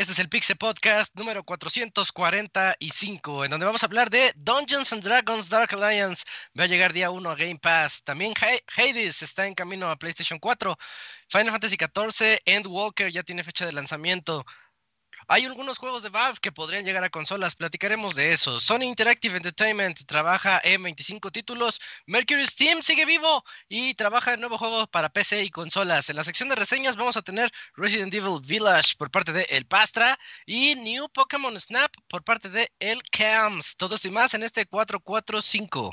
Este es el Pixel Podcast número 445, en donde vamos a hablar de Dungeons and Dragons Dark Alliance. Va a llegar día 1 a Game Pass. También Hades está en camino a PlayStation 4. Final Fantasy XIV Endwalker ya tiene fecha de lanzamiento. Hay algunos juegos de Valve que podrían llegar a consolas, platicaremos de eso. Sony Interactive Entertainment trabaja en 25 títulos, Mercury Steam sigue vivo y trabaja en nuevos juegos para PC y consolas. En la sección de reseñas vamos a tener Resident Evil Village por parte de El Pastra y New Pokémon Snap por parte de El Cams. Todo esto y más en este 445.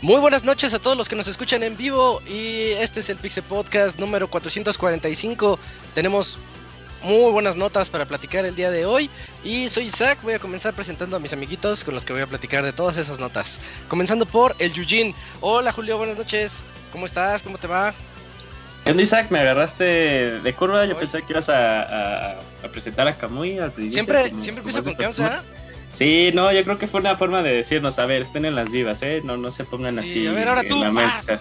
Muy buenas noches a todos los que nos escuchan en vivo y este es el Pixel Podcast número 445. Tenemos muy buenas notas para platicar el día de hoy y soy Isaac, voy a comenzar presentando a mis amiguitos con los que voy a platicar de todas esas notas. Comenzando por el Yujin. Hola Julio, buenas noches. ¿Cómo estás? ¿Cómo te va? ¿Qué Isaac? Me agarraste de curva, yo pensé que ibas a, presentar a Kamui al principio. Siempre, siempre empiezo con Kamui, Sí, no, yo creo que fue una forma de decirnos, a ver, estén en las vivas, ¿eh? No, no se pongan así a ver, ahora tú, en la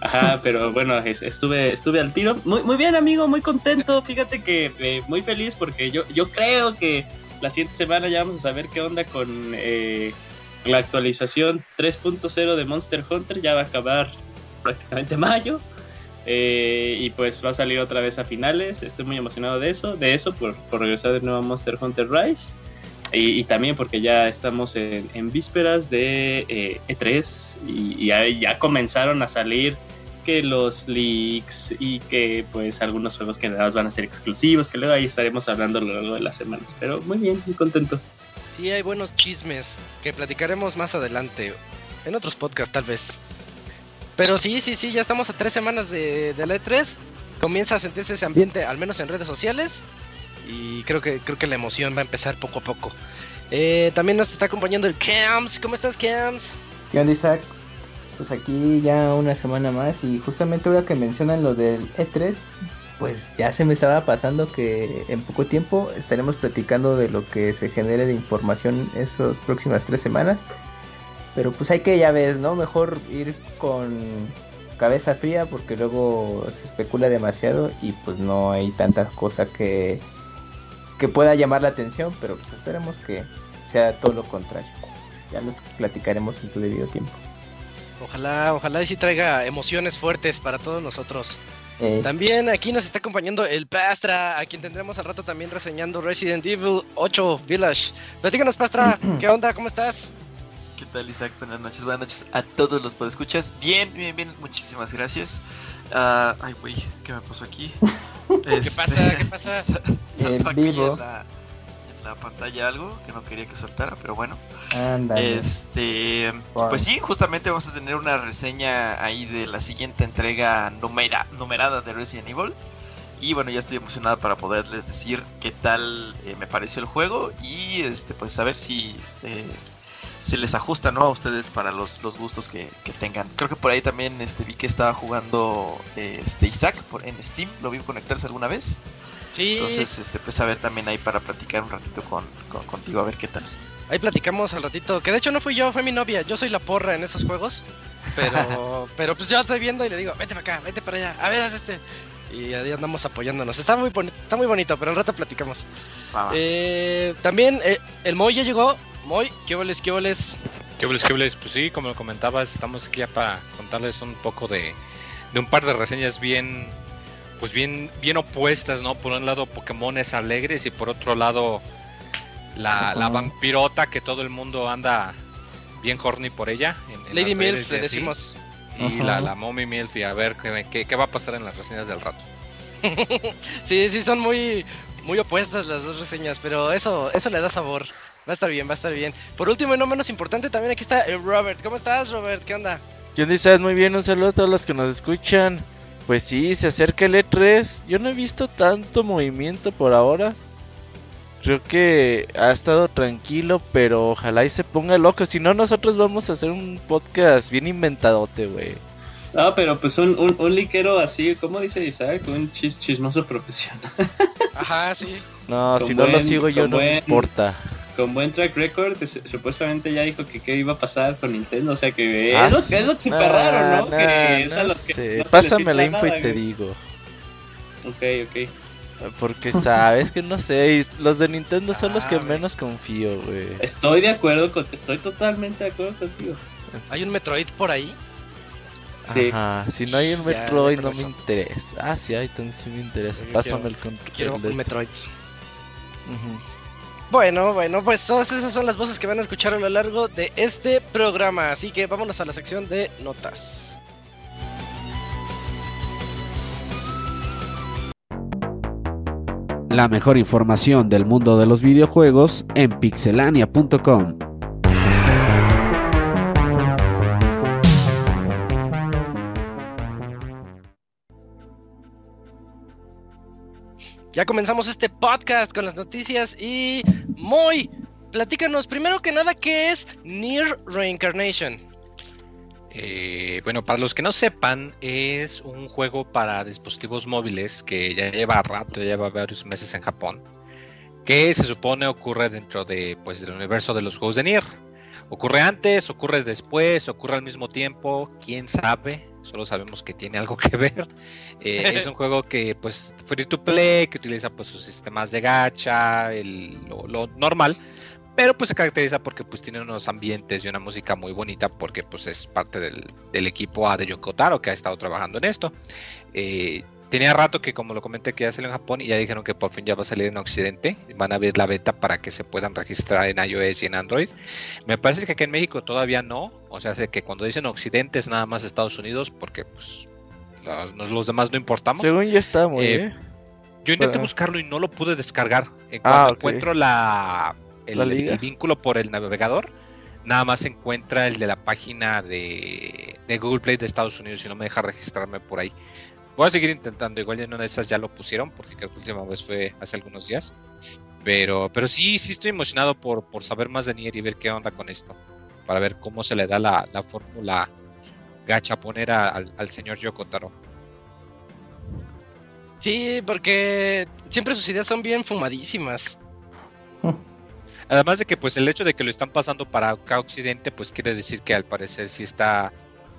Ajá, pero bueno, estuve, estuve al tiro. Muy, muy bien, amigo, muy contento. Fíjate que eh, muy feliz porque yo, yo creo que la siguiente semana ya vamos a saber qué onda con eh, la actualización 3.0 de Monster Hunter. Ya va a acabar prácticamente mayo. Eh, y pues va a salir otra vez a finales. Estoy muy emocionado de eso, de eso, por, por regresar de nuevo a Monster Hunter Rise. Y, también porque ya estamos en, vísperas de E3 eh, e y, ya, comenzaron a salir que los leaks y que pues algunos juegos que nada van a ser exclusivos, que luego ahí estaremos hablando a lo largo de las semanas. Pero muy bien, muy contento. Sí, hay buenos chismes que platicaremos más adelante, en otros podcasts tal vez. Pero sí, sí, sí, ya estamos a tres semanas de, de la E3. Comienza a sentirse ese ambiente, al menos en redes sociales y creo que creo que la emoción va a empezar poco a poco. Eh, también nos está acompañando el Cams. ¿Cómo estás, Cams? ¿Qué onda, Isaac? Pues aquí ya una semana más y justamente ahora que mencionan lo del E3, pues ya se me estaba pasando que en poco tiempo estaremos platicando de lo que se genere de información esas próximas tres semanas. Pero pues hay que, ya ves, ¿no? Mejor ir con cabeza fría porque luego se especula demasiado y pues no hay tanta cosa que que pueda llamar la atención, pero pues esperemos que sea todo lo contrario. Ya los platicaremos en su debido tiempo. Ojalá, ojalá y si traiga emociones fuertes para todos nosotros. Eh. También aquí nos está acompañando el Pastra, a quien tendremos al rato también reseñando Resident Evil 8 Village. Platícanos, Pastra, ¿qué onda? ¿Cómo estás? ¿Qué tal, Isaac? Buenas noches, buenas noches a todos los podescuchas. Bien, bien, bien, muchísimas gracias. Uh, ay, güey, ¿qué me pasó aquí? ¿Qué este, pasa? ¿Qué pasa? Saltó aquí en la, en la, pantalla algo que no quería que saltara, pero bueno. Este, pues sí, justamente vamos a tener una reseña ahí de la siguiente entrega numera, numerada de Resident Evil. Y bueno, ya estoy emocionado para poderles decir qué tal eh, me pareció el juego y este pues saber si eh, se les ajusta ¿no? a ustedes para los, los gustos que, tengan. Creo que por ahí también este, vi que estaba jugando este, Isaac por, en Steam, lo vi conectarse alguna vez. Sí. Entonces, este, pues a ver también ahí para platicar un ratito con, contigo, a ver qué tal. Ahí platicamos al ratito, que de hecho no fui yo, fue mi novia, yo soy la porra en esos juegos, pero, pero pues yo estoy viendo y le digo, vete para acá, vete para allá, a ver, haz este. Y ahí andamos apoyándonos. Está muy, está muy bonito, pero al rato platicamos. Eh, también eh, el Moy ya llegó, muy, ¿qué voles, qué voles? ¿Qué voles, qué voles? Pues sí, como lo comentabas, estamos aquí ya para contarles un poco de, de un par de reseñas bien, pues bien, bien opuestas, ¿no? Por un lado Pokémones alegres y por otro lado la, la vampirota que todo el mundo anda bien horny por ella. Lady Milf le decimos. Y la, la Mommy Milf y a ver qué, qué, va a pasar en las reseñas del rato. sí, sí, son muy, muy opuestas las dos reseñas, pero eso, eso le da sabor. Va a estar bien, va a estar bien. Por último y no menos importante, también aquí está Robert. ¿Cómo estás, Robert? ¿Qué onda? ¿Qué onda? Muy bien, un saludo a todos los que nos escuchan. Pues sí, se acerca el E3. Yo no he visto tanto movimiento por ahora. Creo que ha estado tranquilo, pero ojalá y se ponga loco. Si no, nosotros vamos a hacer un podcast bien inventadote, güey. No, pero pues un, un, un liquero así, ¿cómo dice Isaac? Un chis, chismoso profesional. Ajá, sí. No, si no lo sigo yo no me importa. Con buen track record, supuestamente ya dijo que qué iba a pasar con Nintendo, o sea que ah, es, lo, es lo súper raro, ¿no? que es los que Pásame la info y te digo. Ok, ok. Porque sabes que no sé, los de Nintendo son los que menos confío, güey. Estoy de acuerdo con, estoy totalmente de acuerdo contigo. ¿Hay un Metroid por ahí? Ajá, si no hay un Metroid no me interesa. Ah, sí hay, entonces sí me interesa. Pásame el control. Quiero un Metroid. Bueno, bueno, pues todas esas son las voces que van a escuchar a lo largo de este programa. Así que vámonos a la sección de notas. La mejor información del mundo de los videojuegos en pixelania.com. Ya comenzamos este podcast con las noticias y muy platícanos primero que nada qué es Near Reincarnation. Eh, bueno, para los que no sepan, es un juego para dispositivos móviles que ya lleva rato, ya lleva varios meses en Japón, que se supone ocurre dentro de, pues, del universo de los juegos de Nier. Ocurre antes, ocurre después, ocurre al mismo tiempo, quién sabe, solo sabemos que tiene algo que ver. Eh, es un juego que, pues, free to play, que utiliza pues sus sistemas de gacha, lo normal, pero pues se caracteriza porque pues tiene unos ambientes y una música muy bonita porque pues es parte del, equipo A de Yoko Taro que ha estado trabajando en esto. Eh, tenía rato que como lo comenté que ya salió en Japón y ya dijeron que por fin ya va a salir en Occidente. Van a abrir la beta para que se puedan registrar en iOS y en Android. Me parece que aquí en México todavía no. O sea, sé que cuando dicen Occidente es nada más Estados Unidos porque pues los, demás no importamos. Según ya estamos, eh, ¿eh? Yo intenté buscarlo y no lo pude descargar. En cuanto ah, encuentro la el, vínculo por el navegador, nada más encuentra el de la página de, Google Play de Estados Unidos y no me deja registrarme por ahí. Voy a seguir intentando, igual en una de esas ya lo pusieron, porque creo que la última vez fue hace algunos días. Pero, pero sí, sí estoy emocionado por, por saber más de Nier y ver qué onda con esto. Para ver cómo se le da la, la fórmula gachaponera al, al señor Yokotaro. Sí, porque siempre sus ideas son bien fumadísimas. Además de que pues el hecho de que lo están pasando para acá Occidente, pues quiere decir que al parecer sí está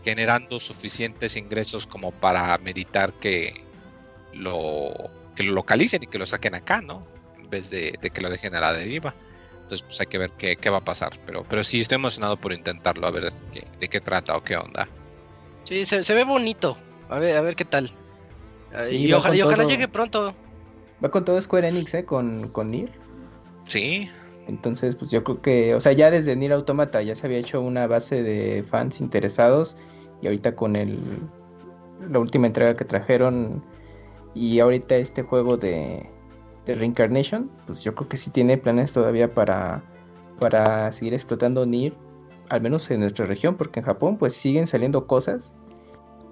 generando suficientes ingresos como para meditar que lo, que lo localicen y que lo saquen acá, ¿no? En vez de, que lo dejen a la deriva. Entonces pues hay que ver qué, qué, va a pasar. Pero, pero sí estoy emocionado por intentarlo, a ver de qué trata o qué onda. Sí, se, ve bonito. A ver, a ver qué tal. y, ojalá, llegue pronto. Va con todo Square Enix, ¿eh? Con, con Nier. Sí, entonces, pues yo creo que, o sea, ya desde Nier Automata ya se había hecho una base de fans interesados y ahorita con el la última entrega que trajeron y ahorita este juego de, de Reincarnation, pues yo creo que sí tiene planes todavía para para seguir explotando Nier, al menos en nuestra región, porque en Japón pues siguen saliendo cosas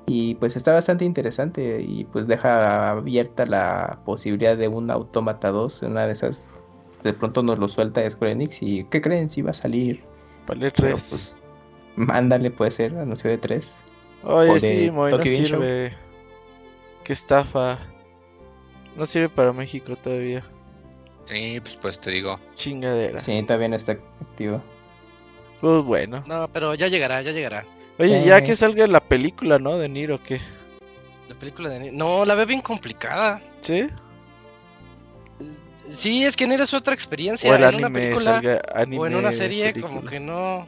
y pues está bastante interesante y pues deja abierta la posibilidad de un Automata 2, una de esas de pronto nos lo suelta Square Enix y ¿qué creen? Si va a salir. Vale 3. Pues, mándale, puede ser, anuncio de 3. Oye, sí, no sirve. Qué estafa. No sirve para México todavía. Sí, pues, pues te digo. Chingadera. Sí, todavía no está activo. Pues bueno. No, pero ya llegará, ya llegará. Oye, ya que salga la película, ¿no? De Niro, ¿qué? La película de Niro. No, la veo bien complicada. ¿Sí? Sí, es que no eres otra experiencia. en una película o en una serie, como que no.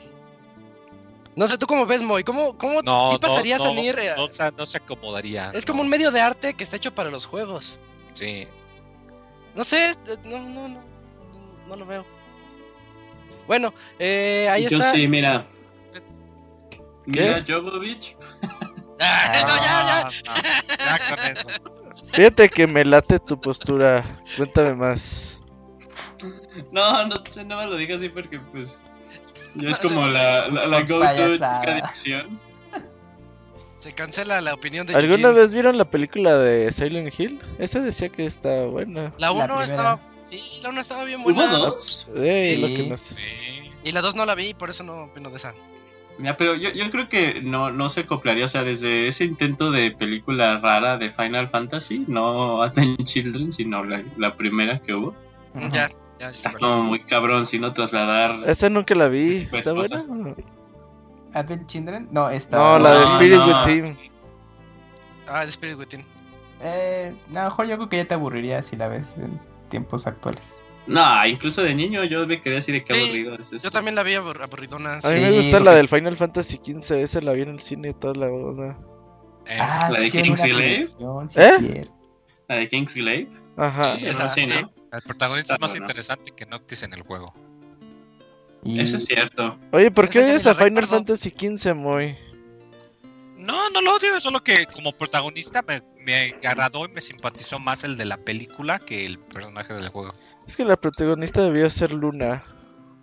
No sé, ¿tú cómo ves, Moy? ¿Cómo, cómo no, sí pasarías no, a ir? No, no, se acomodaría. Es como un medio de arte que está hecho para los juegos. Sí. No sé, no, no, no, no lo veo. Bueno, eh, ahí Yo está. sí, mira. ¿Qué? Mira, Jovovich. Ah, no, ya, ya. Ah, ya con eso. Fíjate que me late tu postura. Cuéntame más. No, no no me lo digas así porque pues. Ya es No, como la, la, la go-to chica de acción. Se cancela la opinión de ¿Alguna Eugene. vez vieron la película de Silent Hill? Esa decía que está buena. La La 1 primera. estaba. Sí, la 1 estaba bien ¿Hubo buena. dos? Ey, Sí. lo que no sé. Sí. Y la 2 no la vi, por eso no opino de esa. Mira, pero yo, yo creo que no, no se acoplaría, o sea, desde ese intento de película rara de Final Fantasy, no Advent Children, sino la, la primera que hubo. Ya, ya, sí, Está como muy cabrón, sino trasladar. Esa nunca la vi. Pues, ¿Está buena? Advent Children, no, está. No, la de No, Spirit no. Within. Ah, The Spirit Within. Eh, no, mejor yo creo que ya te aburriría si la ves en tiempos actuales. No, incluso de niño yo me quedé así de qué Sí, aburrido es esto. Yo también la vi abur- aburridona. A mí Sí, me gusta la del Final Fantasy XV. Esa la vi en el cine toda la onda. Es- Ah, la de sí, colección, sí, ¿Eh? es. La de Kingsglaive. Ajá. Sí, esa sí, ¿no? El protagonista Está es más bueno. interesante que Noctis en el juego. Y Eso es cierto. Oye, ¿por qué odias a Final. Fantasy XV, muy? No, no lo odio, solo que como protagonista me, me agradó y me simpatizó más el de la película que el personaje del juego. Es que la protagonista debió ser Luna.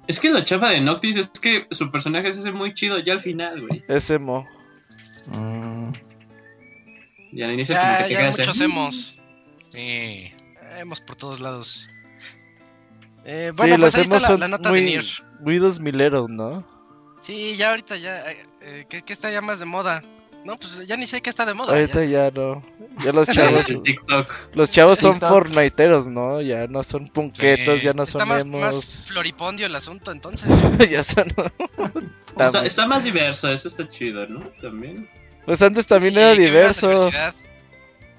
Es que la chafa de Noctis es que su personaje se hace muy chido ya al final, güey. Es emo. Mm, Y al inicio como Ya, que te ya quedas muchos así, hemos. Sí. Hemos por todos lados. Eh, Sí, bueno, pues los ahí está la, nota muy- de Nier. Muy dos mileros, ¿no? Sí, ya ahorita ya. eh, eh, ¿qué, qué está ya más de moda? No, pues ya ni sé qué está de moda. Ahorita ya. ya no. Ya los "Ah, chavos. TikTok. Los chavos son TikTok. fortniteros, ¿no? Ya no son punquetos, Sí. ya no Está son más, más emos. floripondio el asunto entonces. ya son. Está, está más diverso, eso está chido, ¿no? También. Pues antes también Sí, era diverso.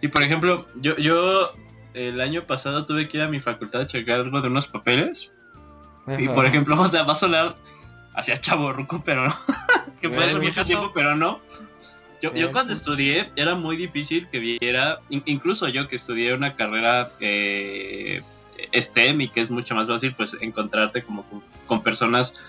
Y por ejemplo, yo, yo el año pasado tuve que ir a mi facultad a checar algo de unos papeles. Y por ejemplo, o sea, va a sonar hacia chaborruco, pero no. que fue hace mucho tiempo, pero no. Yo, yo Bien. cuando estudié era muy difícil que viera, in- incluso yo que estudié una carrera eh, STEM y que es mucho más fácil pues encontrarte como con, con personas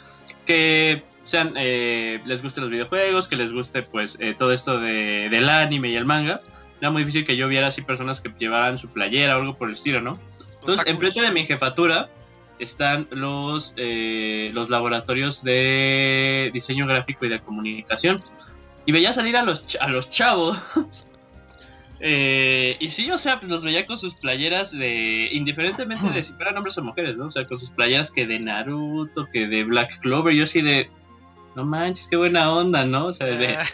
que sean eh, les gusten los videojuegos, que les guste pues eh, todo esto de, del anime y el manga. Era muy difícil que yo viera así personas que llevaran su playera o algo por el estilo, ¿no? Entonces, enfrente de mi jefatura están los, eh, los laboratorios de diseño gráfico y de comunicación. Y veía salir a los, a los chavos. eh, y sí, o sea, pues los veía con sus playeras de. Indiferentemente de si fueran hombres o mujeres, ¿no? O sea, con sus playeras que de Naruto, que de Black Clover. Yo así de. No manches, qué buena onda, ¿no? O sea, de, Ah,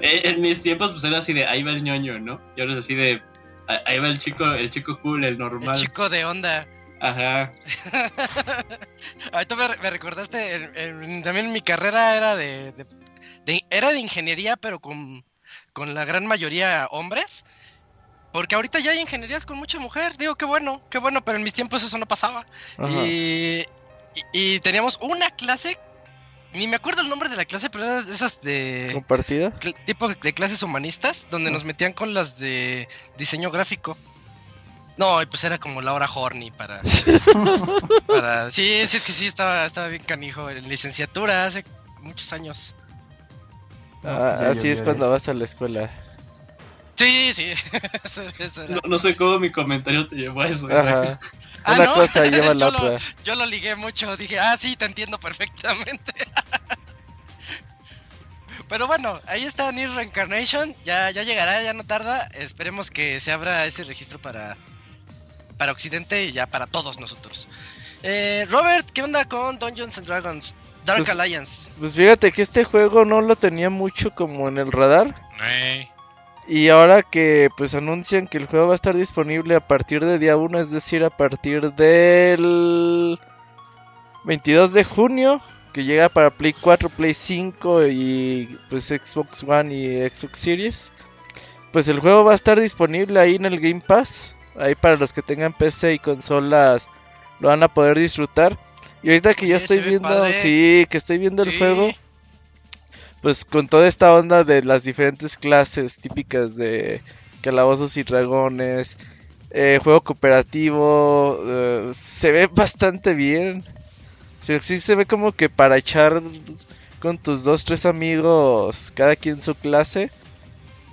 en mis tiempos, pues era así de ahí va el ñoño, ¿no? Y ahora es así de. "Ah, Ahí va el chico, el chico cool, el el normal. chico de onda. Ajá. Ahorita me, me recordaste, en- en- también mi carrera era de, de- de- era de ingeniería, pero con, con la gran mayoría hombres. Porque ahorita ya hay ingenierías con mucha mujer. Digo, qué bueno, qué bueno, pero en mis tiempos eso no pasaba. Y- y teníamos una clase, ni me acuerdo el nombre de la clase, pero era de esas de ¿Compartida? cl- tipo de, clases humanistas, donde nos metían con las de diseño gráfico. No, y pues era como la hora horny para, para... Sí, sí, es que sí, estaba, estaba bien canijo en licenciatura hace muchos años. Ah, ya así es cuando eso. vas a la escuela. Sí, sí, eso, eso era. No, no sé cómo mi comentario te llevó a eso. Ah, Una ¿no? cosa lleva la Yo lo- otra. Yo lo ligué mucho, dije, ah, sí, te entiendo perfectamente. Pero bueno, ahí está Nier Reincarnation, ya, ya llegará, ya no tarda. Esperemos que se abra ese registro para, para Occidente y ya para todos nosotros. Eh, Robert, ¿qué onda con Dungeons and Dragons? Dark Pues- Alliance. Pues fíjate que este juego no lo tenía mucho como en el radar. Eh, Y ahora que pues anuncian que el juego va a estar disponible a partir de día 1, es decir, a partir del 22 de junio, que llega para Play 4, Play 5 y pues Xbox One y Xbox Series. Pues el juego va a estar disponible ahí en el Game Pass. Ahí para los que tengan PC y consolas lo van a poder disfrutar. Y ahorita que Oye, estoy viendo, padre. sí, que estoy viendo el juego, pues con toda esta onda de las diferentes clases típicas de calabozos y dragones, eh, juego cooperativo, eh, se ve bastante bien. Sí, se ve como que para echar con tus dos, tres amigos, cada quien su clase,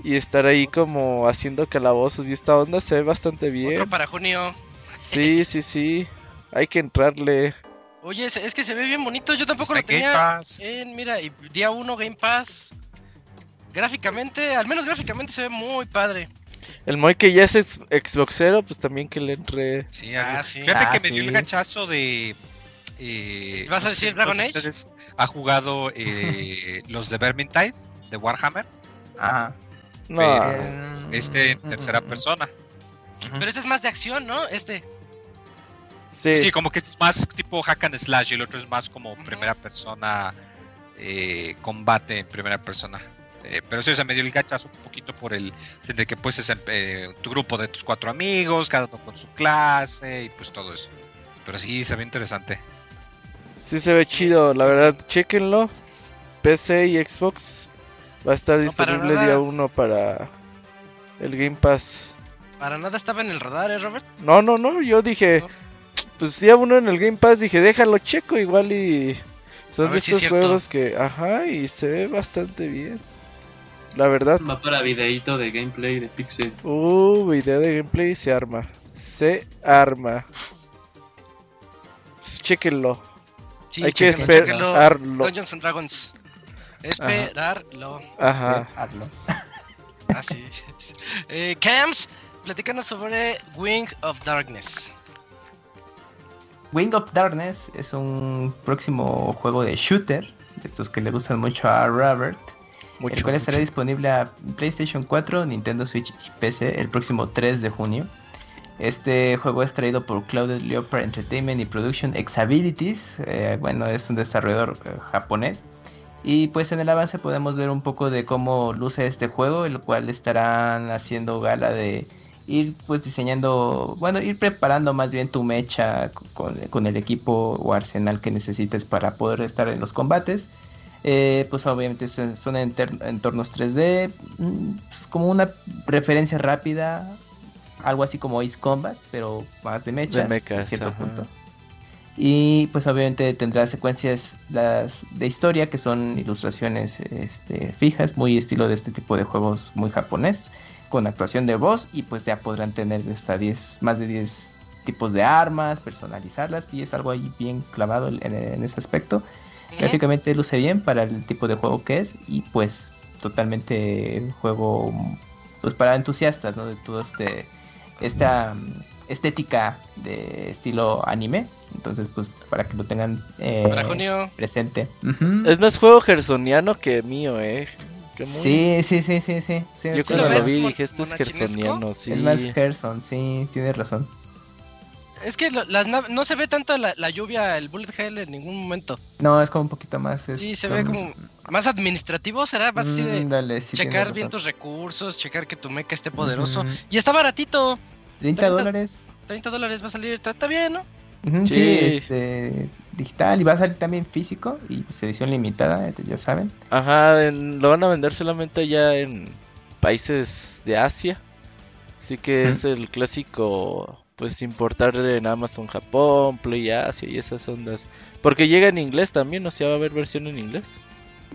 y estar ahí como haciendo calabozos y esta onda se ve bastante bien. Otro para junio. Sí, sí, sí. Hay que entrarle. Oye, es que se ve bien bonito. Yo tampoco lo tenía. mira, y día 1 Game Pass. Gráficamente, al menos gráficamente se ve muy padre. El Moy que ya es Xboxero, pues también que le entre. Sí, ah, sí. Fíjate que ah, me dio el gachazo de. Eh, ¿Vas a decir Dragon Age? ¿Ha jugado eh, los de Vermintide de Warhammer? Ajá. No. este en tercera persona. Pero este es más de acción, ¿no? Este. Sí. como que es más tipo hack and slash y el otro es más como primera persona, eh, combate en primera persona. Eh, pero sí, se me dio el gachazo un poquito por el de que pues es eh, tu grupo de tus cuatro amigos, cada uno con su clase y pues todo eso. Pero sí, se ve interesante. Sí, se ve chido, la verdad, chequenlo. PC y Xbox va a estar disponible día uno para el Game Pass. Para nada estaba en el radar, ¿eh, Robert? No, no, no, yo dije, pues día uno en el Game Pass dije, déjalo checo igual y son estos juegos que, ajá, y se ve bastante bien. La verdad. Va para videito de gameplay de Pixel. Uh, video de gameplay se arma. Se arma. Pues, chequenlo. Hay que esperarlo. Dungeons and Dragons. Esperarlo. Ajá. Así. eh, Cams, platícanos sobre Wing of Darkness. Wing of Darkness es un próximo juego de shooter, de estos que le gustan mucho a Robert, el cual estará disponible a PlayStation 4, Nintendo Switch y PC el próximo 3 de junio. Este juego es traído por Clouded Leopard Entertainment y Production Exabilities, eh, bueno, es un desarrollador eh, japonés. Y pues en el avance podemos ver un poco de cómo luce este juego, el cual estarán haciendo gala de ir pues diseñando, bueno, ir preparando más bien tu mecha con, el equipo o arsenal que necesites para poder estar en los combates. Eh, pues obviamente son entornos 3D, mm, pues como una referencia rápida, algo así como Ace Combat, pero más de mecha, de cierto punto. Y pues obviamente tendrá secuencias las de historia que son ilustraciones este, fijas, muy estilo de este tipo de juegos muy japonés con actuación de voz y pues ya podrán tener hasta 10, más de 10 tipos de armas, personalizarlas y es algo ahí bien clavado en, ese aspecto. Gráficamente luce bien para el tipo de juego que es y pues totalmente juego pues para entusiastas, ¿no? De todo este esta estética de estilo anime. Entonces, pues para que lo tengan eh, presente. Es más juego gersoniano que mío, eh. Sí, sí, sí, sí, sí, Yo cuando lo, vi dije, esto es gersoniano, sí. Es más Gerson, sí, tienes razón. Es que las no se ve tanto la, lluvia, el bullet hell en ningún momento. No, es como un poquito más. sí, se ve como más administrativo, será más así de mm, checar bien tus recursos, checar que tu mecha esté poderoso. Y está baratito. 30, dólares. 30 dólares va a salir, está, bien, ¿no? Sí, este, digital y va a salir también físico y pues edición limitada, ya saben. Ajá, lo van a vender solamente ya en países de Asia. Así que es el clásico, pues importar en Amazon Japón, Play Asia y esas ondas. Porque llega en inglés también, o sea, va a haber versión en inglés.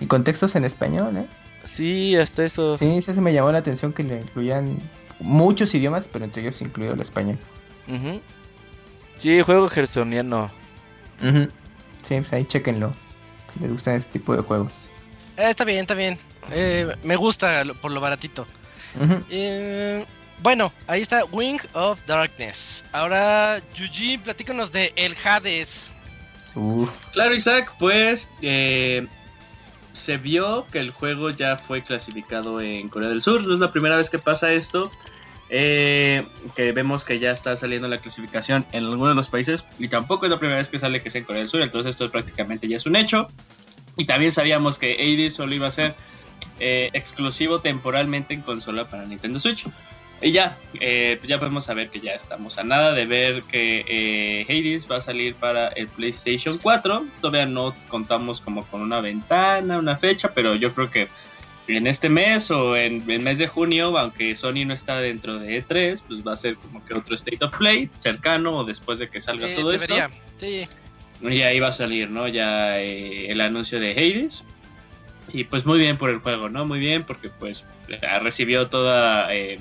Y contextos en español, ¿eh? Sí, hasta eso. Sí, eso me llamó la atención que le incluyan muchos idiomas, pero entre ellos incluido el español. Sí, juego gersoniano. Sí, pues ahí chequenlo. Si les gustan este tipo de juegos. Eh, está bien, está bien. Eh, me gusta por lo baratito. Eh, bueno, ahí está Wing of Darkness. Ahora, Yuji, platícanos de El Hades. Claro, Isaac, pues se vio que el juego ya fue clasificado en Corea del Sur. No es la primera vez que pasa esto. Eh, que vemos que ya está saliendo la clasificación en algunos de los países y tampoco es la primera vez que sale que es en Corea del Sur, entonces esto prácticamente ya es un hecho. Y también sabíamos que Hades solo iba a ser eh, exclusivo temporalmente en consola para Nintendo Switch. Y ya, eh, ya podemos saber que ya estamos a nada de ver que eh, Hades va a salir para el PlayStation 4. Todavía no contamos como con una ventana, una fecha, pero yo creo que en este mes o en el mes de junio, aunque Sony no está dentro de E3, pues va a ser como que otro State of Play cercano o después de que salga todo debería. esto. Sí. Y ahí va a salir, ¿no? Ya eh, el anuncio de Hades. Y pues muy bien por el juego, ¿no? Muy bien porque pues recibió toda, eh,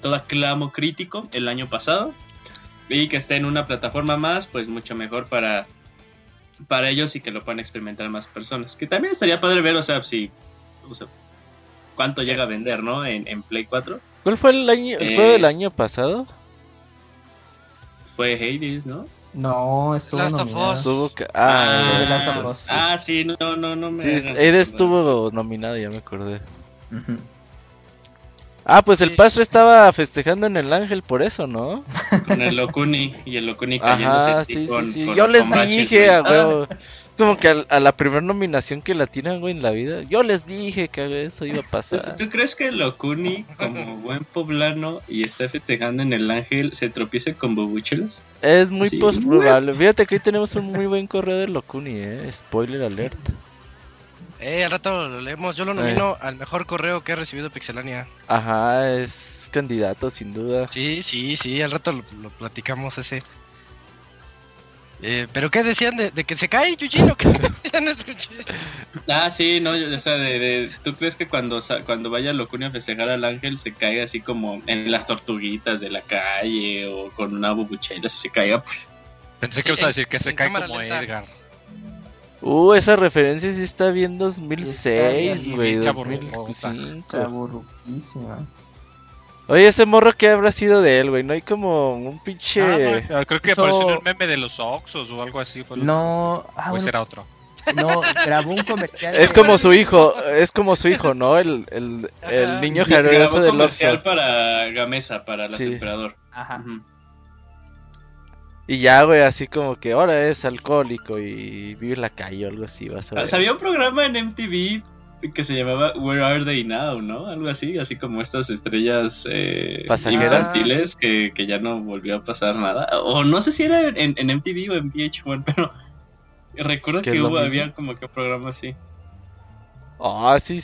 toda clamo crítico el año pasado. Y que esté en una plataforma más, pues mucho mejor para, para ellos y que lo puedan experimentar más personas. Que también estaría padre ver, o sea, si... O sea, cuánto llega a vender, ¿no? En, en Play 4. ¿Cuál fue el, año, el juego del eh, año pasado? Fue Hades, ¿no? No, estuvo Last nominado. Estuvo ah, ah, ah, sí, no, no, no me. Sí, Hades estuvo nominado, ya me acordé. Ah, pues el Pastro estaba festejando en el Ángel por eso, ¿no? Con el Locuni y el Locuni cayéndose Ajá, sí, sí, sí. Yo les dije, a huevo. Como que a, la primera nominación que la tienen, güey, en la vida. Yo les dije que eso iba a pasar. ¿Tú, crees que Locuni, como buen poblano y está festejando en el Ángel, se tropiece con bobuchelas? Es muy probable. Fíjate que hoy tenemos un muy buen correo de Locuni, eh. Spoiler alert. Eh, al rato lo leemos. Yo lo nomino eh. al mejor correo que ha recibido Pixelania. Ajá, es candidato, sin duda. Sí, sí, sí, al rato lo, platicamos ese. Eh, ¿Pero qué decían de, que se cae Yujin o qué? ya no escuché. Ah, sí, no, o sea, de, ¿tú crees que cuando, cuando vaya Locunio a festejar al ángel se caiga así como en las tortuguitas de la calle o con una bubuchela, si se caiga? Pensé que ibas a decir que se cae como Edgar. Uh, esa referencia sí está bien 2006, güey. 2005. Oye, ese morro que habrá sido de él, güey. No hay como un pinche. Ah, creo que apareció en el meme de los Oxos o algo así. Fue no. Ah, o era otro. No, grabó un comercial. Es como su hijo, es como su hijo, ¿no? El, el, el niño generoso del comercial para Gamesa, para el emperador. Ajá. Y ya, güey, así como que ahora es alcohólico y vive en la calle o algo así, vas a ver. Había un programa en MTV que se llamaba Where Are They Now, ¿no? Algo así, así como estas estrellas eh, infantiles que, que, ya no volvió a pasar nada. O no sé si era en, en MTV o en VH1, pero recuerdo que hubo, había como que un programa así. Ah, sí,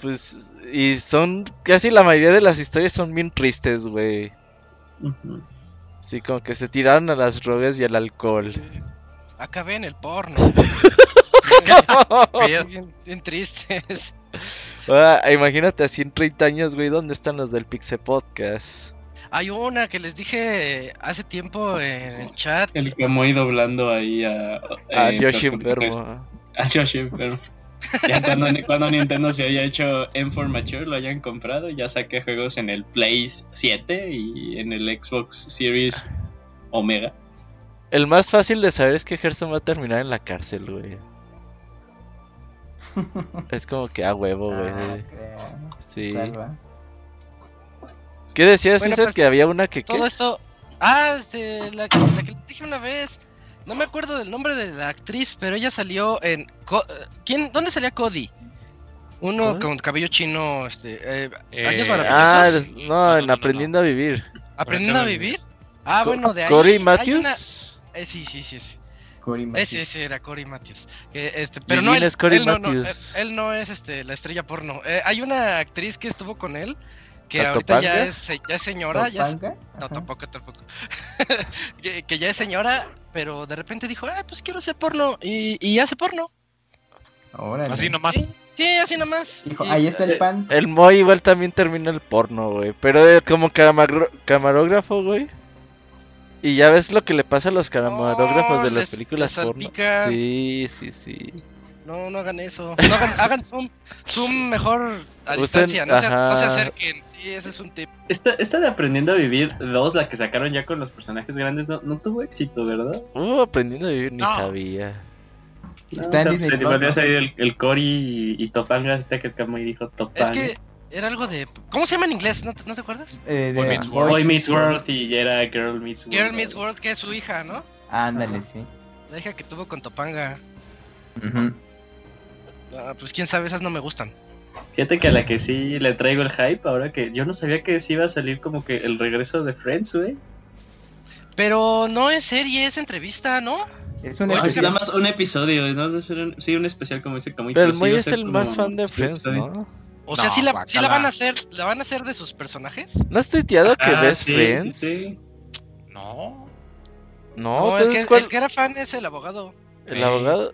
pues. Y son. Casi la mayoría de las historias son bien tristes, güey. Sí, como que se tiraron a las drogas y al alcohol. Acabé en el porno. bien, tristes. Ah, imagínate así en 30 años, güey, ¿dónde están los del Pixel Podcast? Hay una que les dije hace tiempo en el chat. El que me ido doblando ahí a... A Yoshi enfermo. A Yoshi enfermo. Ya cuando, Nintendo se haya hecho M4 Mature, lo hayan comprado, ya saqué juegos en el Play 7 y en el Xbox Series Omega. El más fácil de saber es que Gerson va a terminar en la cárcel, güey. es como que a huevo, güey. Ah, sí. ¿Qué decías, César? Pues, que había una que... Todo esto... Ah, este, la, la que dije una vez. No me acuerdo del nombre de la actriz, pero ella salió en. ¿Quién? ¿Dónde salía Cody? Uno con cabello chino, este. Eh, eh ah, no, en Aprendiendo a Vivir. ¿Aprendiendo a Vivir? Ah, bueno, de ahí. ¿Cory Matthews? Eh, sí, sí, sí. sí. Cory Matthews. Ese, ese era Cory Matthews. este, pero no, él, es él, no, no, él, no es este, la estrella porno. Eh, hay una actriz que estuvo con él que ahorita ya es, ya es señora. Ya no, tampoco, tampoco. que, ya es señora, pero de repente dijo, ah, pues quiero hacer porno. Y, y hace porno. Así nomás. Sí, así nomás. ahí está el pan. El Moy igual también termina el porno, güey. Pero como camarógrafo, güey. Y ya ves lo que le pasa a los camarógrafos de las películas porno. Sí, sí, sí. No, no hagan eso. No hagan, hagan zoom, zoom mejor a distancia. No se, no se, acerquen. Sí, ese es un tip. Esta, esta de Aprendiendo a Vivir 2, la que sacaron ya con los personajes grandes, no, no tuvo éxito, ¿verdad? Uh, Aprendiendo a Vivir ni sabía. No, o sea, se le volvió a salir el, el Cory y, y Topanga, este que el Camuy dijo Topanga. Es que era algo de. ¿Cómo se llama en inglés? ¿No te, ¿no te acuerdas? Eh, Boy, Meets World. Boy Meets World y era Girl Meets World. Girl Meets World, que es su hija, ¿no? Ándale, sí. La hija que tuvo con Topanga. Uh Ah, pues quién sabe, esas no me gustan. Fíjate que a la que sí le traigo el hype, ahora que yo no sabía que sí iba a salir como que el regreso de Friends, güey. Pero no es serie, es entrevista, ¿no? Es un nada más un episodio, ¿no? sí, un especial como ese como Pero el Moy es el más fan de Friends, ¿no? O sea, ¿sí, la, la, van a hacer, la van a hacer de sus personajes. ¿No has tuiteado que ah, ves Friends? Sí, no. No, el, que, el que era fan es el abogado. ¿El abogado?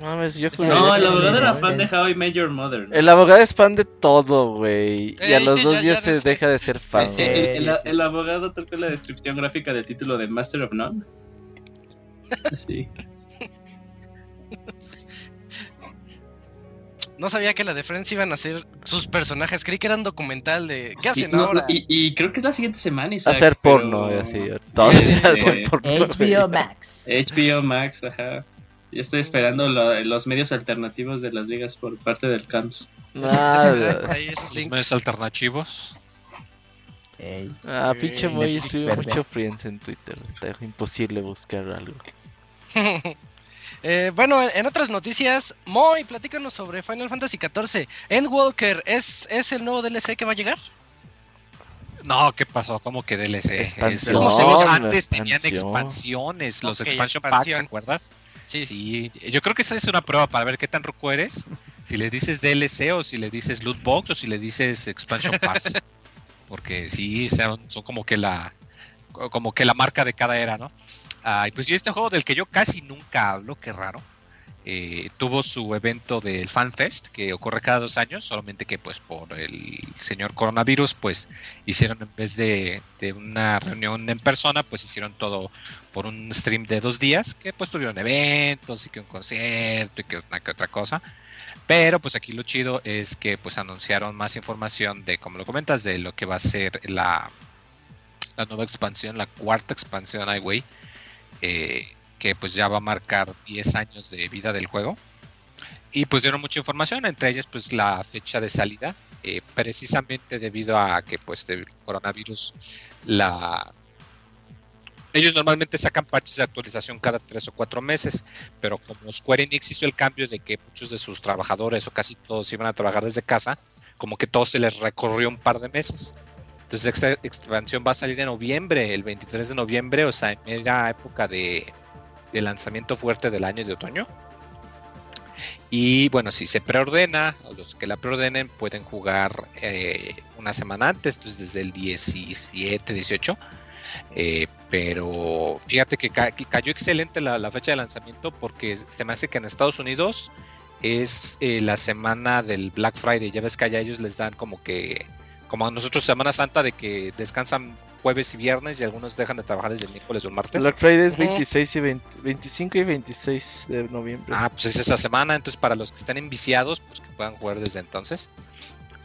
mames, yo No, el abogado era fan de How I Met Your Mother. El abogado es fan de todo, güey. Y a los dos días se deja de ser fan. el, abogado toca la descripción gráfica del título de Master of None. Sí. No sabía que la de Friends iban a ser sus personajes. Creí que eran documental de. ¿Qué hacen ahora? y, creo que es la siguiente semana. hacer porno, así. Todos hacer porno. HBO Max. HBO Max, ajá. Yo estoy esperando los medios alternativos de las ligas por parte del CAMS. Nada. los medios alternativos. Ah, pinche Moy, escribe mucho Friends en Twitter. Está imposible buscar algo. eh, bueno, en otras noticias, Moy, platícanos sobre Final Fantasy XIV. Endwalker, ¿es, ¿es el nuevo DLC que va a llegar? No, ¿qué pasó? ¿Cómo que DLC? Antes tenían expansiones, los expansion packs, ¿te acuerdas? Sí. sí, yo creo que esa es una prueba para ver qué tan roco eres. Si le dices DLC o si le dices loot box o si le dices expansion pass. Porque sí, son, son como que la como que la marca de cada era, ¿no? Ah, y pues este juego del que yo casi nunca hablo, qué raro. Eh, tuvo su evento del FanFest que ocurre cada dos años, solamente que pues por el señor coronavirus pues hicieron en vez de, una reunión en persona pues hicieron todo por un stream de dos días que pues tuvieron eventos y que un concierto y que una que otra cosa. Pero pues aquí lo chido es que pues anunciaron más información de, como lo comentas, de lo que va a ser la, la nueva expansión, la cuarta expansión Highway. Eh, que pues ya va a marcar 10 años de vida del juego. Y pues dieron mucha información, entre ellas pues la fecha de salida, eh, precisamente debido a que pues del coronavirus la... Ellos normalmente sacan parches de actualización cada 3 o 4 meses, pero como Square Enix hizo el cambio de que muchos de sus trabajadores o casi todos iban a trabajar desde casa, como que todo se les recorrió un par de meses. Entonces esta expansión va a salir en noviembre, el 23 de noviembre, o sea, en media época de, de lanzamiento fuerte del año de otoño. Y bueno, si se preordena, los que la preordenen pueden jugar eh, una semana antes, entonces desde el 17, 18. Eh, pero fíjate que, cayó excelente la, fecha de lanzamiento porque se me hace que en Estados Unidos es eh, la semana del Black Friday. Ya ves que allá ellos les dan como que, como a nosotros Semana Santa, de que descansan jueves y viernes y algunos dejan de trabajar desde el miércoles o el martes. Black Friday es 26 y 25 y 26 de noviembre. Ah, pues es esa semana, entonces para los que están enviciados, pues que puedan jugar desde entonces.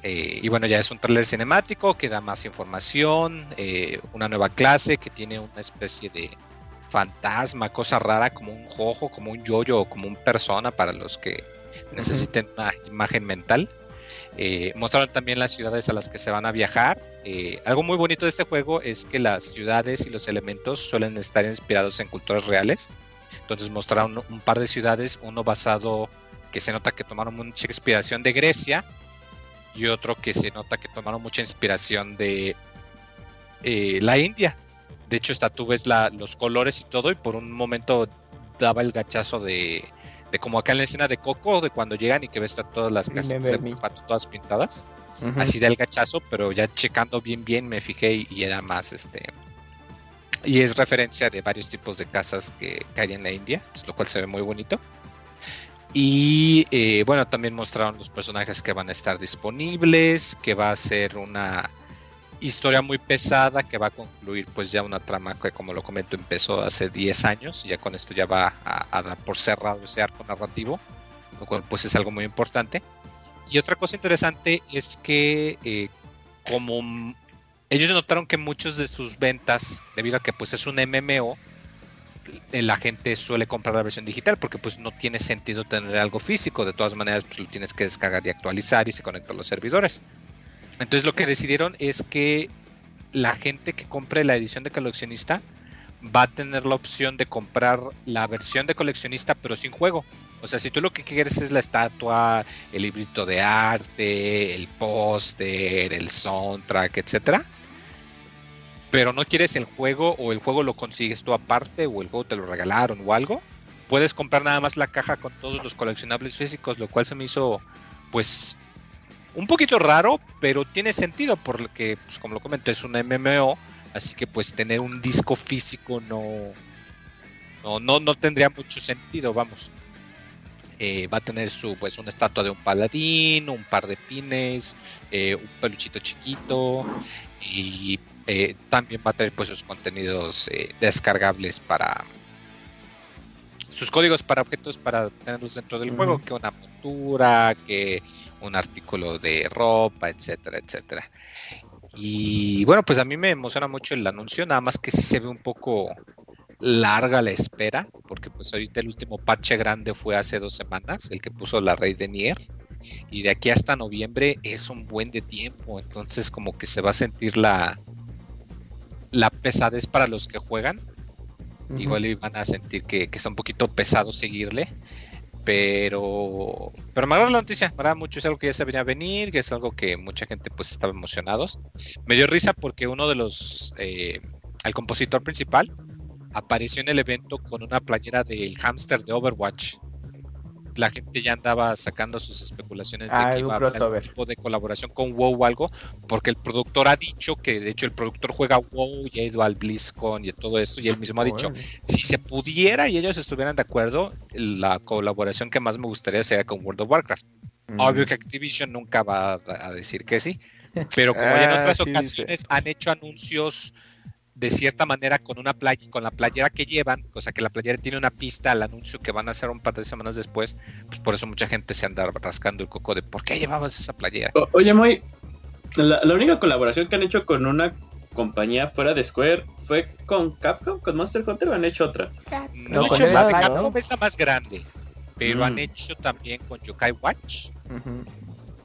Eh, y bueno, ya es un trailer cinemático que da más información, eh, una nueva clase que tiene una especie de fantasma, cosa rara como un jojo, como un yoyo o como un persona para los que necesiten una imagen mental. Eh, mostraron también las ciudades a las que se van a viajar. Eh, algo muy bonito de este juego es que las ciudades y los elementos suelen estar inspirados en culturas reales. Entonces mostraron un, par de ciudades, uno basado que se nota que tomaron mucha inspiración de Grecia y otro que se nota que tomaron mucha inspiración de eh, la India. De hecho, esta tú ves los colores y todo y por un momento daba el gachazo de como acá en la escena de Coco, de cuando llegan y que ves todas las casas todas pintadas. Así del gachazo, pero ya checando bien bien me fijé y, era más este y es referencia de varios tipos de casas que, hay en la India, lo cual se ve muy bonito. Y eh, bueno, también mostraron los personajes que van a estar disponibles, que va a ser una historia muy pesada que va a concluir pues ya una trama que como lo comento empezó hace 10 años y ya con esto ya va a, dar por cerrado ese arco narrativo, lo cual pues es algo muy importante. Y otra cosa interesante es que eh, como ellos notaron que muchos de sus ventas, debido a que pues es un MMO, la gente suele comprar la versión digital porque pues no tiene sentido tener algo físico, de todas maneras pues lo tienes que descargar y actualizar y se conecta a los servidores. Entonces lo que decidieron es que la gente que compre la edición de coleccionista va a tener la opción de comprar la versión de coleccionista pero sin juego. O sea, si tú lo que quieres es la estatua, el librito de arte, el póster, el soundtrack, etcétera, pero no quieres el juego o el juego lo consigues tú aparte o el juego te lo regalaron o algo, puedes comprar nada más la caja con todos los coleccionables físicos, lo cual se me hizo pues un poquito raro, pero tiene sentido porque, pues, como lo comenté, es un MMO, así que pues tener un disco físico no, no, no, no tendría mucho sentido, vamos. Eh, va a tener su pues una estatua de un paladín, un par de pines, eh, un peluchito chiquito y eh, también va a tener pues sus contenidos descargables para sus códigos para objetos para tenerlos dentro del juego, que una montura, que un artículo de ropa, etcétera, etcétera. Y bueno, pues a mí me emociona mucho el anuncio, nada más que si se ve un poco larga la espera, porque pues ahorita el último parche grande fue hace dos semanas, el que puso la Rey de Nier, y de aquí hasta noviembre es un buen de tiempo, entonces como que se va a sentir la, la pesadez para los que juegan, igual van a sentir que, que está un poquito pesado seguirle, pero pero me agrada la noticia, me agrada mucho, es algo que ya se venía a venir, que es algo que mucha gente pues estaba emocionados. Me dio risa porque uno de los, eh, compositor principal, apareció en el evento con una playera del hámster de Overwatch la gente ya andaba sacando sus especulaciones de ah, que iba a haber un tipo de colaboración con WoW o algo, porque el productor ha dicho que de hecho el productor juega WoW y ha ido al BlizzCon y todo esto, y él mismo ha dicho, si se pudiera y ellos estuvieran de acuerdo, la colaboración que más me gustaría sería con World of Warcraft. Mm. Obvio que Activision nunca va a decir que sí, pero como ya en ah, otras ocasiones han hecho anuncios de cierta manera con una playa, con la playera que llevan, o sea que la playera tiene una pista al anuncio que van a hacer un par de semanas después, pues por eso mucha gente se anda rascando el coco de por qué llevabas esa playera. oye, muy la, única colaboración que han hecho con una compañía fuera de Square fue con Capcom, con Monster Hunter o han hecho otra? No, no hecho más, Capcom es la más grande, pero han mm. hecho también con Yokai Watch.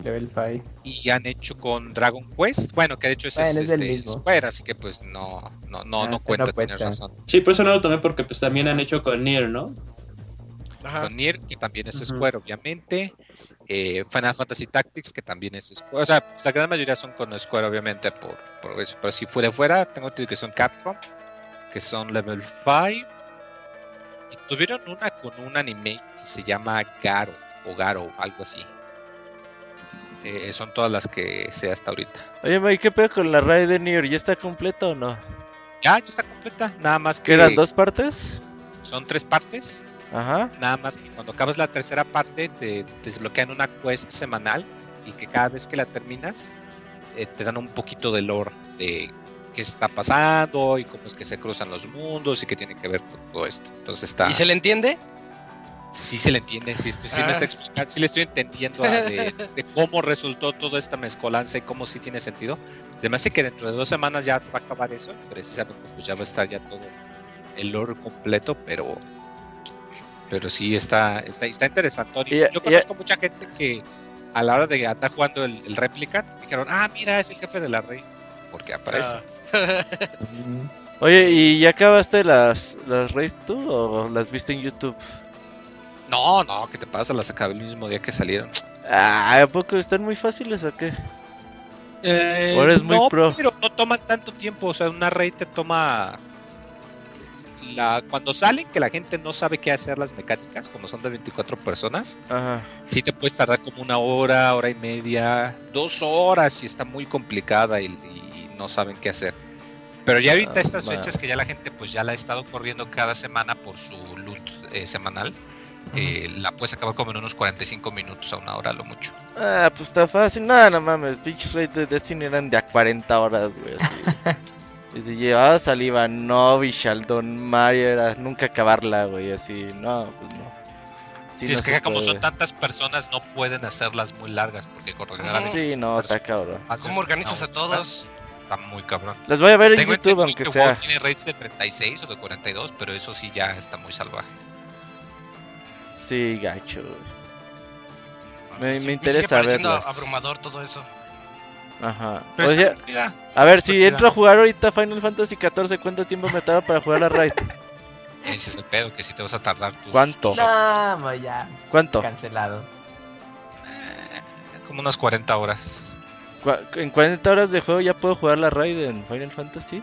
Level 5. Y han hecho con Dragon Quest. Bueno, que de hecho ese es, este, Square, así que pues no, no, no, ah, no cuenta, tienes razón. Sí, por eso no lo tomé porque pues también han hecho con Nier, ¿no? Con Nier, que también es Square, obviamente. Eh, Final Fantasy Tactics, que también es Square. O sea, pues, la gran mayoría son con Square, obviamente, por, por eso. Pero si fuera fuera, tengo entendido que son Capcom, que son Level 5. Y tuvieron una con un anime que se llama Garo, o Garo, algo así. Eh, son todas las que sé hasta ahorita. Oye, Mike, ¿qué pedo con la raid de New York? ¿Ya está completa o no? Ya, ya está completa. Nada más que. ¿Eran dos partes? Son tres partes. Ajá. Nada más que cuando acabas la tercera parte te desbloquean una quest semanal y que cada vez que la terminas eh, te dan un poquito de lore de qué está pasando y cómo es que se cruzan los mundos y qué tiene que ver con todo esto. Entonces está. ¿Y se le entiende? Sí se le entiende, sí, sí me está ah. explicando, sí le estoy entendiendo de, cómo resultó toda esta mezcolanza y cómo sí tiene sentido. Además de que dentro de dos semanas ya se va a acabar eso, precisamente pues ya va a estar ya todo el lore completo, pero pero sí está, está, está interesante. Yo conozco mucha gente que a la hora de estar jugando el, el Replicant dijeron, ah, mira, es el jefe de la rey, porque aparece. Ah. Oye, ¿y ya acabaste las, las raids tú o las viste en YouTube? No, no, ¿qué te pasa? Las acabé el mismo día que salieron. Ah, ¿a poco están muy fáciles o qué? Eh, Ahora es muy no, pro. Pero no toman tanto tiempo, o sea, una raid te toma. La, cuando salen, que la gente no sabe qué hacer las mecánicas, como son de 24 personas, Ajá. sí te puedes tardar como una hora, hora y media, dos horas si está muy complicada y, no saben qué hacer. Pero ya ahorita ah, estas fechas que ya la gente pues ya la ha estado corriendo cada semana por su loot eh, semanal, eh, la puedes acabar como en unos 45 minutos a una hora, lo mucho. Ah, pues está fácil. No, no mames, pinches raids de Destiny eran de a 40 horas, güey. y si llevaba saliva, no, Shaldon, Mario, era nunca acabarla, güey. Así, no, pues no. Si es que como son tantas personas, no pueden hacerlas muy largas porque coordinar. Sí, no, está cabrón. ¿Cómo organizas a todos? Está muy cabrón. Las voy a ver en YouTube, aunque sea. Tiene raids de 36 o de 42, pero eso sí ya está muy salvaje. Sí, gacho. Me, me interesa verlas. abrumador todo eso. Ajá. a ver, si entro a jugar ahorita Final Fantasy XIV, ¿cuánto tiempo me tarda para jugar la raid? Ese es el pedo, que si te vas a tardar. ¿Cuánto? No, ya. ¿Cuánto? Cancelado. Eh, como unas 40 horas. ¿En 40 horas de juego ya puedo jugar la raid en Final Fantasy?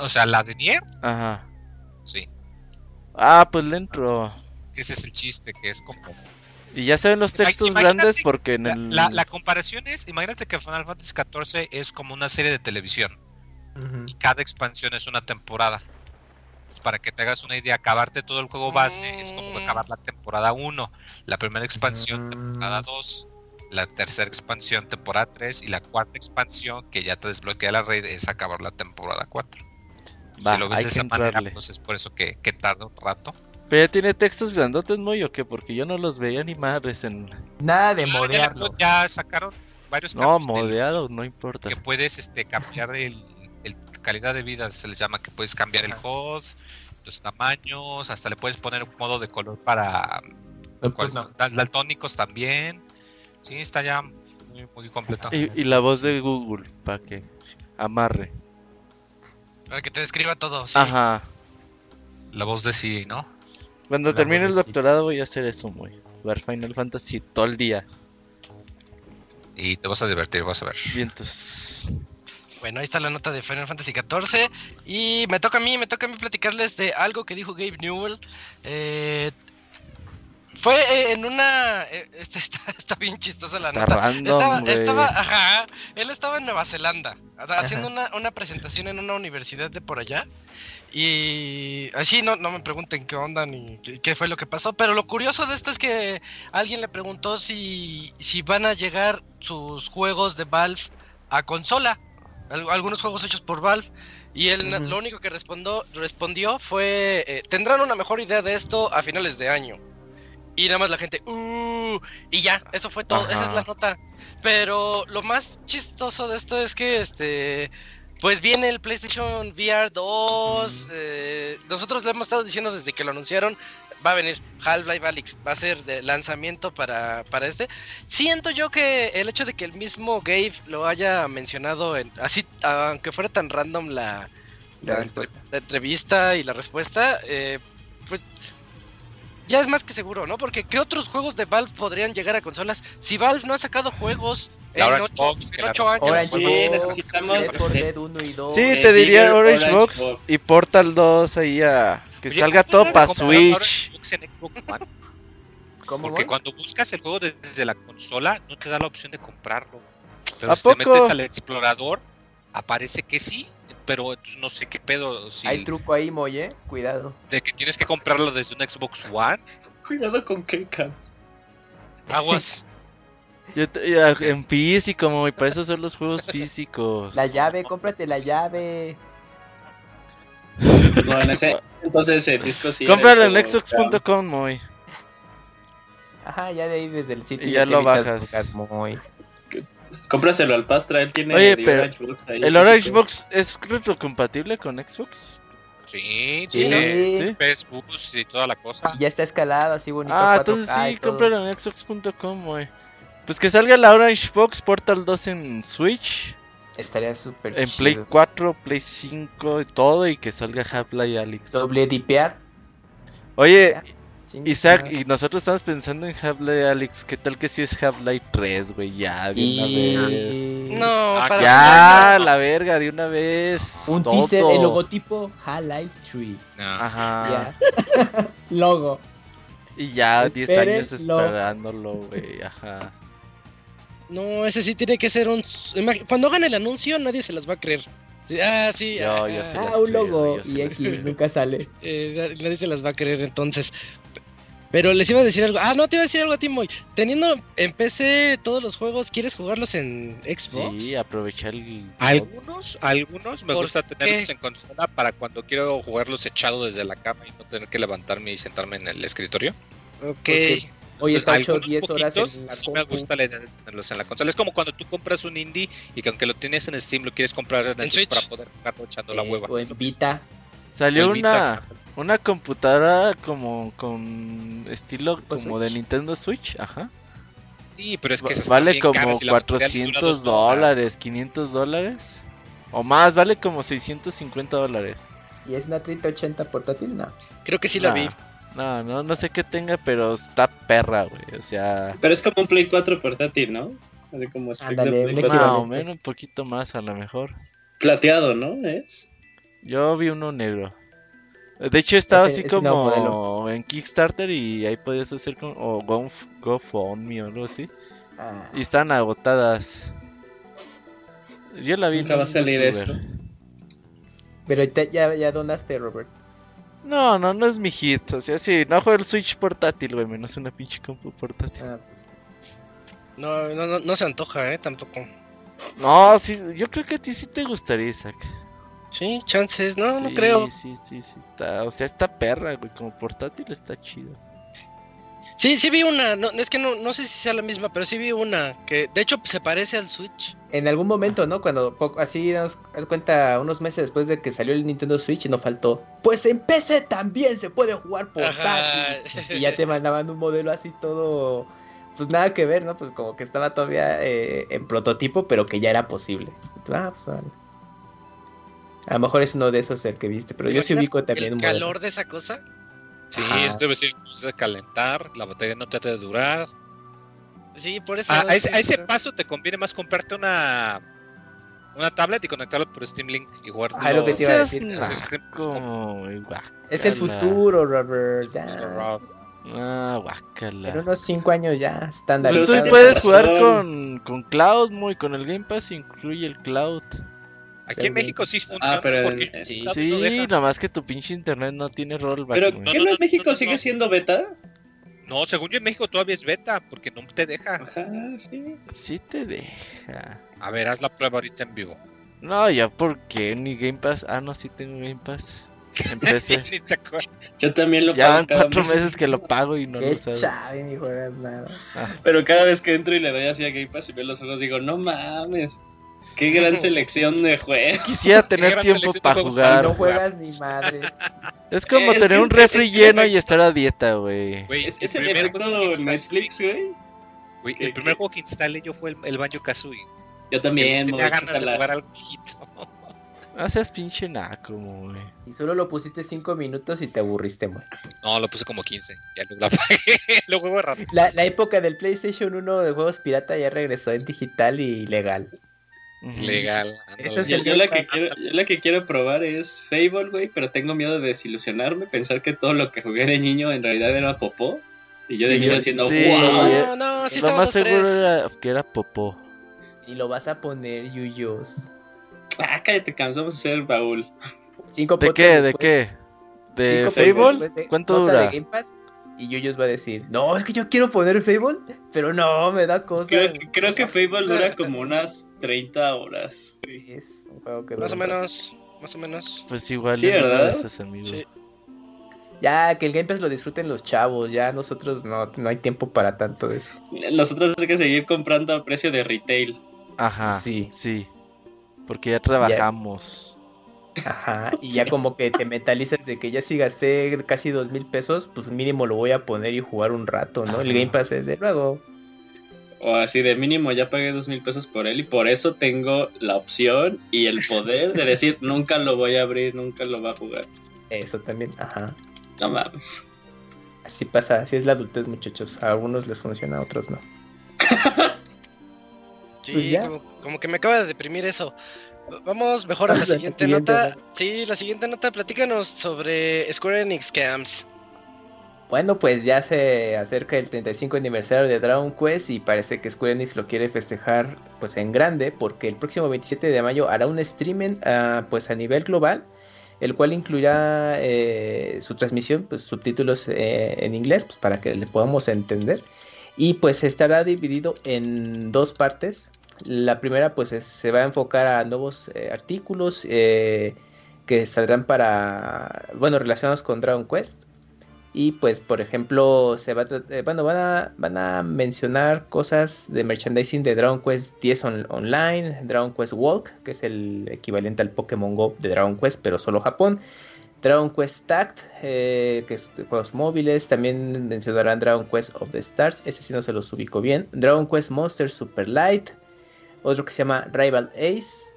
O sea, la de Nier. Ajá. Sí. Ah, pues le entro. Ese es el chiste, que es como... Y ya se ven los textos grandes porque en el... La, comparación es, imagínate que Final Fantasy XIV es como una serie de televisión. Y cada expansión es una temporada. Para que te hagas una idea, acabarte todo el juego base es como mm. acabar la temporada 1, la primera expansión, temporada 2, la tercera expansión, temporada 3 y la cuarta expansión que ya te desbloquea la red es acabar la temporada 4 si lo ves de esa manera, pues es por eso que, tarda un rato. Pero ya tiene textos grandotes, muy o qué? Porque yo no los veía ni madres en. Nada de modearlo. Ya, sacaron varios No, modeado, no importa. Que puedes este, cambiar el, calidad de vida, se les llama, que puedes cambiar el HUD, los tamaños, hasta le puedes poner un modo de color para. Pues daltónicos también. Sí, está ya muy, muy completo. Y, y la voz de Google, para que amarre. Para que te describa todo. Sí. Ajá. La voz de sí, ¿no? Cuando termine el doctorado voy a hacer eso, muy. Ver Final Fantasy todo el día. Y te vas a divertir, vas a ver. Vientos. Bueno, ahí está la nota de Final Fantasy XIV. Y me toca a mí, me toca a mí platicarles de algo que dijo Gabe Newell. Eh, fue eh, en una. Eh, este, está, bien chistosa la nota. estaba, ajá, él estaba en Nueva Zelanda haciendo una, presentación en una universidad de por allá. Y así no, no me pregunten qué onda ni qué, fue lo que pasó. Pero lo curioso de esto es que alguien le preguntó si, si van a llegar sus juegos de Valve a consola. Algunos juegos hechos por Valve. Y él lo único que respondió, respondió fue: eh, Tendrán una mejor idea de esto a finales de año. Y nada más la gente, uh, y ya, eso fue todo, esa es la nota. Pero lo más chistoso de esto es que este pues viene el PlayStation VR 2. Eh, nosotros le hemos estado diciendo desde que lo anunciaron. Va a venir Half-Life Alyx. Va a ser de lanzamiento para, para este. Siento yo que el hecho de que el mismo Gabe lo haya mencionado en, así, aunque fuera tan random la, la, entrevista y la respuesta, eh, pues ya es más que seguro, ¿no? Porque ¿qué otros juegos de Valve podrían llegar a consolas si Valve no ha sacado juegos en 8 años? Orange necesitamos Sí, te diría Orange, Box y Portal 2 ahí a que salga todo para Switch. Porque cuando buscas el juego desde la consola no te da la opción de comprarlo. Pero si te metes al explorador aparece que sí pero no sé qué pedo. Si... Hay truco ahí, Moye, cuidado. De que tienes que comprarlo desde un Xbox One. Cuidado con qué, Aguas. Yo en físico, Moy, para eso son los juegos físicos. La llave, cómprate la llave. No, en ese, entonces el disco sí. Cómpralo en xbox.com, Moy. Ajá, ya de ahí desde el sitio. Y ya, lo bajas. Cómpraselo al Pastra, él tiene Oye, pero ¿El Orange Box es retrocompatible con Xbox? Sí, sí, Facebook y toda la cosa. ya está escalado así bonito. Ah, entonces sí, cómpralo en xbox.com, güey. Pues que salga la Orange Box Portal 2 en Switch. Estaría súper En Play 4, Play 5 y todo. Y que salga Half-Life Alyx. Doble dipear. Oye, Isaac, y nosotros estamos pensando en Half-Life Alex. ¿Qué tal que si es Half-Life 3, güey? Ya, de una vez. No, ah, para Ya, la verga, de una vez. Un teaser, el logotipo Half-Life 3. Ajá. Logo. Y ya 10 años esperándolo, güey. Ajá. No, ese sí tiene que ser un. Cuando hagan el anuncio, nadie se las va a creer. Ah, sí. ah, ah un logo y X nunca sale. Eh, nadie se las va a creer entonces. Pero les iba a decir algo. Ah, no, te iba a decir algo a ti, Moy. Teniendo en PC todos los juegos, ¿quieres jugarlos en Xbox? Sí, aprovechar el... Algunos, algunos me gusta tenerlos en consola para cuando quiero jugarlos echado desde la cama y no tener que levantarme y sentarme en el escritorio. Ok. Oye, está 8 10 horas en la sí me gusta tenerlos en la consola. Es como cuando tú compras un indie y que aunque lo tienes en Steam, lo quieres comprar en, Switch para poder jugarlo echando la hueva. O en Vita. Salió una... Una computadora como con estilo como de Nintendo Switch, ajá. Sí, pero es que vale como 400 dólares, 500 dólares. O más, vale como 650 dólares. ¿Y es una 3080 portátil? No. Creo que sí la vi. No, no, no sé qué tenga, pero está perra, güey. O sea. Pero es como un Play 4 portátil, ¿no? Así como Ándale, un menos, un poquito más a lo mejor. Plateado, ¿no? Es. Yo vi uno negro. De hecho estaba así como en Kickstarter y ahí podías hacer como, o GoFundMe o algo así. Ah. Y están agotadas. Yo la vi. Nunca va a salir eso. Pero ya, ya donaste, Robert. No, no, no es mi hit. O sea, sí, no juego el Switch portátil, güey, menos una pinche compu portátil. Ah, pues. no, no, no, no se antoja, eh, tampoco. No, sí, yo creo que a ti sí te gustaría, Isaac. Sí, chances, no, no creo. Sí, sí, sí, está, o sea, está perra, güey, como portátil está chido. Sí, sí vi una, no, es que no, no sé si sea la misma, pero sí vi una que de hecho se parece al Switch. En algún momento, ¿no? Cuando así nos das cuenta unos meses después de que salió el Nintendo Switch y no faltó. Pues en PC también se puede jugar portátil. Y ya te mandaban un modelo así todo, pues nada que ver, ¿no? Pues como que estaba todavía eh, en prototipo, pero que ya era posible. ah, pues vale. A lo mejor es uno de esos el que viste, pero yo sí ubico también el calor de esa cosa? Sí, esto debe ser de calentar, la batería no te de durar. Sí, por eso. Ah, a, ese, paso te conviene más comprarte una una tablet y conectarlo por Steam Link y jugar. Ah, lo que te iba a decir. es el futuro, Robert. Ah, guacala. En unos 5 años ya estándar. Pues tú puedes jugar con, con Cloud, muy con el Game Pass incluye el Cloud. Aquí en México sí funciona. Ah, pero porque sí, sí nada más que tu pinche internet no tiene rollback. Pero ¿qué no, en México sigue siendo beta? No, según yo en México todavía es beta, porque no te deja. Ajá, sí. Sí te deja. A ver, haz la prueba ahorita en vivo. No, ya porque ni Game Pass. Ah, no, sí tengo Game Pass. Empecé. yo también lo pago. Ya van cuatro meses que lo pago y no lo sé. ni juegas nada. Ah. Pero cada vez que entro y le doy así a Game Pass y veo los ojos, digo, no mames. Qué gran selección de juegos. Quisiera tener tiempo para jugar. No juegas ni madre. Es como tener un refri lleno y estar a dieta, güey. Es, el, efecto Netflix, güey. Güey, el primer juego que instalé yo fue el, el Banjo Kazooie. Yo también, Tenía ganas de jugar al viejito. No seas pinche naco, güey. Y solo lo pusiste 5 minutos y te aburriste, güey. No, lo puse como 15. Ya lo apagué. lo juego rápido. La, la época del PlayStation 1 de juegos pirata ya regresó en digital y legal. Legal. yo, la que quiero, la que quiero probar es Fable, güey, pero tengo miedo de desilusionarme, pensar que todo lo que jugué de niño en realidad era popó. Y yo de niño diciendo, sí, wow. No, no, sí Lo más seguro era que era popó. Y lo vas a poner yuyos. Ah, cállate, cansamos de ser baúl. Cinco ¿De qué? ¿De qué? ¿De Fable? ¿Cuánto dura? De Game Pass y Yuyos va a decir, no, es que yo quiero poner Fable, pero no, me da cosa. Creo, que Fable dura como unas 30 horas. Es un juego que más o menos, más o menos. Pues igual, sí, ¿verdad? Sí. Ya, que el Game Pass lo disfruten los chavos, ya nosotros no, no hay tiempo para tanto de eso. Nosotros hay que seguir comprando a precio de retail. Ajá, sí, sí. Porque ya trabajamos. Ajá, y ya como que te mentalizas de que ya si gasté casi dos mil pesos, pues mínimo lo voy a poner y jugar un rato, ¿no? El Game Pass es de luego. O así de mínimo ya pagué dos mil pesos por él y por eso tengo la opción y el poder de decir nunca lo voy a abrir, nunca lo va a jugar. Eso también, ajá. No mames. Así pasa, así es la adultez muchachos. A algunos les funciona, a otros no. sí, pues como, como que me acaba de deprimir eso. Vamos mejor a la siguiente, nota. Sí, la siguiente nota, platícanos sobre Square Enix Camps. Bueno, pues ya se acerca el 35 aniversario de Dragon Quest y parece que Square Enix lo quiere festejar pues en grande porque el próximo 27 de mayo hará un streaming uh, pues a nivel global el cual incluirá eh, su transmisión pues subtítulos eh, en inglés pues para que le podamos entender y pues estará dividido en dos partes la primera pues se va a enfocar a nuevos eh, artículos que saldrán para, bueno, relacionados con Dragon Quest. Y pues, por ejemplo, se va a, eh, bueno, van a, van a mencionar cosas de merchandising de Dragon Quest 10 online, Dragon Quest Walk, que es el equivalente al Pokémon Go de Dragon Quest, pero solo Japón. Dragon Quest Tact, eh, que es juegos móviles. También mencionarán Dragon Quest of the Stars. Ese sí no se los ubico bien. Dragon Quest Monster Super Light. Otro que se llama Rival Ace.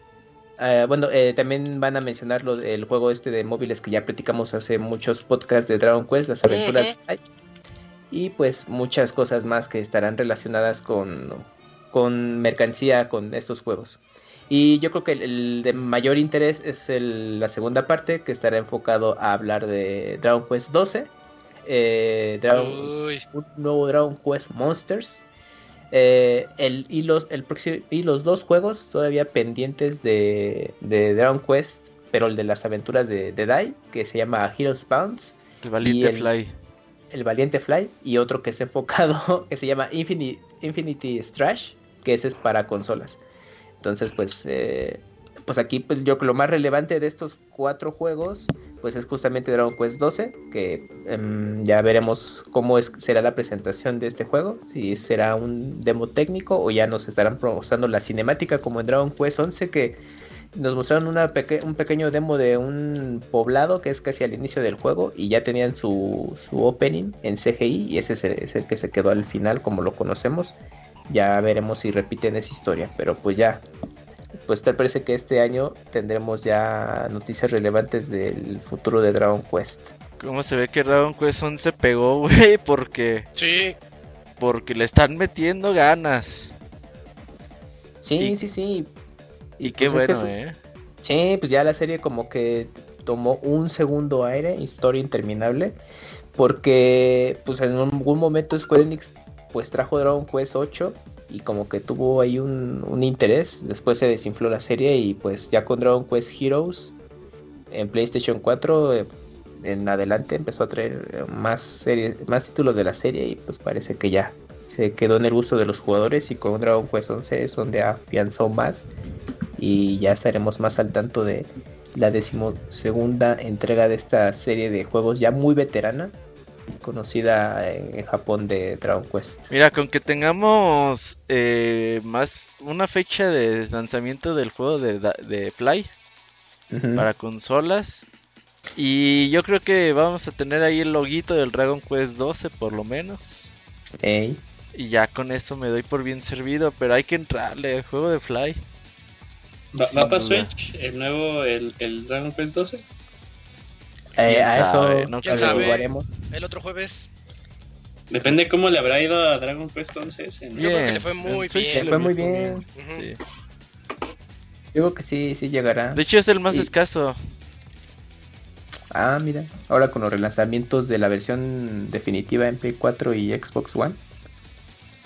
Eh, bueno, eh, también van a mencionar el juego este de móviles que ya platicamos hace muchos podcasts de Dragon Quest, las aventuras. Y pues muchas cosas más que estarán relacionadas con, con mercancía con estos juegos. Y yo creo que el, de mayor interés es la segunda parte, que estará enfocado a hablar de Dragon Quest 12, eh, un nuevo Dragon Quest Monsters. Eh, el, y, los, el y los dos juegos todavía pendientes de, Dragon Quest, pero el de las aventuras de, de Dai, que se llama Heroes Bounce. El Valiente Fly. El Valiente Fly. Y otro que es enfocado, que se llama Infinity, Infinity Strash, que ese es para consolas. Entonces, pues, eh, pues aquí pues, yo lo más relevante de estos cuatro juegos, pues es justamente Dragon Quest 12, que em, ya veremos cómo es, será la presentación de este juego, si será un demo técnico o ya nos estarán mostrando la cinemática como en Dragon Quest 11, que nos mostraron un pequeño demo de un poblado que es casi al inicio del juego y ya tenían su, su opening en CGI y ese es el, que se quedó al final como lo conocemos. Ya veremos si repiten esa historia, pero pues ya, pues tal parece que este año tendremos ya noticias relevantes del futuro de Dragon Quest. ¿Cómo se ve que Dragon Quest 11 pegó, güey? Porque... Sí. Porque le están metiendo ganas. Sí, sí, sí. Y, qué pues bueno, ¿eh? Sí, pues ya la serie como que tomó un segundo aire, historia interminable, porque pues en algún momento Square Enix pues trajo Dragon Quest 8 y como que tuvo ahí un, interés. Después se desinfló la serie y pues ya con Dragon Quest Heroes en PlayStation 4 eh, en adelante empezó a traer eh, más series, más títulos de la serie y pues parece que ya se quedó en el gusto de los jugadores y con Dragon Quest 11 es donde afianzó más y ya estaremos más al tanto de la decimosegunda entrega de esta serie de juegos ya muy veterana conocida en, Japón de Dragon Quest. Mira, con que tengamos eh, más una fecha de lanzamiento del juego de, Fly para consolas. Y yo creo que vamos a tener ahí el loguito del Dragon Quest 12 por lo menos. Y ya con eso me doy por bien servido, pero hay que entrarle al juego de Fly. ¿Va, para Switch el nuevo, el, el Dragon Quest 12? Eh, a eso no ¿Quién sabe? El otro jueves. Depende cómo le habrá ido a Dragon Quest 11. Yo creo que le fue muy bien. Le fue muy bien. sí. Yo creo que sí, sí llegará. De hecho es el más escaso. Ah, mira. Ahora con los relanzamientos de la versión definitiva en Play 4 y Xbox One.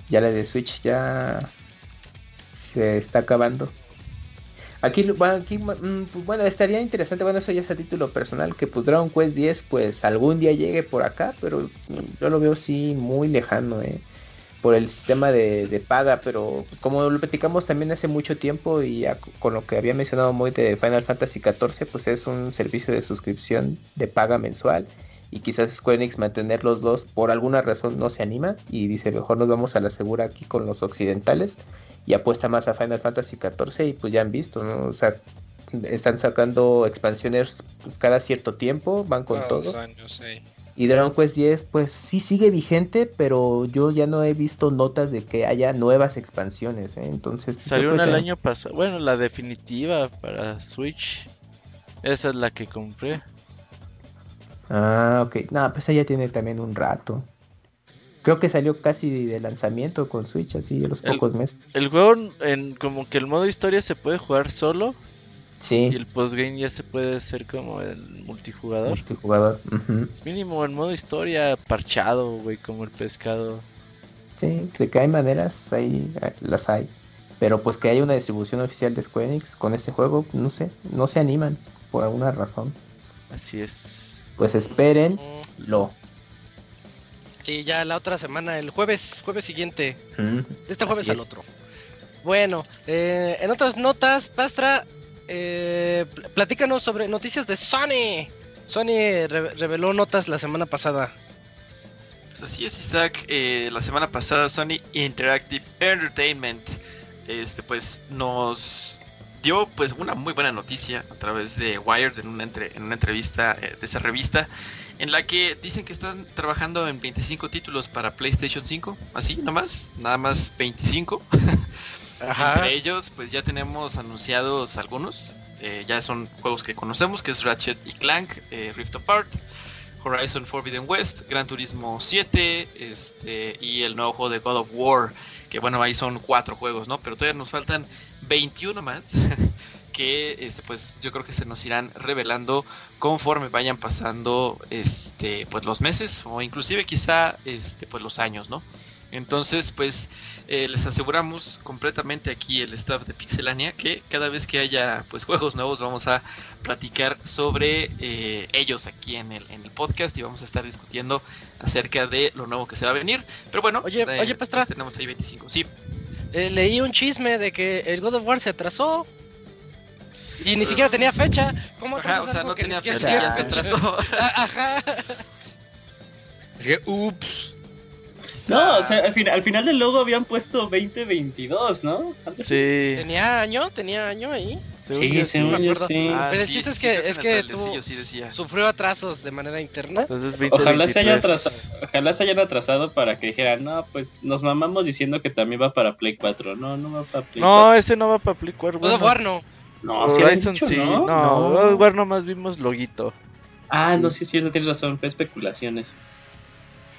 Ya la de Switch ya se está acabando. Aquí, aquí mm, pues, bueno, estaría interesante, bueno, eso ya es a título personal, que pues Dragon Quest 10 pues algún día llegue por acá, pero yo lo veo sí muy lejano, eh, por el sistema de, paga, pero pues como lo platicamos también hace mucho tiempo y con lo que había mencionado muy de Final Fantasy XIV, pues es un servicio de suscripción de paga mensual y quizás Square Enix mantener los dos por alguna razón no se anima y dice mejor nos vamos a la segura aquí con los occidentales y apuesta más a Final Fantasy XIV y pues ya han visto, ¿no? O sea, están sacando expansiones pues, cada cierto tiempo, van con todo. Y Dragon Quest 10 pues sí sigue vigente, pero yo ya no he visto notas de que haya nuevas expansiones, ¿eh? entonces... Salió una el año pasado, bueno, la definitiva para Switch, esa es la que compré. Ah, ok. No, pues ella tiene también un rato. Creo que salió casi de lanzamiento con Switch, así de los pocos meses. El juego, en como que el modo historia se puede jugar solo. Sí. Y el postgame ya se puede hacer como el multijugador. Multijugador. Es mínimo el modo historia parchado, güey, como el pescado. Sí, de que hay maneras, ahí las hay. Pero pues que haya una distribución oficial de Square Enix con este juego, no sé, no se animan por alguna razón. Así es pues esperen lo. Sí, ya la otra semana, el jueves, jueves siguiente. De este jueves al otro. Bueno, eh, en otras notas, Pastra, eh, platícanos sobre noticias de Sony. Sony reveló notas la semana pasada. Pues así es, Isaac. Eh, la semana pasada Sony Interactive Entertainment este, pues nos dio pues una muy buena noticia a través de Wired en una, en una entrevista de esa revista en la que dicen que están trabajando en 25 títulos para PlayStation 5, así nomás, nada más 25. Entre ellos, pues ya tenemos anunciados algunos, eh, ya son juegos que conocemos, que es Ratchet y Clank, eh, Rift Apart, Horizon Forbidden West, Gran Turismo 7, este, y el nuevo juego de God of War, que bueno, ahí son cuatro juegos, ¿no? Pero todavía nos faltan 21 más que este, pues yo creo que se nos irán revelando conforme vayan pasando este pues los meses o inclusive quizá este pues los años no entonces pues eh, les aseguramos completamente aquí el staff de Pixelania que cada vez que haya pues juegos nuevos vamos a platicar sobre eh, ellos aquí en el, en el podcast y vamos a estar discutiendo acerca de lo nuevo que se va a venir. Pero bueno oye oye pues tenemos ahí 25 sí eh, leí un chisme de que el God of War se atrasó y ni siquiera tenía fecha. ¿Cómo Ajá, o sea, no tenía fecha, ya se atrasó. Ajá. Es que, ups. No, o sea, al, final, al final del logo habían puesto 2022, ¿no? Sí. ¿Tenía año? ¿Tenía año ahí? Sí, sí, me acuerdo. Sí. Ah, Pero el chiste es que, es que sí sufrió atrasos de manera interna. Entonces, ojalá, se haya atrasado, ojalá se hayan atrasado para que dijeran, no, pues nos mamamos diciendo que también va para Play 4. No, no va para Play 4. No, ese no va para Play 4. God of War no. No, Horizon sí. No, no, no. God nomás vimos loguito. Ah, no, sí es cierto, tienes razón, fue especulaciones.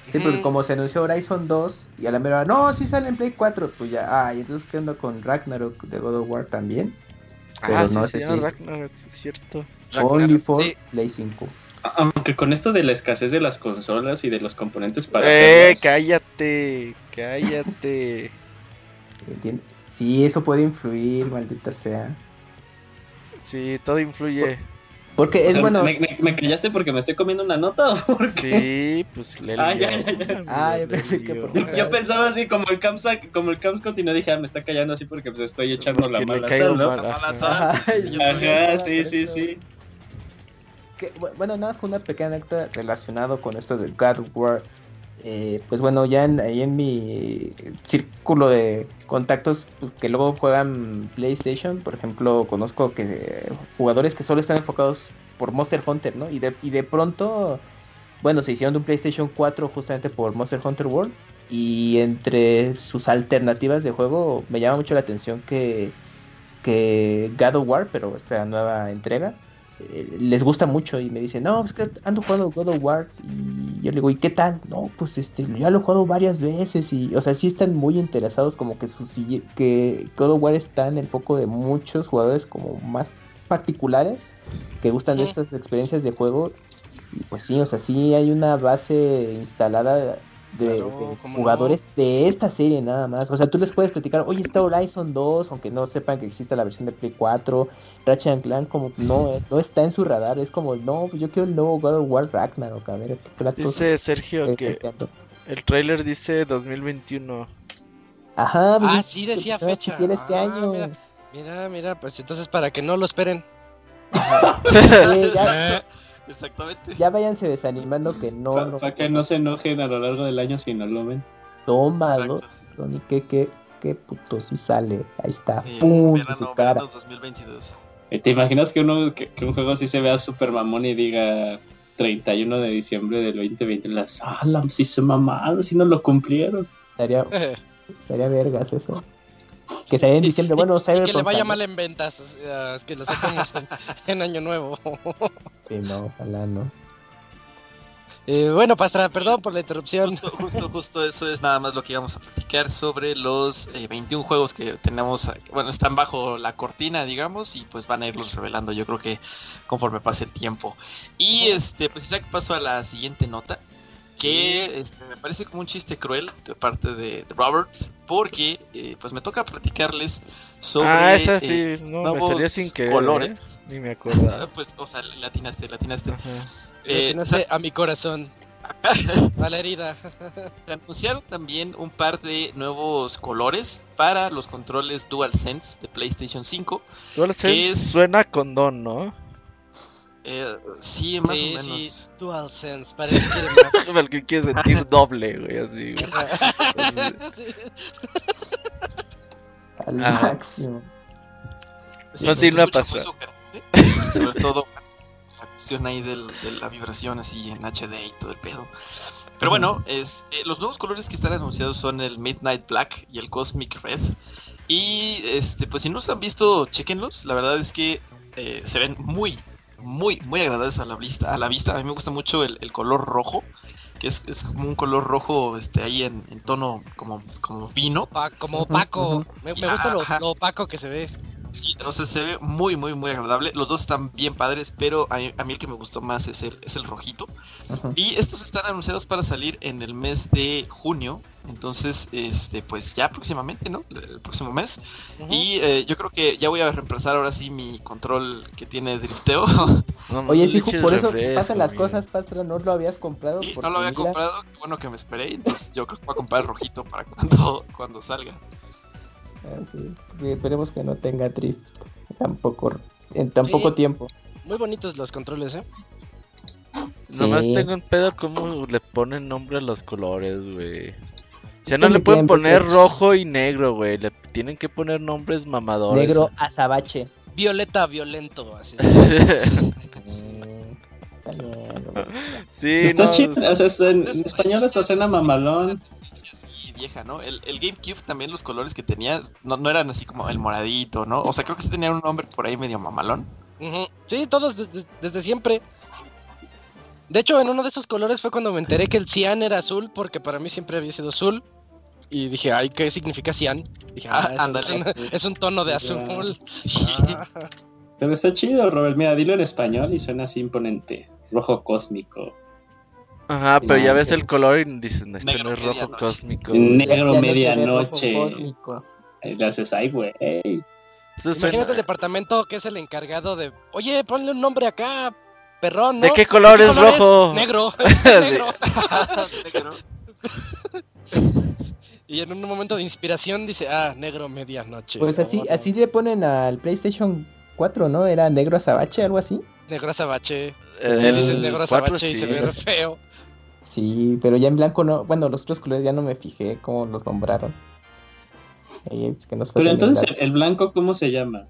Sí, porque como se anunció Horizon 2 y a la mera no, sí sale en Play 4, pues ya, ah, y entonces quedando con Ragnarok de God of War también. Pero ah, no sí, sé sí, si Ragnarok, sí es cierto. Only for Play 5. Aunque con esto de la escasez de las consolas y de los componentes para. ¡Eh! ¡Cállate! ¡Cállate! Sí, eso puede influir, maldita sea. Sí, todo influye. Porque es bueno. ¿me, me, callaste porque me estoy comiendo una nota? ¿o Sí, pues le ah, ya, ya, ya. Ah, yo pensé que por... Yo pensaba así, como el Camps, como el Camps continuó, dije, ah, me está callando así porque pues estoy echando la mala sal, ¿no? La mala sal. Ajá, sí, sí, sí. Que, bueno, nada más con una pequeña anécdota relacionado con esto de God War. Eh, pues bueno, ya en, ahí en mi círculo de contactos pues, que luego juegan PlayStation, por ejemplo, conozco que jugadores que solo están enfocados por Monster Hunter, ¿no? Y de, y de pronto, bueno, se hicieron de un PlayStation 4 justamente por Monster Hunter World. Y entre sus alternativas de juego me llama mucho la atención que, que God of War, pero esta nueva entrega, les gusta mucho y me dicen, no, es que ando jugando God of War y yo le digo, ¿y qué tal? No, pues este, ya lo he jugado varias veces y, o sea, sí están muy interesados como que su que God of War está en el foco de muchos jugadores como más particulares que gustan de estas experiencias de juego y pues sí, o sea, sí hay una base instalada de, jugadores de esta serie nada más. O sea, tú les puedes platicar, oye, está Horizon 2, aunque no sepan que existe la versión de Play 4, Ratchet Clank como no, no está en su radar, es como, no, pues yo quiero el nuevo God of War Ragnarok, a ver, Dice Sergio que el trailer dice 2021. Ajá, pues, ah, sí decía fecha. Sí, este ah, año. Mira, mira, pues entonces para que no lo esperen. Exactamente. Ya váyanse desanimando que no. Para que no se enojen a lo largo del año si no lo ven. Tómalo, Sony, que, que, que puto si sale. Ahí está. ¡Pum! su cara. 2022. Eh, ¿Te imaginas que, uno, que, un juego así se vea super mamón y diga 31 de diciembre del 2020? Las alas, si se mamaron, si no lo cumplieron. Estaría, estaría vergas eso. Que se en diciembre, bueno, y que le vaya mal en ventas, es que lo sacamos en, Año Nuevo. sí, no, ojalá no. Eh, bueno, Pastra, perdón por la interrupción. Justo, justo, justo, eso es nada más lo que íbamos a platicar sobre los 21 eh, juegos que tenemos, bueno, están bajo la cortina, digamos, y pues van a irlos revelando, yo creo que conforme pase el tiempo. Y este, pues ya paso a la siguiente nota que este, me parece como un chiste cruel de parte de, Robert, porque eh, pues me toca platicarles sobre ah, esa sí, eh, no, me salió sin querer, colores. ¿eh? Ni me acuerdo. pues, o sea, latinaste, latinaste. Eh, latinaste a mi corazón. a la herida. Se anunciaron también un par de nuevos colores para los controles DualSense de PlayStation 5. DualSense suena con don, ¿no? Eh, sí, más o menos. Sí, DualSense, parece que quiere más. el que quiere sentir doble, güey, así. Al máximo. no, sí, no ha Sobre todo la cuestión ahí del, de la vibración así en HD y todo el pedo. Pero bueno, es, eh, los nuevos colores que están anunciados son el Midnight Black y el Cosmic Red. Y este, pues si no los han visto, chequenlos. La verdad es que eh, se ven muy, muy, muy agradables a la vista. A la vista. A mí me gusta mucho el, color rojo, que es, como un color rojo este, ahí en, tono como, como vino. como opaco. Me, gusta lo, opaco que se ve. Sí, o sea, se ve muy, muy, muy agradable. Los dos están bien padres, pero a, mí el que me gustó más es el, es el rojito. Y estos están anunciados para salir en el mes de junio. Entonces, este, pues ya próximamente, ¿no? El próximo mes. Y eh, yo creo que ya voy a reemplazar ahora sí mi control que tiene drifteo. Oye, sí, por eso pasan las cosas, Pastra, ¿no lo habías comprado? no lo había comprado, qué bueno que me esperé. Entonces yo creo que voy a comprar el rojito para cuando, cuando salga. Ah, esperemos que no tenga drift tampoco en tan poco tiempo. Muy bonitos los controles, ¿eh? Nomás tengo un pedo como le ponen nombre a los colores, güey. O sea, no le pueden poner rojo y negro, güey. Le tienen que poner nombres mamadores. Negro azabache. Violeta violento, así. sí, está chido. O sea, en, español esta cena mamalón vieja, ¿no? El, GameCube también los colores que tenía no, no, eran así como el moradito, ¿no? O sea, creo que sí tenían un nombre por ahí medio mamalón. Sí, todos desde, siempre. De hecho, en uno de esos colores fue cuando me enteré que el cian era azul, porque para mí siempre había sido azul. Y dije, ay, ¿qué significa cian? Dije, ah, ah es, un, tono de azul. Ah. Pero está chido, Robert. Mira, dilo en español y suena así imponente. Rojo cósmico. Ajá, pero ya ves el color y dices, este no es rojo cósmico. Negro medianoche. Haces, ay, güey. Imagínate el departamento que es el encargado de, oye, ponle un nombre acá, perrón, ¿no? ¿De qué color es rojo? Negro. Negro. y en un momento de inspiración dice, ah, negro medianoche. Pues así, así le ponen al PlayStation 4, ¿no? Era negro azabache, algo así. Negro azabache. Eh, sí, dice negro azabache y se ve feo. Sí, pero ya en blanco no. Bueno, los otros colores ya no me fijé cómo los nombraron. Pues, pero entonces, el, blanco, ¿cómo se llama?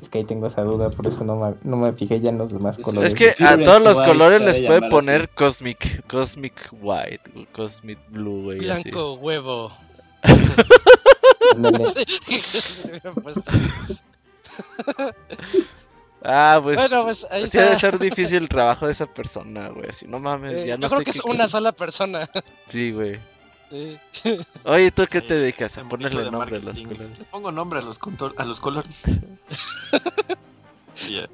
Es que ahí tengo esa duda, por eso no me, no me fijé ya en los demás colores. Es que a todos los colores les puede poner Cosmic, Cosmic White, Cosmic Blue, güey. Blanco huevo. Ah, pues. Bueno, pues ahí está. debe ser difícil el trabajo de esa persona, güey. Si no mames, eh, ya no Yo creo que es una sola persona. Sí, güey. Sí. Oye, ¿tú qué te dedicas? A ponerle nombre a los colores. Le pongo nombre a los, a los colores. yeah.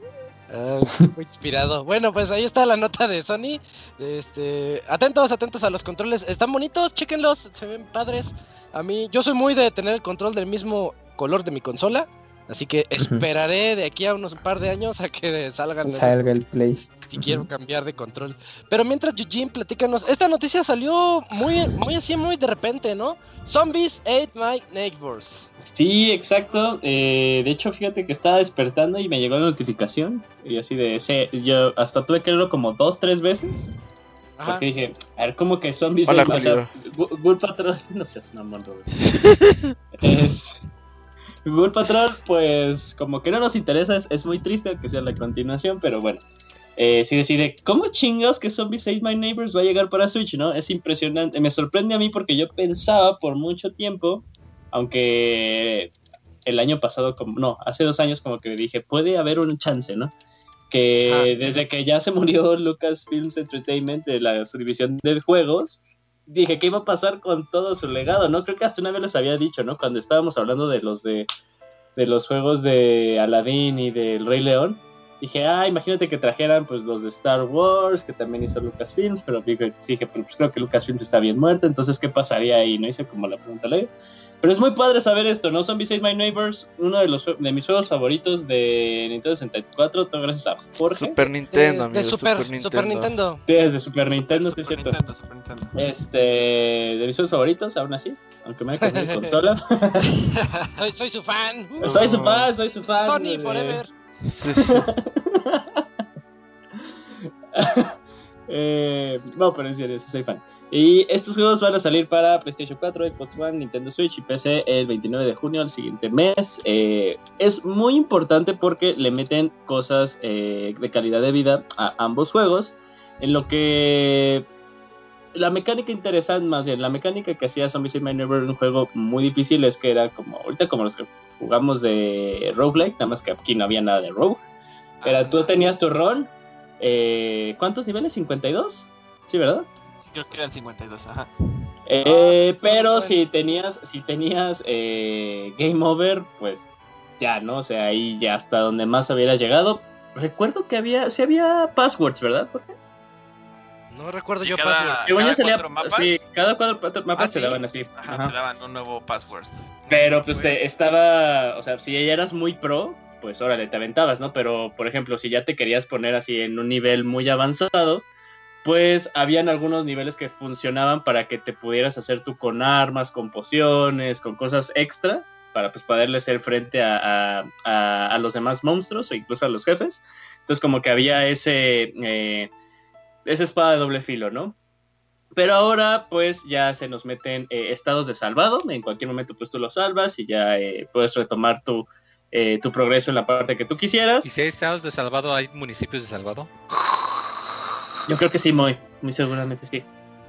Ah, muy inspirado. Bueno, pues ahí está la nota de Sony. Este, atentos, atentos a los controles. Están bonitos, chéquenlos, se ven padres. A mí, yo soy muy de tener el control del mismo color de mi consola. Así que esperaré de aquí a unos par de años a que salgan salga el play. Si quiero cambiar de control. Pero mientras Eugene, platícanos. Esta noticia salió muy, muy así, muy de repente, ¿no? Zombies ate my neighbors. Sí, exacto. Eh, de hecho, fíjate que estaba despertando y me llegó la notificación. Y así de ese, yo hasta tuve que verlo como dos, tres veces. Porque dije, a ver, ¿cómo que zombies? Hola, o sea, Patrol, no seas mamón, es, Google Patrol, pues como que no nos interesa, es, muy triste que sea la continuación, pero bueno. Eh, si decide, ¿cómo chingados que Zombie Save My Neighbors va a llegar para Switch, no? Es impresionante, me sorprende a mí porque yo pensaba por mucho tiempo, aunque el año pasado, como, no, hace dos años como que dije, puede haber un chance, ¿no? Que desde que ya se murió Lucasfilms Entertainment de la división de juegos, dije, ¿qué iba a pasar con todo su legado? ¿No? Creo que hasta una vez les había dicho, ¿no? Cuando estábamos hablando de los de, de los juegos de Aladdin y del Rey León. Dije, ah, imagínate que trajeran pues los de Star Wars, que también hizo Lucasfilms, pero dije, sí, pues, creo que Lucasfilms está bien muerto, entonces, ¿qué pasaría ahí? No hice como la pregunta ley. Pero es muy padre saber esto, ¿no? Zombie Save My Neighbors, uno de los de mis juegos favoritos de Nintendo 64, todo gracias a Jorge. Super Nintendo, de, de Super, Nintendo. Super, Nintendo. Sí, de Super Nintendo, sí es cierto. Nintendo, Super Nintendo. Este, de mis juegos favoritos, aún así, aunque me haya cambiado consola. soy, soy su fan. Soy su fan, soy su fan. Sony forever. Eh, no, pero en serio, soy fan. Y estos juegos van a salir para PlayStation 4, Xbox One, Nintendo Switch y PC el 29 de junio, el siguiente mes. Eh, es muy importante porque le meten cosas eh, de calidad de vida a ambos juegos. En lo que la mecánica interesante, más bien, la mecánica que hacía Zombies in My Neighborhood un juego muy difícil es que era como, ahorita como los que jugamos de roguelike, nada más que aquí no había nada de rogue. Era tú tenías tu rol. Eh, ¿Cuántos niveles? ¿52? Sí, ¿verdad? Sí, creo que eran 52, ajá. Eh, ah, pero si tenías, si tenías eh, Game Over, pues ya, ¿no? O sea, ahí ya hasta donde más habías llegado. Recuerdo que había, sí había passwords, ¿verdad? ¿Por qué? No recuerdo yo cada, password. Cada cuatro mapas, sí, cada cuatro mapas te daban así. Ajá, te daban un nuevo password. Pero pues estaba, o sea, si ya eras muy pro, pues órale, te aventabas, ¿no? Pero, por ejemplo, si ya te querías poner así en un nivel muy avanzado, pues habían algunos niveles que funcionaban para que te pudieras hacer tú con armas, con pociones, con cosas extra, para pues poderle hacer frente a, a, los demás monstruos o incluso a los jefes. Entonces como que había ese, eh, espada de doble filo, ¿no? Pero ahora pues ya se nos meten eh, estados de salvado, en cualquier momento pues tú lo salvas y ya eh, puedes retomar tu, eh, tu progreso en la parte que tú quisieras. ¿Y si hay estados de salvado, hay municipios de salvado? Yo creo que sí, muy, muy seguramente sí.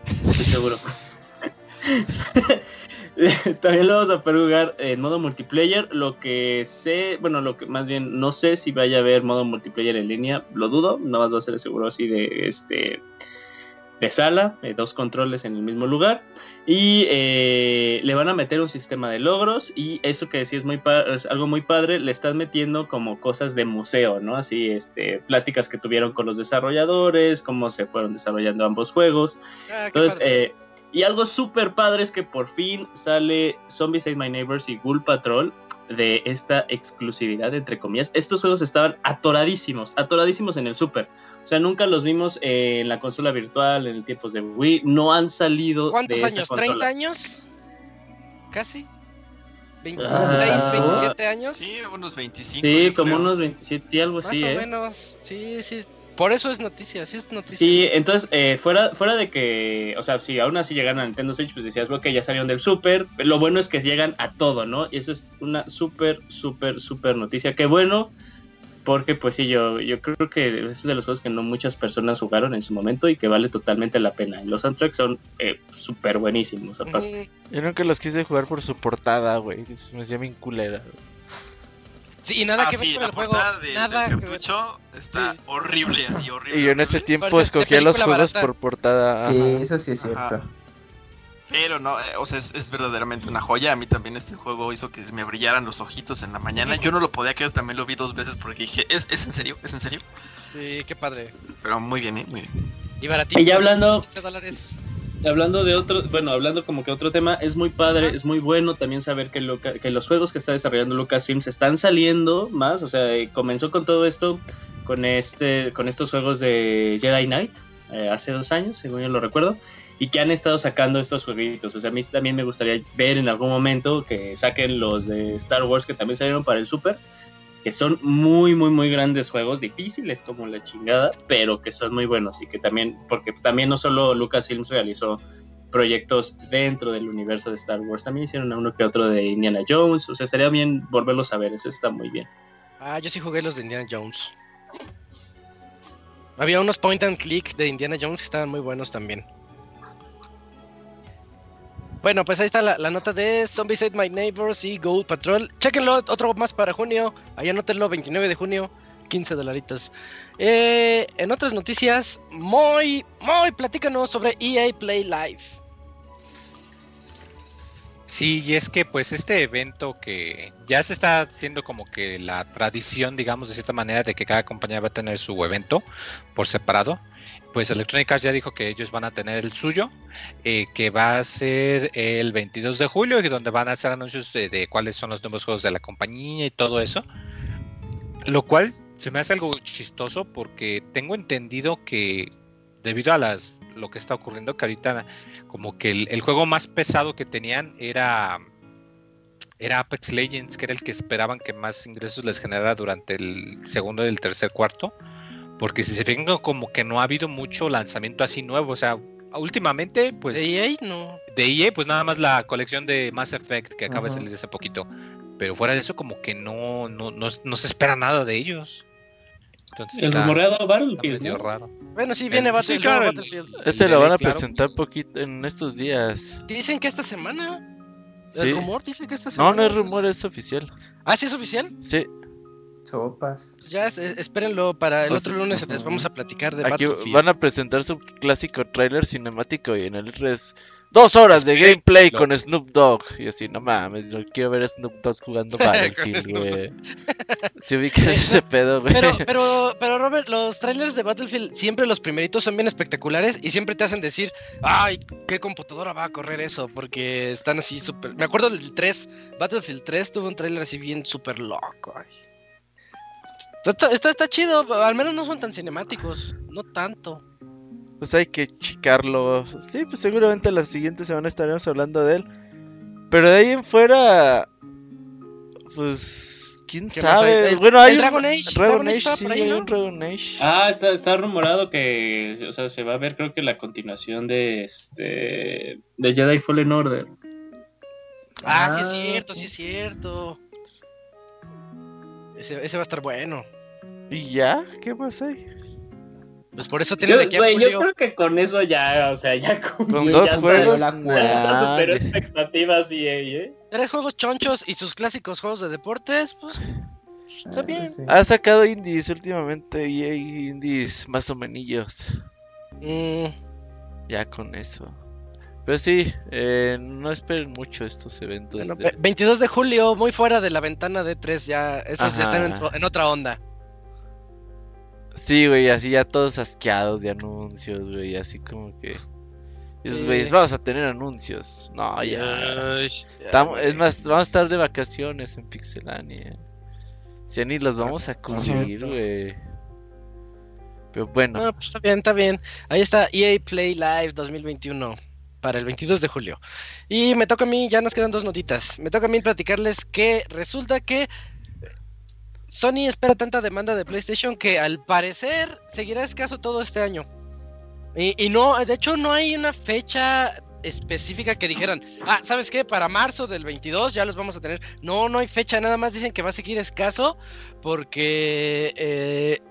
Estoy seguro. También lo vamos a poder jugar en modo multiplayer. Lo que sé, bueno, lo que más bien no sé si vaya a haber modo multiplayer en línea, lo dudo. Nada más va a ser seguro así de este de sala, dos controles en el mismo lugar. Y eh, le van a meter un sistema de logros. Y eso que sí es, muy es algo muy padre, le están metiendo como cosas de museo, ¿no? Así, este, pláticas que tuvieron con los desarrolladores, cómo se fueron desarrollando ambos juegos. Ah, Entonces, eh, y algo súper padre es que por fin sale Zombies Ate My Neighbors y Ghoul Patrol de esta exclusividad, entre comillas. Estos juegos estaban atoradísimos, atoradísimos en el Super. O sea, nunca los vimos en la consola virtual, en el tiempos de Wii. No han salido. ¿Cuántos años? ¿30 años? ¿Casi? ¿26, 27 ah. años? Sí, unos 25. Sí, como unos 27 y algo así. Más o ¿eh? menos. Sí, sí. Por eso es noticia, sí es noticia. Sí, entonces, eh, fuera, fuera de que, o sea, si aún así llegan a Nintendo Switch, pues decías, que ya salieron del Super. Lo bueno es que llegan a todo, ¿no? Y eso es una súper, súper, súper noticia. Qué bueno porque pues sí, yo, yo creo que es de los juegos que no muchas personas jugaron en su momento y que vale totalmente la pena. Los soundtracks son eh, súper buenísimos aparte. Yo nunca los quise jugar por su portada, güey. Me hacía bien culera. Sí, y nada ah, que ver con el juego. nada del cartucho está horrible, así horrible. Y yo en ese tiempo escogía los juegos por portada. Sí, eso sí es cierto. Pero no, eh, o sea, es, verdaderamente una joya. A mí también este juego hizo que me brillaran los ojitos en la mañana. Yo no lo podía creer, también lo vi dos veces porque dije, ¿es, ¿es en serio? ¿Es en serio? Sí, qué padre. Pero muy bien, ¿eh? Muy bien. Y baratito. Y ya hablando... Hablando de otro, bueno, hablando como que otro tema, es muy padre, es muy bueno también saber que, que los juegos que está desarrollando LucasFilms están saliendo más, o sea, eh, comenzó con todo esto, con este, con estos juegos de Jedi Knight, eh, hace dos años, según yo lo recuerdo, y que han estado sacando estos jueguitos. O sea, a mí también me gustaría ver en algún momento que saquen los de Star Wars que también salieron para el Super, que son muy, muy, muy grandes juegos, difíciles como la chingada, pero que son muy buenos y que también, porque también no solo Lucasfilms realizó proyectos dentro del universo de Star Wars, también hicieron uno que otro de Indiana Jones, o sea, estaría bien volverlos a ver, eso está muy bien. Ah, yo sí jugué los de Indiana Jones. Había unos point and click de Indiana Jones que estaban muy buenos también. Bueno, pues ahí está la, nota de Zombies Ate My Neighbors y Gold Patrol. Chequenlo, otro más para junio. Ahí anótenlo, 29 de junio, 15 dolaritos. Eh, en otras noticias, muy, muy, platícanos sobre EA Play Live. Sí, y es que pues este evento que ya se está haciendo como que la tradición, digamos, de cierta manera, de que cada compañía va a tener su evento por separado pues Electronic Arts ya dijo que ellos van a tener el suyo, eh, que va a ser el 22 de julio, y donde van a hacer anuncios de, cuáles son los nuevos juegos de la compañía y todo eso. Lo cual se me hace algo chistoso porque tengo entendido que debido a las lo que está ocurriendo, que ahorita como que el, juego más pesado que tenían era era Apex Legends, que era el que esperaban que más ingresos les generara durante el segundo y el tercer cuarto Porque si se fijan, como que no ha habido mucho lanzamiento así nuevo. O sea, últimamente, pues. De EA, no. De EA, pues nada más la colección de Mass Effect que acaba de salir hace poquito. Pero fuera de eso, como que no, no, no, se espera nada de ellos. Entonces, el rumoreado Battlefield. ¿no? raro. Bueno, sí, viene Battlefield. Este lo van a presentar poquito en estos días. Dicen que esta semana. El rumor dice que esta semana. No, no es rumor, es oficial. ¿Ah, sí es oficial? Sí. Sopas. Pues ya espérenlo para el otro lunes. Les vamos a platicar de Aquí van a presentar su clásico trailer cinemático y en el res Dos horas de gameplay con Snoop Dogg. Y así, no mames, no quiero ver a Snoop Dogg jugando Battlefield, güey. Si ubicas ese pedo, güey. Pero, pero, pero, Robert, los trailers de Battlefield, siempre los primeritos son bien espectaculares y siempre te hacen decir, ay, ¿qué computadora va a correr eso? Porque están así súper... Me acuerdo del 3, Battlefield 3 tuvo un trailer así bien súper loco. Está, está, está chido, al menos no son tan cinemáticos, no tanto pues hay que checarlo. Sí, pues seguramente la siguiente semana estaremos hablando de él. Pero de ahí en fuera, pues, quién sabe. bueno, hay un Dragon Age. Dragon, Age, sí, hay un Dragon Age. Ah, está, está rumorado que, o sea, se va a ver, creo que la continuación de este, de Jedi Fallen Order. Ah, sí es ah, cierto, sí es cierto. Ese, ese va a estar bueno. ¿Y ya? ¿Qué más hay? Pues por eso tiene yo, yo creo que con eso ya, o sea, ya con, dos juegos. La super expectativas y ¿eh? Tres juegos chonchos y sus clásicos juegos de deportes, pues. Está bien. Ha sacado indies últimamente y hay indies más o menos. Mm. Ya con eso. Pero sí, eh, no esperen mucho estos eventos. 22 de julio, muy fuera de la ventana de 3 ya. Esos ya están en otra onda. Sí, güey, así ya todos asqueados de anuncios, güey, así como que... Dices, güey, vamos a tener anuncios. No, ya. es más, vamos a estar de vacaciones en Pixelania. Si ni los vamos a cubrir, güey. Pero bueno. pues está bien, está bien. Ahí está EA Play Live 2021 para el 22 de julio. Y me toca a mí, ya nos quedan dos notitas. Me toca a mí platicarles que resulta que Sony espera tanta demanda de PlayStation que al parecer seguirá escaso todo este año. Y, no, de hecho no hay una fecha específica que dijeran, ah, ¿sabes qué? Para marzo del 22 ya los vamos a tener. No, no hay fecha, nada más dicen que va a seguir escaso porque eh,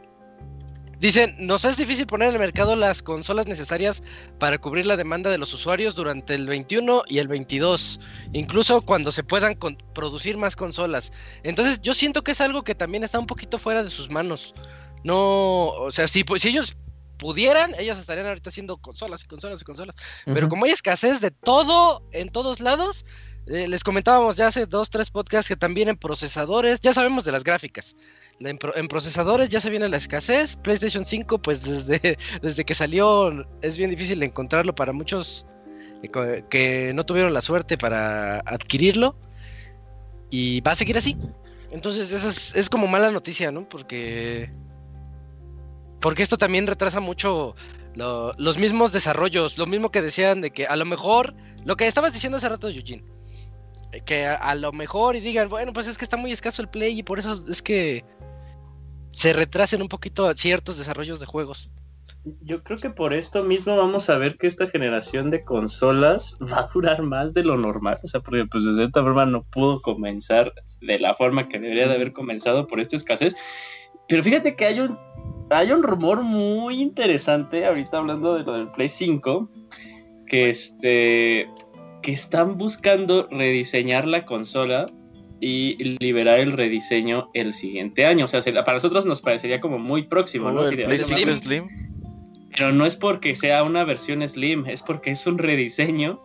Dicen, nos es difícil poner en el mercado las consolas necesarias para cubrir la demanda de los usuarios durante el 21 y el 22, incluso cuando se puedan producir más consolas. Entonces yo siento que es algo que también está un poquito fuera de sus manos. No, o sea, si, si ellos pudieran, ellos estarían ahorita haciendo consolas y consolas y consolas. Pero como hay escasez de todo en todos lados, eh, les comentábamos ya hace dos, tres podcasts que también en procesadores, ya sabemos de las gráficas, en, procesadores ya se viene la escasez. PlayStation 5, pues desde, desde que salió es bien difícil encontrarlo para muchos eh, que no tuvieron la suerte para adquirirlo. Y va a seguir así. Entonces, eso es, como mala noticia, ¿no? Porque. Porque esto también retrasa mucho los mismos desarrollos. Lo mismo que decían de que a lo mejor. Lo que estabas diciendo hace rato, Eugene. Que a, lo mejor y digan, bueno, pues es que está muy escaso el play y por eso es que se retrasen un poquito ciertos desarrollos de juegos. Yo creo que por esto mismo vamos a ver que esta generación de consolas va a durar más de lo normal. O sea, porque pues de cierta forma no pudo comenzar de la forma que debería de haber comenzado por esta escasez. Pero fíjate que hay un, hay un rumor muy interesante, ahorita hablando de lo del Play 5, que este que están buscando rediseñar la consola y liberar el rediseño el siguiente año. O sea, para nosotros nos parecería como muy próximo, ¿no? Slim. Pero no es porque sea una versión Slim, es porque es un rediseño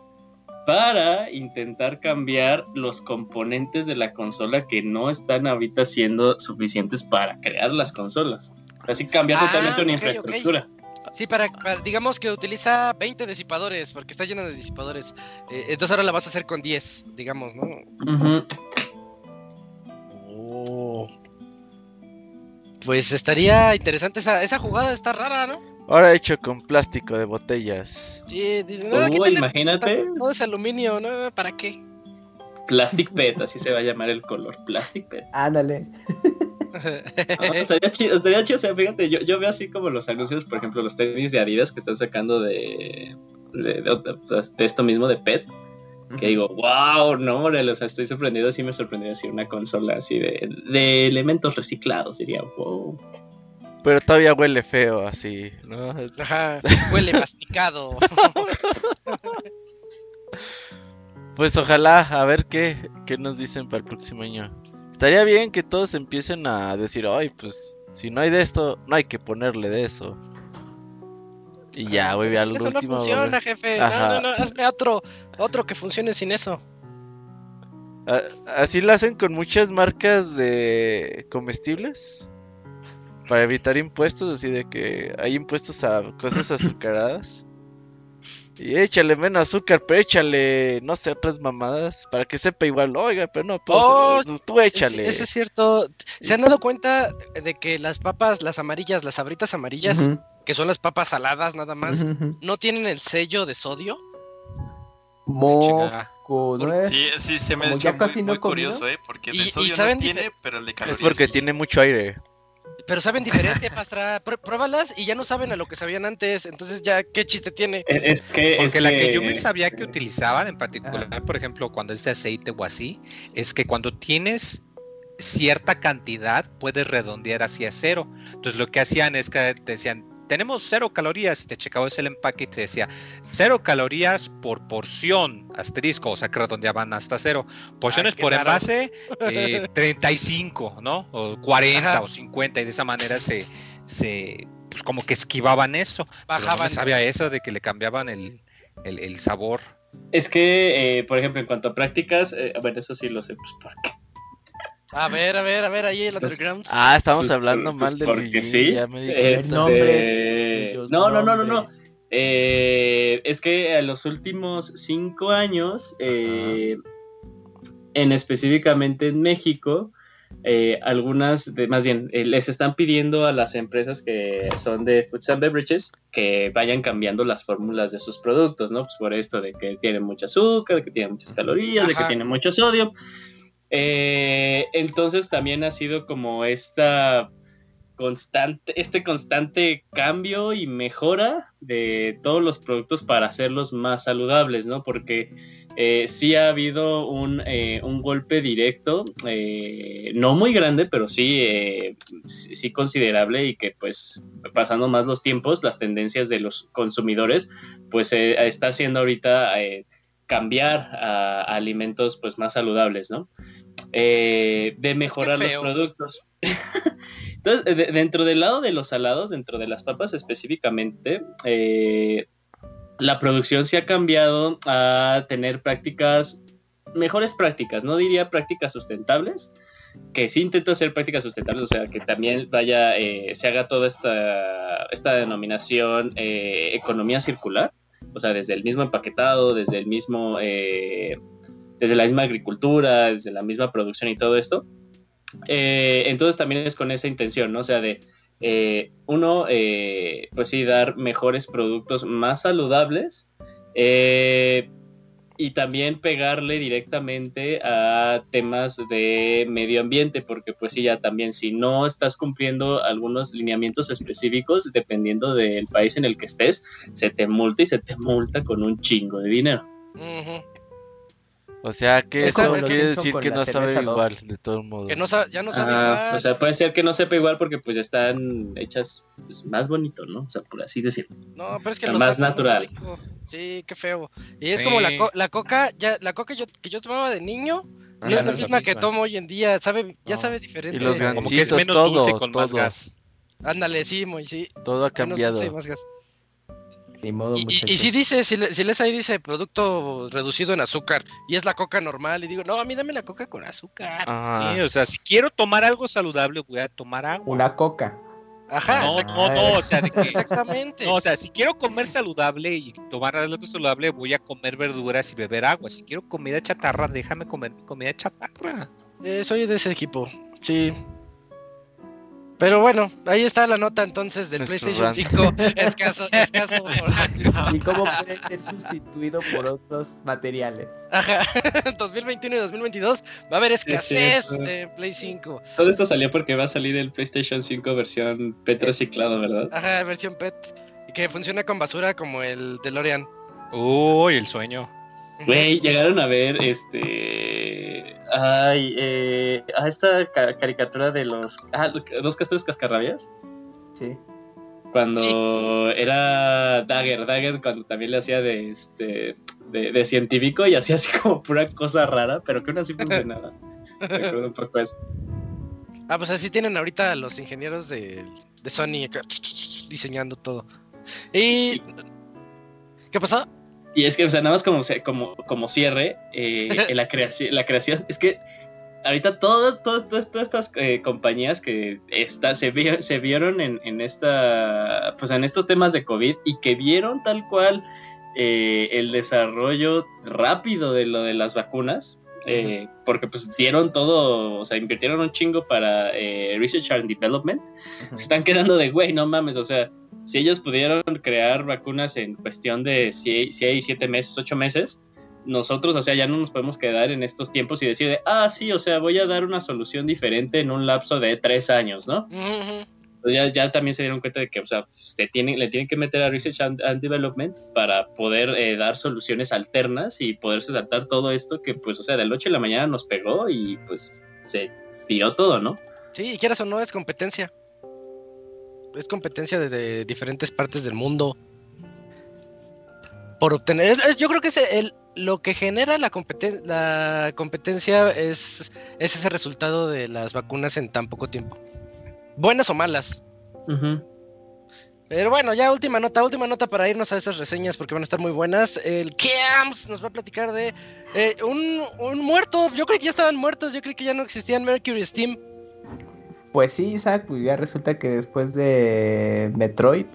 para intentar cambiar los componentes de la consola que no están ahorita siendo suficientes para crear las consolas. Así cambiar ah, totalmente una infraestructura. Sí, para, digamos que utiliza 20 disipadores, porque está lleno de disipadores. Eh, entonces ahora la vas a hacer con 10, digamos, ¿no? Pues estaría interesante esa, esa jugada, está rara, ¿no? Ahora hecho con plástico de botellas. Sí, no, imagínate. Todo es aluminio, ¿no? ¿Para qué? Plastic Pet, así se va a llamar el color. Plastic Pet. Ándale. estaría chido, estaría chido, o sea, fíjate, yo, yo veo así como los anuncios, por ejemplo, los tenis de Adidas que están sacando de, de, de, esto mismo de PET, que digo, wow, no, hombre, o sea, estoy sorprendido, sí me sorprendió así una consola así de, de elementos reciclados, diría, wow. Pero todavía huele feo así, ¿no? Ajá, huele masticado. pues ojalá, a ver qué, qué nos dicen para el próximo año. Estaría bien que todos empiecen a decir, ay, pues si no hay de esto, no hay que ponerle de eso. Y ya, güey, al Eso no funciona, jefe. No, no, no, hazme otro, otro que funcione sin eso. Así lo hacen con muchas marcas de comestibles para evitar impuestos, así de que hay impuestos a cosas azucaradas. Y échale menos azúcar, pero échale, no sé, otras mamadas, para que sepa igual. Oiga, pero no, pues, oh, tú échale. Eso es cierto. ¿Se han dado cuenta de que las papas, las amarillas, las abritas amarillas, que son las papas saladas nada más, no tienen el sello de sodio? Moco, ¿no Sí, sí, se me ha hecho muy, curioso, ¿eh? Porque el sodio no tiene, pero el de calorías Es porque tiene mucho aire. Pero saben diferente, Pastra. Pruébalas y ya no saben a lo que sabían antes. Entonces, ya, ¿qué chiste tiene? Es que. Porque la que... yo me sabía que utilizaban en particular, por ejemplo, cuando es de aceite o así, es que cuando tienes cierta cantidad, puedes redondear hacia cero. Entonces, lo que hacían es que decían, tenemos cero calorías. Te checabas el empaque y te decía cero calorías por porción, asterisco, o sea que redondeaban hasta cero. Porciones por envase, 35, eh, ¿no? O 40 o 50, y de esa manera se, se pues como que esquivaban eso. Bajaban. sabía eso de que le cambiaban el, el, sabor. Es que, eh, por ejemplo, en cuanto a prácticas, eh, bueno, eso sí lo sé, pues porque a ver, a ver, a ver, ahí el underground. Ah, estamos pues, hablando pues, mal de Porque sí. Este, no, no, no, no, no. Eh, es que a los últimos cinco años, eh, en específicamente en México, eh, algunas, de, más bien, les están pidiendo a las empresas que son de Foods and Beverages que vayan cambiando las fórmulas de sus productos, ¿no? Pues por esto de que tienen mucho azúcar, de que tienen muchas calorías, de que tienen mucho sodio. Eh, entonces también ha sido como esta constante, este constante cambio y mejora de todos los productos para hacerlos más saludables, ¿no? Porque eh, sí ha habido un, eh, golpe directo, no muy grande, pero sí, sí considerable y que pues pasando más los tiempos, las tendencias de los consumidores, pues está haciendo ahorita cambiar a, alimentos pues más saludables, ¿no? Eh, de mejorar los productos. Entonces, dentro del lado de los salados, dentro de las papas específicamente, eh, la producción se ha cambiado a tener prácticas, mejores prácticas, no diría prácticas sustentables, que sí intenta hacer prácticas sustentables, o sea, que también vaya, eh, se haga toda esta, esta denominación economía circular, o sea, desde el mismo empaquetado, desde el mismo, eh, desde la misma agricultura, desde la misma producción y todo esto. Eh, entonces también es con esa intención, ¿no? O sea, de eh, uno, pues sí, dar mejores productos más saludables y también pegarle directamente a temas de medio ambiente, porque pues sí, ya también si no estás cumpliendo algunos lineamientos específicos, dependiendo del país en el que estés, se te multa y se te multa con un chingo de dinero. O sea que eso quiere decir que no sabe igual, de todos modos. Que no ya no sabe igual. O sea, puede ser que no sepa igual porque pues ya están hechas pues, más bonito, ¿no? O sea, por así decirlo. No, pero es que más natural. Sí, qué feo. Y es como la, la coca, ya la coca yo, que yo tomaba de niño, no es la misma, que tomo hoy en día, sabe, ya sabe diferente. Y los como que es menos todo, dulce con más gas. Ándale, sí, muy sí. Todo ha cambiado. Más gas y, si dice, si, les ahí dice producto reducido en azúcar y es la coca normal, y digo, no, a mí dame la coca con azúcar. Sí, o sea, si quiero tomar algo saludable, voy a tomar agua. Una coca. Ajá, no, no, no, o sea, exactamente. No, o sea, si quiero comer saludable y tomar algo saludable, voy a comer verduras y beber agua. Si quiero comida chatarra, déjame comer comida chatarra. Eh, soy de ese equipo, sí. Pero bueno, ahí está la nota entonces del PlayStation 5. Escaso, escaso. Y cómo puede ser sustituido por otros materiales. Ajá. 2021 y 2022 va a haber escasez en Play 5. Todo esto salió porque va a salir el PlayStation 5 versión PET reciclado, ¿verdad? Ajá, versión PET. Y que funciona con basura como el DeLorean. Uy, el sueño. Güey, llegaron a ver este. Ay, eh, a esta caricatura de los. Ah, dos castores cascarrabias. Sí. Cuando era Dagger, Dagger cuando también le hacía de este de, científico y hacía así como pura cosa rara, pero que aún así funcionaba. Recuerdo un poco eso. Ah, pues así tienen ahorita los ingenieros de, de Sony diseñando todo. ¿Y qué pasó? Y es que, o sea, nada más como, como, como cierre, eh, la, creación, la creación, es que ahorita todo, todas estas eh, compañías que está, se, se vieron en, en, esta, pues en estos temas de COVID y que vieron tal cual eh, el desarrollo rápido de lo de las vacunas, porque pues dieron todo, o sea, invirtieron un chingo para Research and Development, se están quedando de, güey, no mames, o sea, si ellos pudieron crear vacunas en cuestión de 6, 7 meses, 8 meses, nosotros, o sea, ya no nos podemos quedar en estos tiempos y decir, ah, sí, o sea, voy a dar una solución diferente en un lapso de 3 años, ¿no? ya, ya, también se dieron cuenta de que, o sea, se tienen, le tienen que meter a Research and, Development para poder eh, dar soluciones alternas y poderse saltar todo esto que, pues, o sea, del 8 de la mañana nos pegó y, pues, se tiró todo, ¿no? Sí, y quieras o no, es competencia es competencia desde diferentes partes del mundo. Por obtener. yo creo que es el, lo que genera la, la competencia es, es, ese resultado de las vacunas en tan poco tiempo. Buenas o malas. Pero bueno, ya última nota, última nota para irnos a esas reseñas porque van a estar muy buenas. El Keams nos va a platicar de eh, un, un, muerto. Yo creo que ya estaban muertos, yo creo que ya no existían Mercury Steam. Pues sí, Isaac, pues ya resulta que después de Metroid,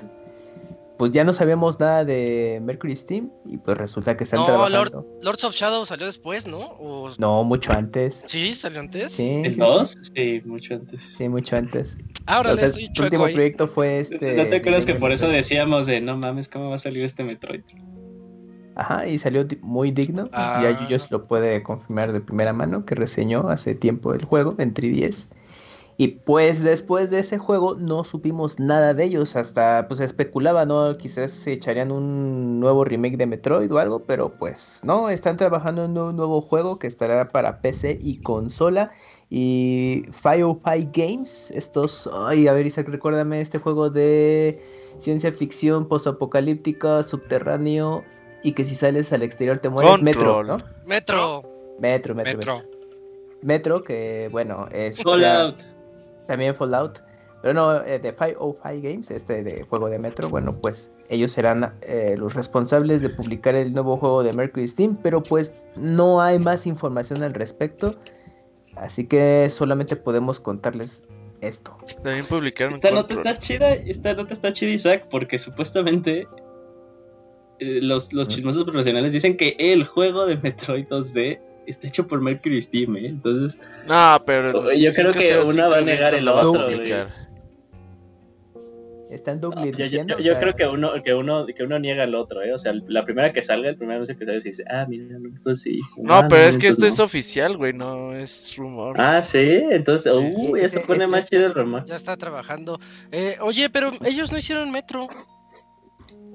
pues ya no sabíamos nada de Mercury Steam y pues resulta que están no, trabajando. Lords of Shadow salió después, ¿no? No, mucho antes. Sí, salió antes. Sí, ¿El sí, mucho antes. Sí, mucho antes. Ahora o sea, el último proyecto fue este. ¿No te acuerdas que por eso decíamos de no mames, cómo va a salir este Metroid? Ajá, y salió muy digno. Y ya ah. Yuyos lo puede confirmar de primera mano que reseñó hace tiempo el juego en 3DS. Y pues después de ese juego no supimos nada de ellos, hasta pues especulaba, ¿no? Quizás se echarían un nuevo remake de Metroid o algo, pero pues no, están trabajando en un nuevo juego que estará para PC y consola. Y Firefly Games, estos, ay, a ver Isaac, recuérdame este juego de ciencia ficción postapocalíptica, subterráneo y que si sales al exterior te mueres. Metro, ¿no? Metro. Metro, Metro, Metro. Metro, que bueno, es... Fallout también Fallout. Pero no, eh, de 505 Games, este de juego de Metro, bueno, pues ellos serán eh, los responsables de publicar el nuevo juego de Mercury Steam, pero pues no hay más información al respecto. Así que solamente podemos contarles esto. También publicaron. Esta nota está chida, esta nota está chida, Isaac, porque supuestamente eh, los, los chismosos profesionales dicen que el juego de Metroid 2D está hecho por Mercury Steam, ¿eh? Entonces. No, pero. Yo creo que una va a negar el otro, Están duplicando. Yo, creo que uno, que uno, que uno niega el otro, ¿eh? O sea, la primera que salga, el primer anuncio que sale, se dice, ah, mira, esto sí. No, ah, pero es que esto es oficial, güey, no es rumor. Ah, sí, entonces, uy, eso pone más chido el rumor. Ya está trabajando. Eh, oye, pero ellos no hicieron Metro.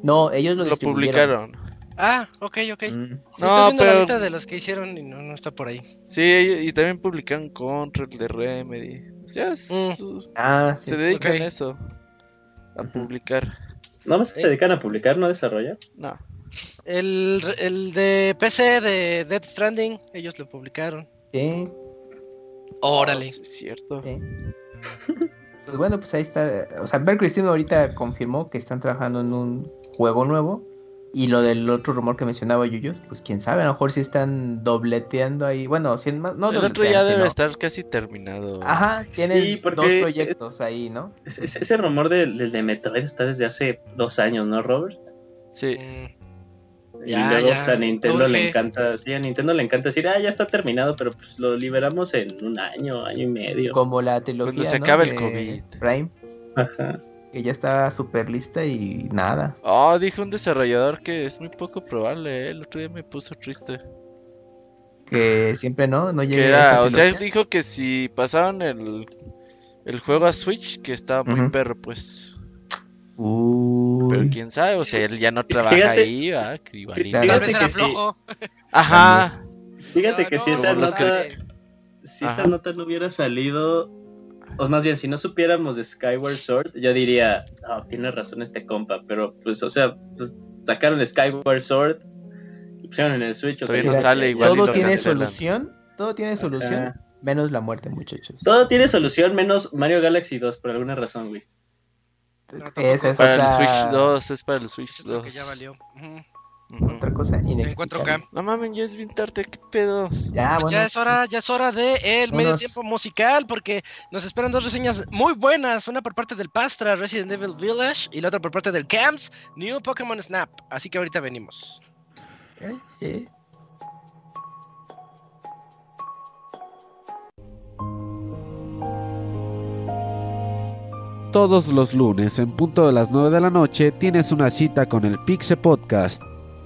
No, ellos lo, lo publicaron. Ah, ok, ok. Mm. No, viendo pero... la lista de los que hicieron y no, no está por ahí. Sí, y también publicaron Control de Remedy. O sea, mm. ah, se dedican a eso. A publicar. ¿No más se dedican a publicar, no desarrollar? No. El, el de PC de Dead Stranding, ellos lo publicaron. Sí. Órale. Oh, es cierto. pues bueno, pues ahí está. O sea, Bear Christine ahorita confirmó que están trabajando en un juego nuevo y lo del otro rumor que mencionaba Yuyos, pues quién sabe, a lo mejor si están dobleteando ahí. Bueno, si no El otro ya debe estar casi terminado. Ajá, tienen dos proyectos ahí, ¿no? ese rumor del, de Metroid está desde hace dos años, ¿no, Robert? Sí. y luego pues, a Nintendo le encanta, sí, a Nintendo le encanta decir, ah, ya está terminado, pero pues lo liberamos en un año, año y medio. Como la trilogía, Cuando se acaba el COVID. Prime. Ajá. Que ya está súper lista y nada. Oh, dijo un desarrollador que es muy poco probable, ¿eh? el otro día me puso triste. Que siempre no, no llega. O sea, dijo que si pasaban el, el juego a Switch, que estaba muy perro, pues. Pero quién sabe, o sea, él ya no trabaja ahí, ¿va? Tal vez flojo. Ajá. Fíjate que si esa nota, si esa nota no hubiera salido, o más bien, si no supiéramos de Skyward Sword, yo diría, oh, tiene razón este compa, pero pues, o sea, pues, sacaron Skyward Sword y pusieron en el Switch. O sea, no sale igual todo tiene solución, todo tiene solución, menos la muerte, muchachos. Todo tiene solución, menos Mario Galaxy 2, por alguna razón, güey es para el Switch 2, es para el Switch 2. Que ya valió. Otra cosa inexplicable. No mames, ya es bien tarde, qué pedo. Ya, pues ya es hora, ya es hora de el medio tiempo musical porque nos esperan dos reseñas muy buenas, una por parte del Pastra, Resident Evil Village y la otra por parte del Camps, New Pokémon Snap. Así que ahorita venimos. ¿Eh? ¿Eh? todos los lunes en punto de las 9 de la noche tienes una cita con el Pixe Podcast.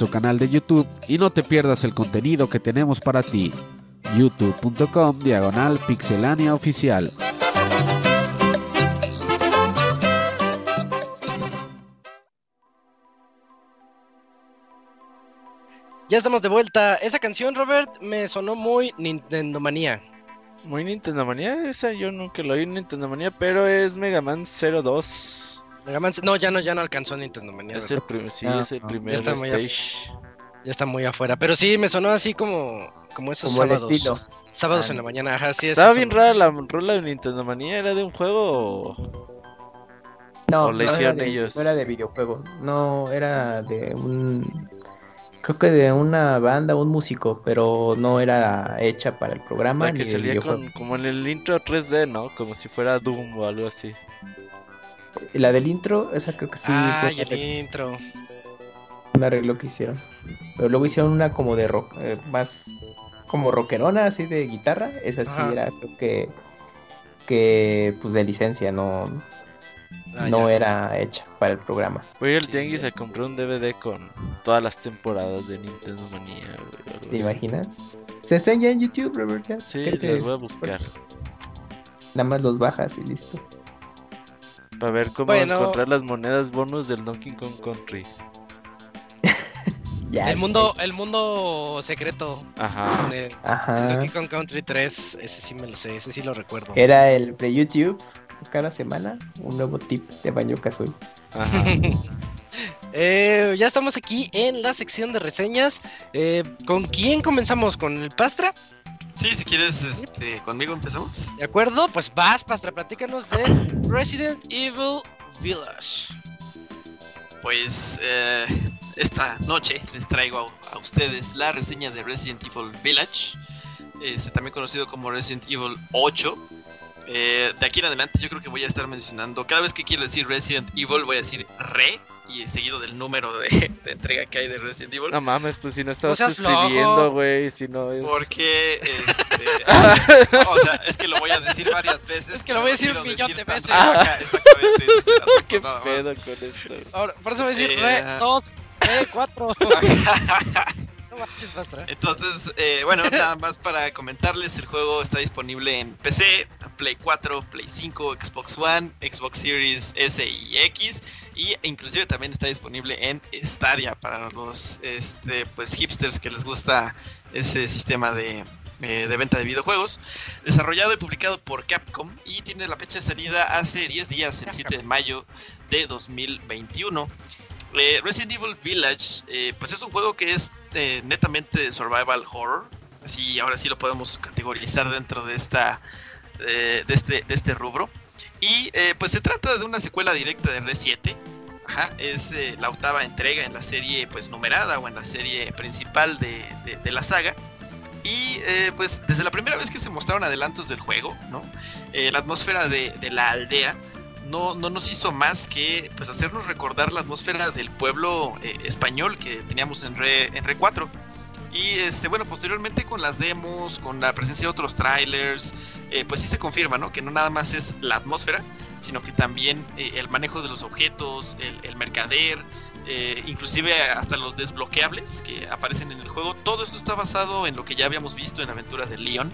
Nuestro canal de YouTube y no te pierdas el contenido que tenemos para ti. youtube.com diagonal pixelania oficial. Ya estamos de vuelta. Esa canción, Robert, me sonó muy Nintendo Manía. Muy Nintendo Manía, esa yo nunca lo oí en Nintendo Manía, pero es Mega Man 02. Mega Man, no, ya no, ya no alcanzó Nintendo Manía. Es el, sí, es el primer ya stage. ya está muy afuera, pero sí, me sonó así como, como esos como sábados. Sábados ah, en la mañana, ajá, sí. Estaba bien rara la rola de Nintendo Manía, ¿era de un juego No, no era de, ellos? No era de videojuego, no, era de un creo que de una banda, un músico, pero no era hecha para el programa. La que salía como en el intro 3D, ¿no? Como si fuera Doom o algo así. La del intro, esa creo que sí. Ah, el intro. Un arreglo que hicieron. Pero luego hicieron una como de rock, eh, más como rockerona, así de guitarra. Esa sí era, creo que, que pues de licencia, no, Ah, no era hecha para el programa. Voy al tianguis a comprar un DVD con todas las temporadas de Nintendo Manía. ¿Te imaginas? Se están ya en YouTube, Robert. Sí, las voy a buscar. Nada más los bajas y listo. Para ver cómo encontrar las monedas bonus del Donkey Kong Country. el mundo, el mundo secreto. Ajá. Ajá. Donkey Kong Country 3, ese sí me lo sé, ese sí lo recuerdo. Era el pre-YouTube cada semana un nuevo tip de Baño Kazooie. eh, ya estamos aquí en la sección de reseñas. Eh, ¿Con quién comenzamos? ¿Con el Pastra? Sí, si quieres, este, conmigo empezamos. De acuerdo, pues vas, Pastra, platícanos de Resident Evil Village. Pues eh, esta noche les traigo a, ustedes la reseña de Resident Evil Village, este, también conocido como Resident Evil 8. Eh, de aquí en adelante yo creo que voy a estar mencionando, cada vez que quiero decir Resident Evil voy a decir Re y seguido del número de, entrega que hay de Resident Evil. No mames, pues si no estás escribiendo, güey, si no es... Porque, este, o sea, es que lo voy a decir varias veces. Es que lo voy a decir un millón de veces. Ah, exactamente. ¿Qué pedo con esto? Ahora, por eso voy a decir Re, 2, Re, 4. Entonces, eh, bueno, nada más para comentarles, el juego está disponible en PC, Play 4, Play 5, Xbox One, Xbox Series S y X, y inclusive también está disponible en Stadia para los este, pues hipsters que les gusta ese sistema de, eh, de venta de videojuegos, desarrollado y publicado por Capcom y tiene la fecha de salida hace 10 días, el 7 de mayo de 2021. Eh, Resident Evil Village, eh, pues es un juego que es eh, netamente survival horror. Así, ahora sí lo podemos categorizar dentro de esta, de este, de este rubro. Y pues se trata de una secuela directa de R7. Ajá, es la octava entrega en la serie pues numerada o en la serie principal de, la saga. Y pues desde la primera vez que se mostraron adelantos del juego, ¿no? la atmósfera de, de la aldea no, no nos hizo más que pues hacernos recordar la atmósfera del pueblo eh, español que teníamos en Re, en Re 4. Y este, bueno, posteriormente con las demos, con la presencia de otros trailers, eh, pues sí se confirma, ¿no? Que no nada más es la atmósfera, sino que también eh, el manejo de los objetos, el, mercader, inclusive hasta los desbloqueables que aparecen en el juego. Todo esto está basado en lo que ya habíamos visto en la aventura de Leon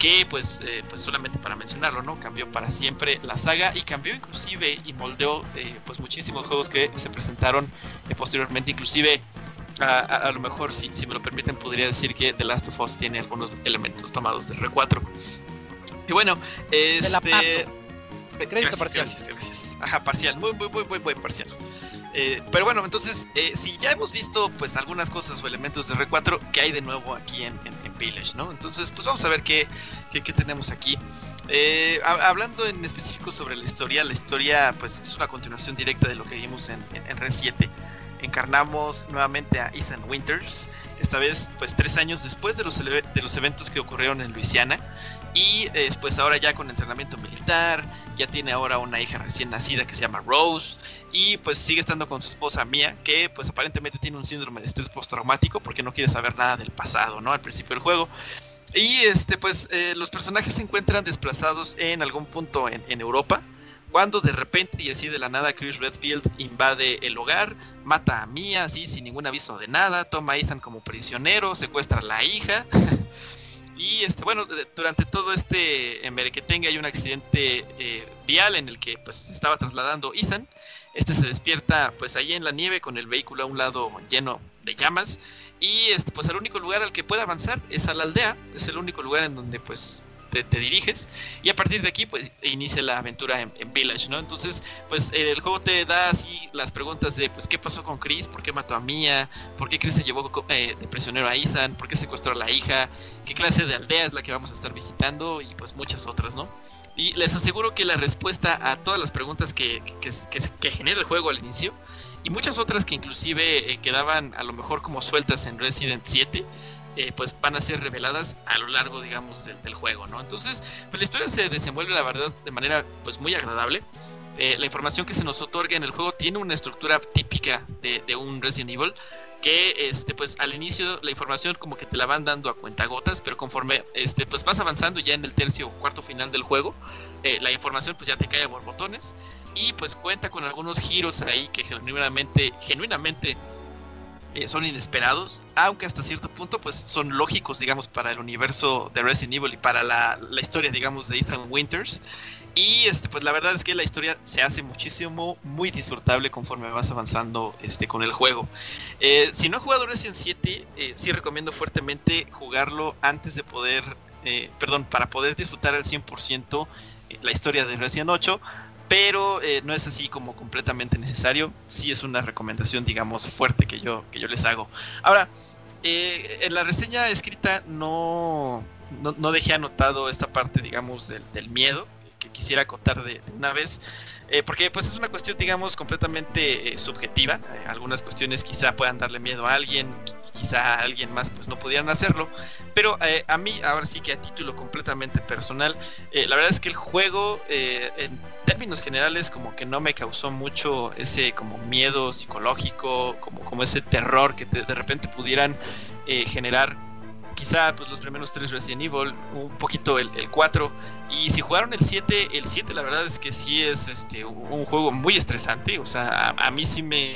que pues, eh, pues solamente para mencionarlo, ¿no? Cambió para siempre la saga y cambió inclusive y moldeó eh, pues muchísimos juegos que se presentaron eh, posteriormente, inclusive a, lo mejor si, si me lo permiten podría decir que The Last of Us tiene algunos elementos tomados del R4. Y bueno, este... La crédito parcial. Gracias, gracias. Ajá, parcial, muy, muy, muy, muy, muy parcial. pero bueno, entonces, si ya hemos visto pues algunas cosas o elementos de R4, ¿qué hay de nuevo aquí en, Village, ¿no? Entonces, pues vamos a ver qué, qué, tenemos aquí. Eh, hablando en específico sobre la historia, la historia pues es una continuación directa de lo que vimos en, en, Red 7. Encarnamos nuevamente a Ethan Winters, esta vez pues tres años después de los, de los eventos que ocurrieron en Luisiana y eh, pues ahora ya con entrenamiento militar, ya tiene ahora una hija recién nacida que se llama Rose y pues sigue estando con su esposa Mia, que pues aparentemente tiene un síndrome de estrés postraumático porque no quiere saber nada del pasado, ¿no? Al principio del juego. Y este pues eh, los personajes se encuentran desplazados en algún punto en, Europa. Cuando de repente y así de la nada Chris Redfield invade el hogar, mata a Mia así sin ningún aviso de nada, toma a Ethan como prisionero, secuestra a la hija Y este, bueno, durante todo este tenga hay un accidente eh, vial en el que pues estaba trasladando Ethan. Este se despierta pues ahí en la nieve con el vehículo a un lado lleno de llamas y este, pues el único lugar al que puede avanzar es a la aldea, es el único lugar en donde pues te, diriges y a partir de aquí pues inicia la aventura en, Village, ¿no? Entonces pues el juego te da así las preguntas de pues qué pasó con Chris, por qué mató a Mia, por qué Chris se llevó eh, de prisionero a Ethan, por qué secuestró a la hija, qué clase de aldea es la que vamos a estar visitando y pues muchas otras, ¿no? Y les aseguro que la respuesta a todas las preguntas que, que, genera el juego al inicio y muchas otras que inclusive eh, quedaban a lo mejor como sueltas en Resident 7 eh, pues van a ser reveladas a lo largo, digamos, del, juego, ¿no? Entonces, pues la historia se desenvuelve, la verdad, de manera, pues, muy agradable. Eh, la información que se nos otorga en el juego tiene una estructura típica de, un Resident Evil que este pues al inicio la información como que te la van dando a cuentagotas pero conforme este pues vas avanzando ya en el tercio o cuarto final del juego eh, la información pues ya te cae por botones y pues cuenta con algunos giros ahí que genuinamente genuinamente eh, son inesperados, aunque hasta cierto punto pues son lógicos, digamos, para el universo de Resident Evil y para la, historia, digamos, de Ethan Winters. Y este, pues la verdad es que la historia se hace muchísimo, muy disfrutable conforme vas avanzando este, con el juego. Eh, si no he jugado Resident 7, eh, sí recomiendo fuertemente jugarlo antes de poder, perdón, para poder disfrutar al 100% la historia de Resident 8 pero eh, no es así como completamente necesario. Sí es una recomendación, digamos, fuerte que yo, que yo les hago. Ahora, eh, en la reseña escrita no, no, dejé anotado esta parte, digamos, del, miedo que quisiera contar de, una vez, eh, porque pues es una cuestión, digamos, completamente subjetiva. algunas cuestiones quizá puedan darle miedo a alguien, quizá a alguien más pues no pudieran hacerlo, pero a mí, ahora sí que a título completamente personal, la verdad es que el juego en términos generales como que no me causó mucho ese como miedo psicológico, como, como ese terror que de repente pudieran eh, generar. Quizá pues los primeros tres Resident Evil, un poquito el, el 4 y si jugaron el 7, el 7 la verdad es que sí es este un juego muy estresante, o sea, a, mí sí me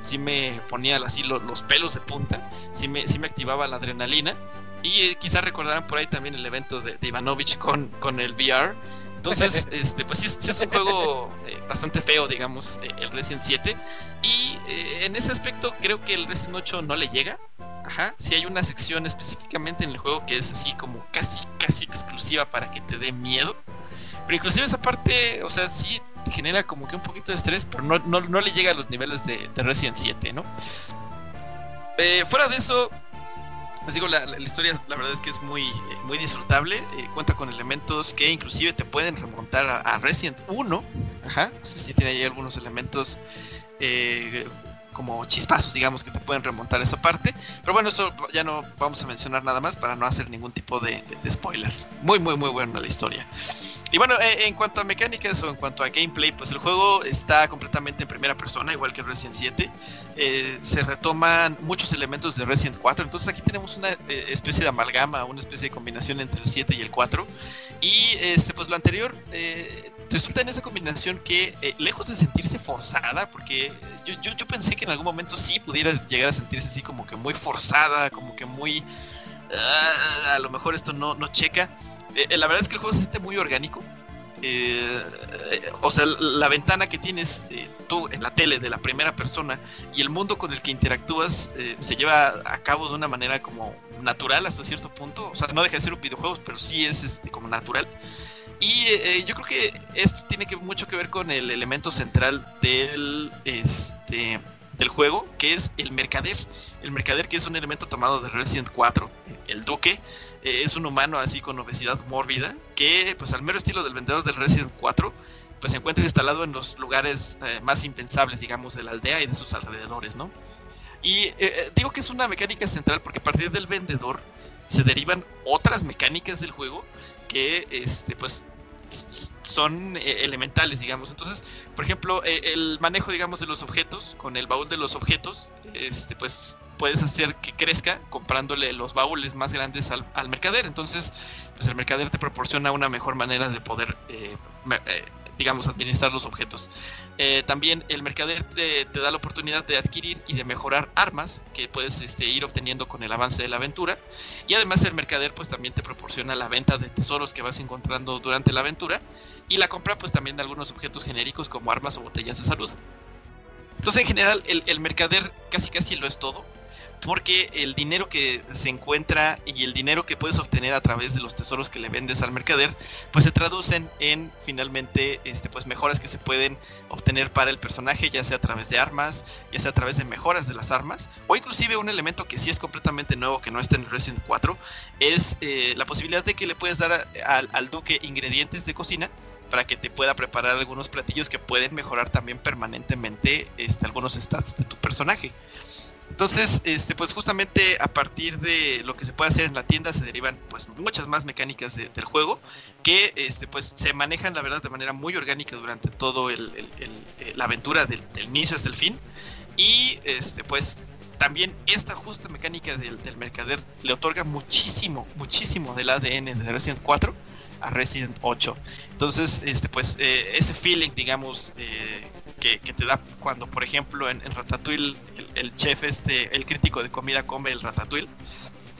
sí me ponía así los, pelos de punta, sí me, sí me activaba la adrenalina. Y eh, quizá recordarán por ahí también el evento de, de Ivanovich con, con el VR entonces, este, pues sí, es un juego eh, bastante feo, digamos, eh, el Resident 7. Y eh, en ese aspecto creo que el Resident 8 no le llega. Ajá, sí hay una sección específicamente en el juego que es así como casi, casi exclusiva para que te dé miedo. Pero inclusive esa parte, o sea, sí genera como que un poquito de estrés, pero no, no, le llega a los niveles de, de Resident 7, ¿no? fuera de eso, les digo, la, historia la verdad es que es muy, muy disfrutable. Eh, cuenta con elementos que inclusive te pueden remontar a, Resident 1. Ajá. No sé si tiene ahí algunos elementos eh, como chispazos, digamos, que te pueden remontar esa parte. Pero bueno, eso ya no vamos a mencionar nada más para no hacer ningún tipo de, de spoiler. Muy, muy, muy buena la historia. Y bueno, eh, en cuanto a mecánicas o en cuanto a gameplay, pues el juego está completamente en primera persona, igual que Resident 7. Eh, se retoman muchos elementos de Resident 4, entonces aquí tenemos una eh, especie de amalgama, una especie de combinación entre el 7 y el 4. Y este, pues lo anterior resulta en esa combinación que, lejos de sentirse forzada, porque yo, yo, yo, pensé que en algún momento sí pudiera llegar a sentirse así como que muy forzada, como que muy... Ah, a lo mejor esto no, no checa. Eh, la verdad es que el juego se siente muy orgánico. Eh, o sea, la ventana que tienes eh, tú en la tele de la primera persona y el mundo con el que interactúas se lleva a cabo de una manera como natural hasta cierto punto. O sea, no deja de ser un videojuego, pero sí es este, como natural. Y yo creo que esto tiene que, mucho que ver con el elemento central del, este, del juego, que es el mercader. El mercader que es un elemento tomado de Resident 4, el duque, eh, es un humano así con obesidad mórbida que, pues al mero estilo del vendedor del Resident 4, pues se encuentra instalado en los lugares eh, más impensables, digamos, de la aldea y de sus alrededores, ¿no? Y eh, digo que es una mecánica central porque a partir del vendedor se derivan otras mecánicas del juego que, este, pues, son elementales, digamos. Entonces, por ejemplo, el manejo, digamos, de los objetos, con el baúl de los objetos, este, pues puedes hacer que crezca comprándole los baúles más grandes al, mercader. Entonces, pues el mercader te proporciona una mejor manera de poder eh, eh, digamos, administrar los objetos. Eh, también el mercader te, da la oportunidad de adquirir y de mejorar armas que puedes este, ir obteniendo con el avance de la aventura. Y además el mercader pues también te proporciona la venta de tesoros que vas encontrando durante la aventura y la compra pues también de algunos objetos genéricos como armas o botellas de salud. Entonces en general el, el mercader casi casi lo es todo porque el dinero que se encuentra y el dinero que puedes obtener a través de los tesoros que le vendes al mercader, pues se traducen en finalmente este, pues mejoras que se pueden obtener para el personaje, ya sea a través de armas, ya sea a través de mejoras de las armas, o inclusive un elemento que sí es completamente nuevo que no está en Resident 4, es eh, la posibilidad de que le puedes dar al duque ingredientes de cocina para que te pueda preparar algunos platillos que pueden mejorar también permanentemente este, algunos stats de tu personaje. Entonces, este, pues justamente a partir de lo que se puede hacer en la tienda se derivan pues muchas más mecánicas del juego que este, pues se manejan la verdad de manera muy orgánica durante todo el, eh, la aventura del, inicio hasta el fin y este pues también esta justa mecánica del, mercader le otorga muchísimo, muchísimo del ADN de Resident 4 a Resident 8. Entonces, este, pues, eh, ese feeling, digamos, eh, que, te da cuando, por ejemplo, en, Ratatouille, el, chef, este, el crítico de comida come el Ratatouille.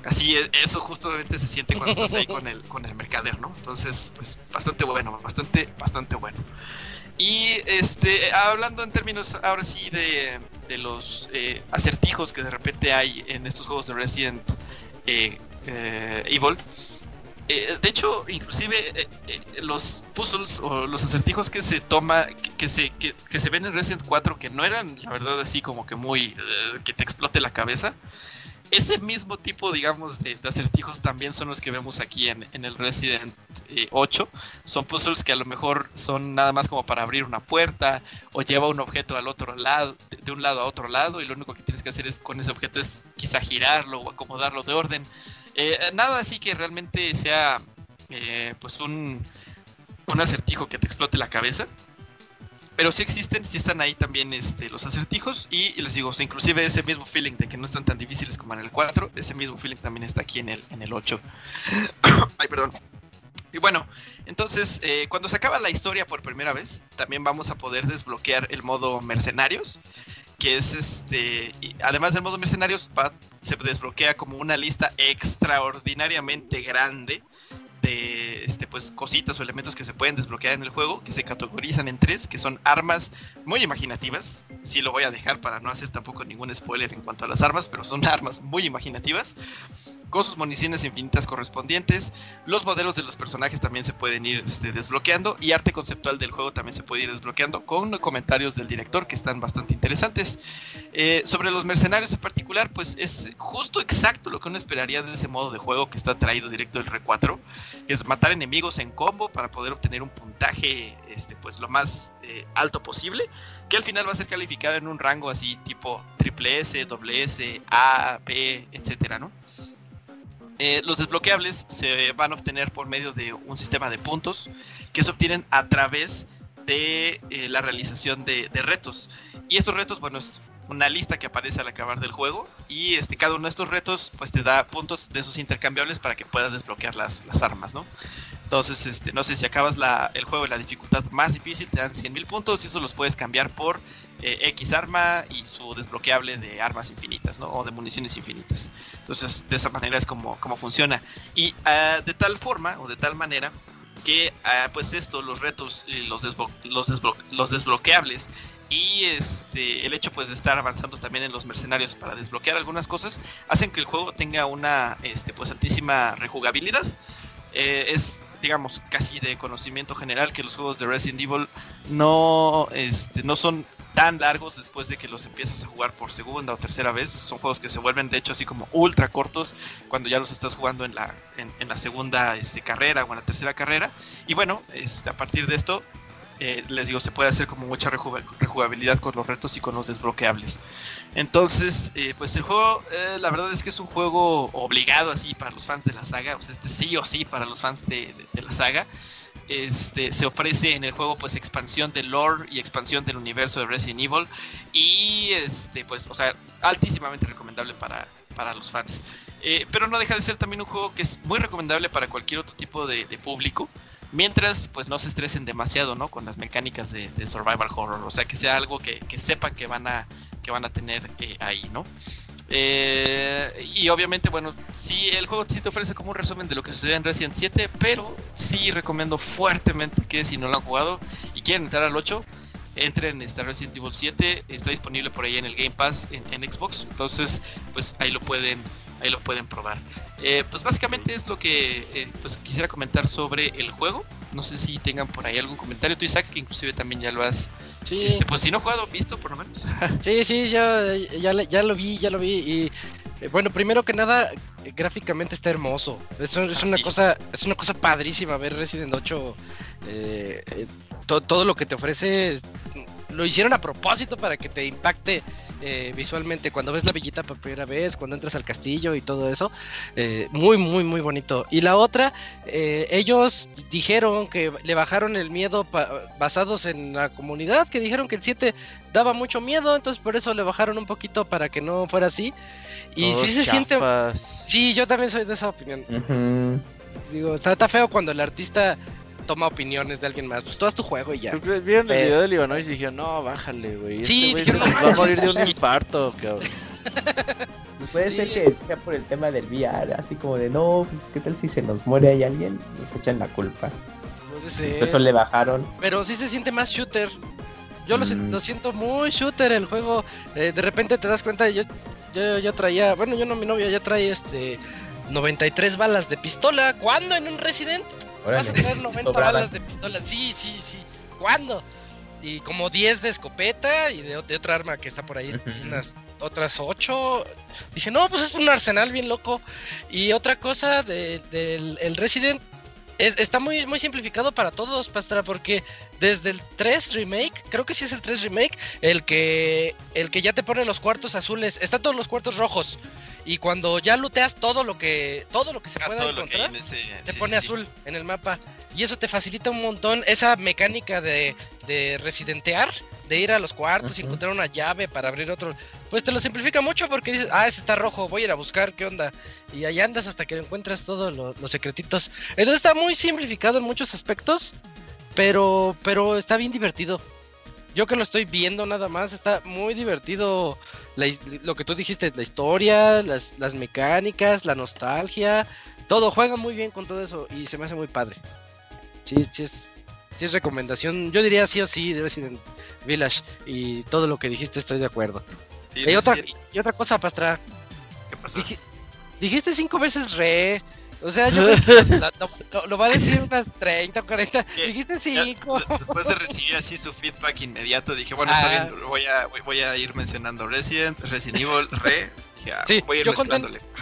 Así, e, eso justamente se siente cuando estás ahí con el, con el mercader, ¿no? Entonces, pues, bastante bueno, bastante, bastante bueno. Y este, hablando en términos ahora sí de, de los eh, acertijos que de repente hay en estos juegos de Resident eh, eh, Evil, eh, de hecho, inclusive eh, eh, los puzzles o los acertijos que se toma, que, se, que, se ven en Resident 4, que no eran, la verdad, así como que muy, que te explote la cabeza, ese mismo tipo, digamos, de, acertijos también son los que vemos aquí en, el Resident 8. Son puzzles que a lo mejor son nada más como para abrir una puerta o lleva un objeto al otro lado, de un lado a otro lado, y lo único que tienes que hacer es con ese objeto es quizá girarlo o acomodarlo de orden. Eh, nada así que realmente sea eh, pues un, un acertijo que te explote la cabeza. Pero sí existen, sí están ahí también este, los acertijos y, les digo, inclusive ese mismo feeling de que no están tan difíciles como en el 4, ese mismo feeling también está aquí en el, en el 8. Ay, perdón. Y bueno, entonces, eh, cuando se acaba la historia por primera vez, también vamos a poder desbloquear el modo mercenarios, que es este, además del modo mercenarios, se desbloquea como una lista extraordinariamente grande de este, pues, cositas o elementos que se pueden desbloquear en el juego, que se categorizan en tres, que son armas muy imaginativas. Sí lo voy a dejar para no hacer tampoco ningún spoiler en cuanto a las armas, pero son armas muy imaginativas con sus municiones infinitas correspondientes. Los modelos de los personajes también se pueden ir este, desbloqueando y arte conceptual del juego también se puede ir desbloqueando con comentarios del director que están bastante interesantes. Eh, sobre los mercenarios en particular, pues es justo exacto lo que uno esperaría de ese modo de juego que está traído directo del R4, que es matar enemigos en combo para poder obtener un puntaje este, pues lo más eh, alto posible, que al final va a ser calificado en un rango así tipo triple S, doble S, A, B, etcétera, ¿no? Eh, los desbloqueables se van a obtener por medio de un sistema de puntos que se obtienen a través de eh, la realización de, retos. Y estos retos, bueno, es una lista que aparece al acabar del juego y este, cada uno de estos retos pues te da puntos de esos intercambiables para que puedas desbloquear las, las armas, ¿no? Entonces, este, no sé, si acabas el juego en la dificultad más difícil te dan 100.000 puntos y eso los puedes cambiar por eh, X arma y su desbloqueable de armas infinitas, ¿no? O de municiones infinitas. Entonces, de esa manera es como, como funciona. Y ah, de tal forma o de tal manera que, ah, pues esto, los retos, y los, los, los desbloqueables y este el hecho pues de estar avanzando también en los mercenarios para desbloquear algunas cosas hacen que el juego tenga una este pues altísima rejugabilidad eh, es digamos casi de conocimiento general que los juegos de Resident Evil no este no son tan largos después de que los empiezas a jugar por segunda o tercera vez. Son juegos que se vuelven de hecho así como ultra cortos cuando ya los estás jugando en la, en, la segunda este, carrera o en la tercera carrera. Y bueno, este, a partir de esto, eh, les digo, se puede hacer como mucha rejugabilidad con los retos y con los desbloqueables. Entonces, eh, pues el juego, eh, la verdad es que es un juego obligado así para los fans de la saga. Sea, este sí o sí para los fans de la saga. Este, se ofrece en el juego pues expansión del lore y expansión del universo de Resident Evil y este pues o sea altísimamente recomendable para, para los fans pero no deja de ser también un juego que es muy recomendable para cualquier otro tipo de, público Mientras, pues no se estresen demasiado, ¿no? Con las mecánicas de, survival horror. O sea, que sea algo que, sepan que van a, que van a tener eh, ahí, ¿no? Eh, y obviamente, bueno, sí, el juego sí te ofrece como un resumen de lo que sucede en Resident 7, pero sí recomiendo fuertemente que si no lo han jugado y quieren entrar al 8, entren en esta Resident Evil 7, está disponible por ahí en el Game Pass en, Xbox, entonces pues ahí lo pueden ahí lo pueden probar. Eh, pues básicamente es lo que eh, pues quisiera comentar sobre el juego. No sé si tengan por ahí algún comentario. Tú, Isaac, que inclusive también ya lo has. Sí. Este, pues si no jugado, visto por lo menos. sí, sí, ya, ya, ya lo vi, ya lo vi. Y eh, bueno, primero que nada, gráficamente está hermoso. Es, es ah, una cosa, es una cosa padrísima ver Resident 8. todo lo que te ofrece lo hicieron a propósito para que te impacte eh, visualmente cuando ves la villita por primera vez, cuando entras al castillo y todo eso. Eh, muy, muy, muy bonito. Y la otra, eh, ellos dijeron que le bajaron el miedo basados en la comunidad, que dijeron que el 7 daba mucho miedo, entonces por eso le bajaron un poquito para que no fuera así. Y sí se siente... Sí, yo también soy de esa opinión. Digo, está feo cuando el artista toma opiniones de alguien más. Pues todo es tu juego y ya. Vieron el video de Ivanovich y dijeron, no, bájale, güey. Sí, este güey se va a morir de un infarto, cabrón. Pues puede ser que sea por el tema del VR, así como de, no, pues, ¿qué tal si se nos muere ahí alguien? Nos echan la culpa. Puede ser. eso le bajaron. Pero sí se siente más shooter. Yo lo, mm. siento muy shooter el juego. Eh, de repente te das cuenta, yo, yo, yo traía, bueno, yo no, mi novio ya trae este 93 balas de pistola. ¿Cuándo en un Resident? Vas a tener 90 balas de pistola. Sí, sí, sí. ¿Cuándo? Y como 10 de escopeta y de, otra arma que está por ahí, unas otras 8. Dije, no, pues es un arsenal bien loco. Y otra cosa del el Resident está muy, muy simplificado para todos, Pastra, porque desde el 3 remake, creo que sí es el 3 remake, el que el que ya te pone los cuartos azules, están todos los cuartos rojos. Y cuando ya looteas todo lo que todo lo que se ah, pueda encontrar, te pone azul en el mapa. Y eso te facilita un montón esa mecánica de, de residentear, de ir a los cuartos y encontrar una llave para abrir otro. Pues te lo simplifica mucho porque dices, ah, ese está rojo, voy a ir a buscar qué onda. Y ahí andas hasta que encuentras todos los secretitos. Entonces está muy simplificado en muchos aspectos, pero, pero está bien divertido. Yo que lo estoy viendo nada más, está muy divertido lo que tú dijiste, la historia, las, las mecánicas, la nostalgia, todo juega muy bien con todo eso y se me hace muy padre. Sí, sí es, sí es recomendación, yo diría sí o sí de Resident Village y todo lo que dijiste estoy de acuerdo. y, otra, y otra cosa, Pastra. ¿Qué pasó? dijiste cinco veces re. O sea, yo lo, va a decir unas 30 o 40. Dijiste 5. Después de recibir así su feedback inmediato, dije, bueno, está bien, ah. voy a, voy a ir mencionando Resident, Resident Evil, Re. Dije, ah, sí, voy a ir yo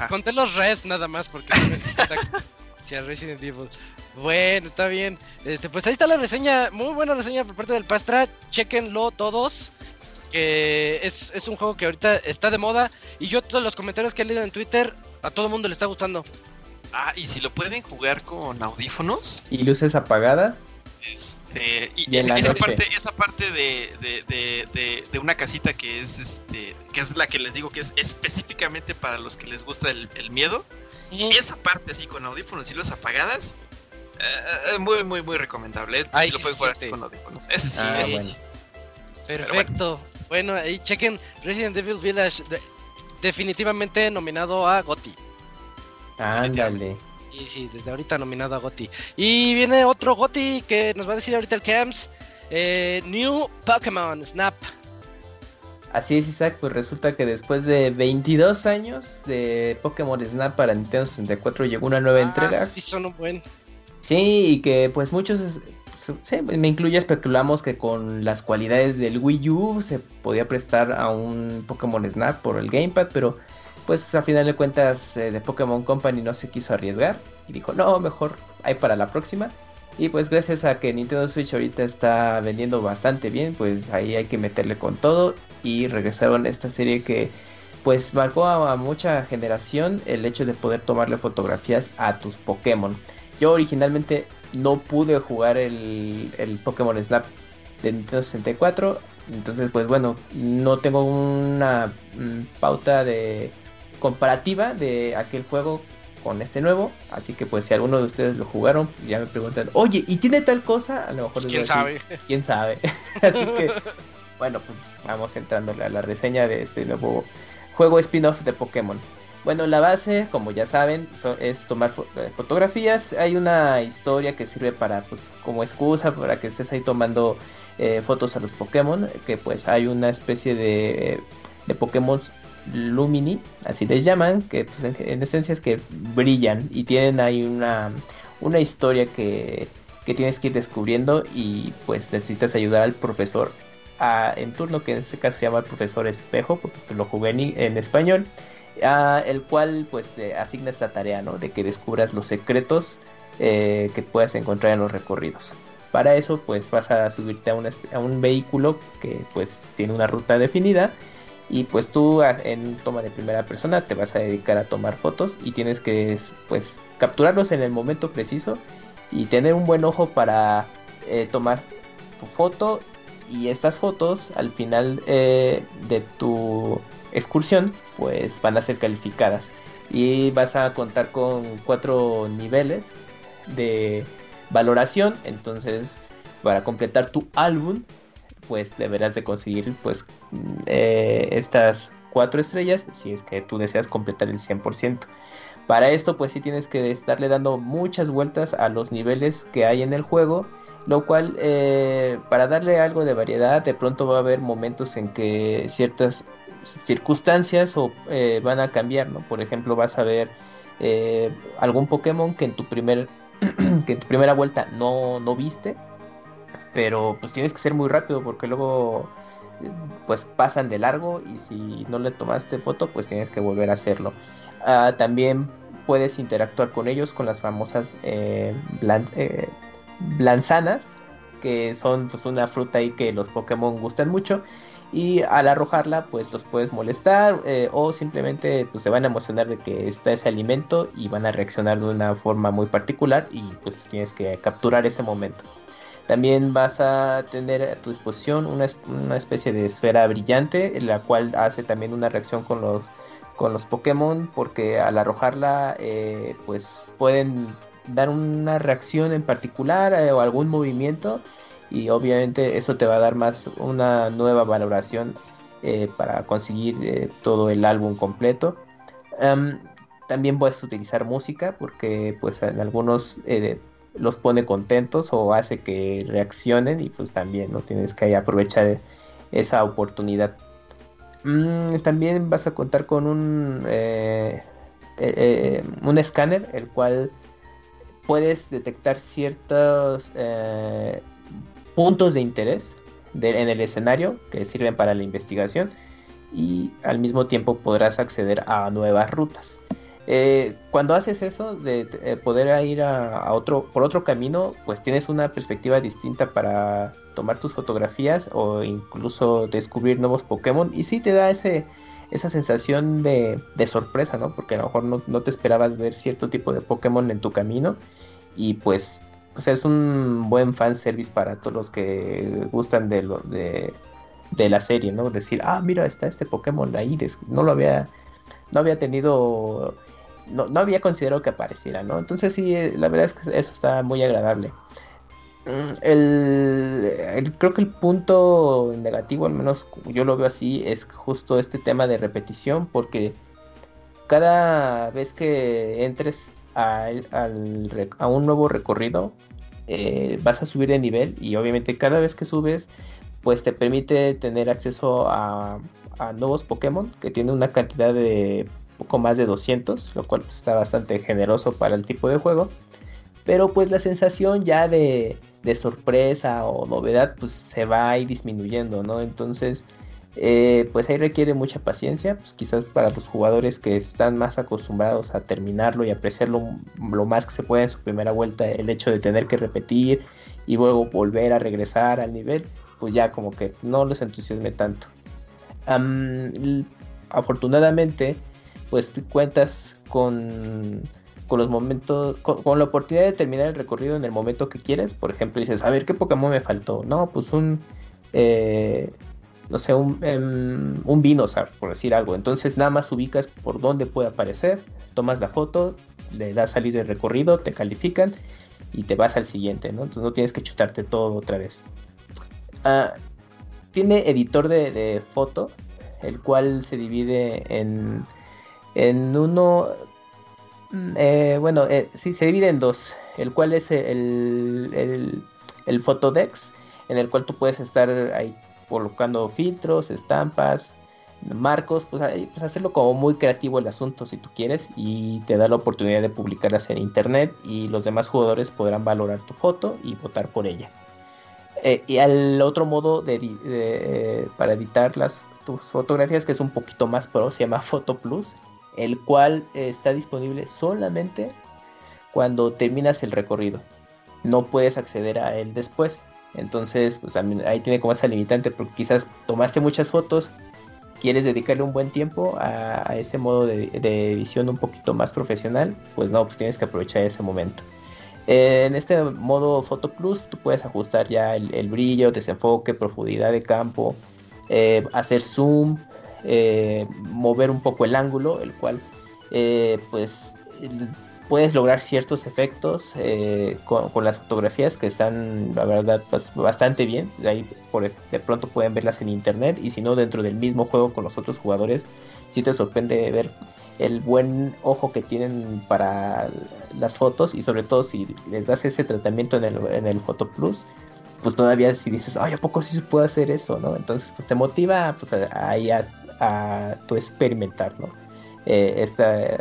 conté, los res nada más porque no Resident Evil. Bueno, está bien. Este, pues ahí está la reseña, muy buena reseña por parte del Pastra. Chequenlo todos. Que es, es un juego que ahorita está de moda. Y yo todos los comentarios que he leído en Twitter, a todo el mundo le está gustando. Ah, y si lo pueden jugar con audífonos. Y luces apagadas. Este, y, esa parte, esa parte de, de, de, una casita que es este, que es la que les digo que es específicamente para los que les gusta el, miedo. Esa parte así con audífonos y luces apagadas, eh, muy, muy, muy recomendable. si lo pueden jugar con audífonos. Ese sí, ah, ese Perfecto. Bueno. ahí chequen Resident Evil Village, definitivamente nominado a GOTY. Ándale. Y sí, desde ahorita nominado a Goti. Y viene otro Goti que nos va a decir ahorita el Camps. Eh, New Pokémon Snap. Así es, Isaac, pues resulta que después de 22 años de Pokémon Snap para Nintendo 64 llegó una nueva ah, entrega. Sí, son un buen. Sí, y que pues muchos, me incluye, especulamos que con las cualidades del Wii U se podía prestar a un Pokémon Snap por el Gamepad, pero pues a final de cuentas eh, de Pokémon Company no se quiso arriesgar y dijo, no, mejor hay para la próxima. Y pues gracias a que Nintendo Switch ahorita está vendiendo bastante bien, pues ahí hay que meterle con todo y regresaron esta serie que pues marcó a, mucha generación el hecho de poder tomarle fotografías a tus Pokémon. Yo originalmente no pude jugar el, el Pokémon Snap de Nintendo 64, entonces pues bueno, no tengo una mm, pauta de comparativa de aquel juego con este nuevo. Así que pues si alguno de ustedes lo jugaron, pues ya me preguntan, oye, ¿y tiene tal cosa? A lo mejor... Pues, ¿Quién sabe? ¿Quién sabe? así que, bueno, pues vamos entrándole a la reseña de este nuevo juego spin-off de Pokémon. Bueno, la base, como ya saben, es tomar eh, fotografías. Hay una historia que sirve para, pues, como excusa para que estés ahí tomando eh, fotos a los Pokémon. Que pues hay una especie de, de Pokémon Lumini, así les llaman, que pues, en, esencia es que brillan y tienen ahí una, una historia que, que tienes que ir descubriendo y pues necesitas ayudar al profesor en turno, que en este caso se llama el profesor Espejo, porque lo jugué en, español, el cual pues te asigna esta tarea, ¿no? De que descubras los secretos eh, que puedas encontrar en los recorridos. Para eso pues vas a subirte a un, a un vehículo que pues tiene una ruta definida y pues tú en toma de primera persona te vas a dedicar a tomar fotos y tienes que pues capturarlos en el momento preciso y tener un buen ojo para eh, tomar tu foto y estas fotos al final eh, de tu excursión pues van a ser calificadas. Y vas a contar con cuatro niveles de valoración entonces para completar tu álbum pues deberás de conseguir pues eh, estas cuatro estrellas si es que tú deseas completar el 100% para esto pues sí tienes que estarle dando muchas vueltas a los niveles que hay en el juego lo cual eh, para darle algo de variedad de pronto va a haber momentos en que ciertas circunstancias o, eh, van a cambiar, ¿no? Por ejemplo, vas a ver algún Pokémon que en tu primer que en tu primera vuelta no, no viste, pero pues tienes que ser muy rápido porque luego pues pasan de largo y si no le tomaste foto pues tienes que volver a hacerlo. Ah, también puedes interactuar con ellos con las famosas eh, blanzanas, que son pues una fruta ahí que los Pokémon gustan mucho. Y al arrojarla, pues los puedes molestar eh, o simplemente pues se van a emocionar de que está ese alimento y van a reaccionar de una forma muy particular y pues tienes que capturar ese momento. También vas a tener a tu disposición una, una especie de esfera brillante, la cual hace también una reacción con los, con los Pokémon, porque al arrojarla, eh, pues pueden dar una reacción en particular eh, o algún movimiento y obviamente eso te va a dar más una nueva valoración eh, para conseguir todo el álbum completo. también puedes utilizar música porque pues en algunos los pone contentos o hace que reaccionen y pues también no tienes que aprovechar esa oportunidad. Mm, también vas a contar con un un escáner el cual puedes detectar ciertos eh, puntos de interés en el escenario que sirven para la investigación y al mismo tiempo podrás acceder a nuevas rutas. Eh, cuando haces eso de eh, poder ir a, otro por otro camino, pues tienes una perspectiva distinta para tomar tus fotografías o incluso descubrir nuevos Pokémon y sí te da ese esa sensación de, sorpresa, ¿no? Porque a lo mejor no, no, te esperabas ver cierto tipo de Pokémon en tu camino y pues, pues es un buen fanservice para todos los que gustan de, lo, de, la serie, ¿no? Decir, ah, mira, está este Pokémon ahí, no lo había, no había tenido, no, no había considerado que apareciera, ¿no? Entonces sí, la verdad es que eso está muy agradable. Mm, el, creo que el punto negativo, al menos yo lo veo así, es justo este tema de repetición, porque cada vez que entres a, un nuevo recorrido, eh, vas a subir de nivel y obviamente cada vez que subes, pues te permite tener acceso a, nuevos Pokémon que tiene una cantidad de poco más de 200, lo cual pues, está bastante generoso para el tipo de juego. Pero pues la sensación ya de, de sorpresa o novedad pues se va a disminuyendo, ¿no? Entonces eh, pues ahí requiere mucha paciencia, pues quizás para los jugadores que están más acostumbrados a terminarlo y apreciarlo lo más que se puede en su primera vuelta, el hecho de tener que repetir y luego volver a regresar al nivel, pues ya como que no les entusiasme tanto. afortunadamente, pues cuentas con, con los momentos, con, la oportunidad de terminar el recorrido en el momento que quieres. Por ejemplo, dices, a ver, ¿qué Pokémon me faltó? No, pues un... Eh, no sé, un, um, un por decir algo. Entonces nada más ubicas por dónde puede aparecer, tomas la foto, le das salir el recorrido, te califican y te vas al siguiente, ¿no? Entonces no tienes que chutarte todo otra vez. Ah, tiene editor de, foto, el cual se divide en, en uno, mm, eh, bueno, eh, sí, se divide en dos, el cual es el, el, el Photodex, en el cual tú puedes estar ahí colocando filtros, estampas, marcos, pues, pues, hacerlo como muy creativo el asunto si tú quieres y te da la oportunidad de publicarlas en internet y los demás jugadores podrán valorar tu foto y votar por ella. Eh, y al otro modo de, para editar las, tus fotografías que es un poquito más pro se llama Photo Plus, el cual está disponible solamente cuando terminas el recorrido. No puedes acceder a él después. Entonces, pues ahí tiene como esa limitante porque quizás tomaste muchas fotos, quieres dedicarle un buen tiempo a, ese modo de, edición un poquito más profesional, pues no, pues tienes que aprovechar ese momento. en este modo Photo Plus tú puedes ajustar ya el, brillo, desenfoque, profundidad de campo, eh, hacer zoom, eh, mover un poco el ángulo, el cual eh, pues puedes lograr ciertos efectos eh, con, las fotografías que están, la verdad, pues, bastante bien. De ahí por, de pronto pueden verlas en internet y si no, dentro del mismo juego con los otros jugadores, sí te sorprende ver el buen ojo que tienen para las fotos y sobre todo si les das ese tratamiento en el, en el Photo Plus, pues todavía si dices, ay, ¿a poco sí se puede hacer eso? ¿no? Entonces, pues te motiva pues, ahí a, a, tu experimentar. Eh,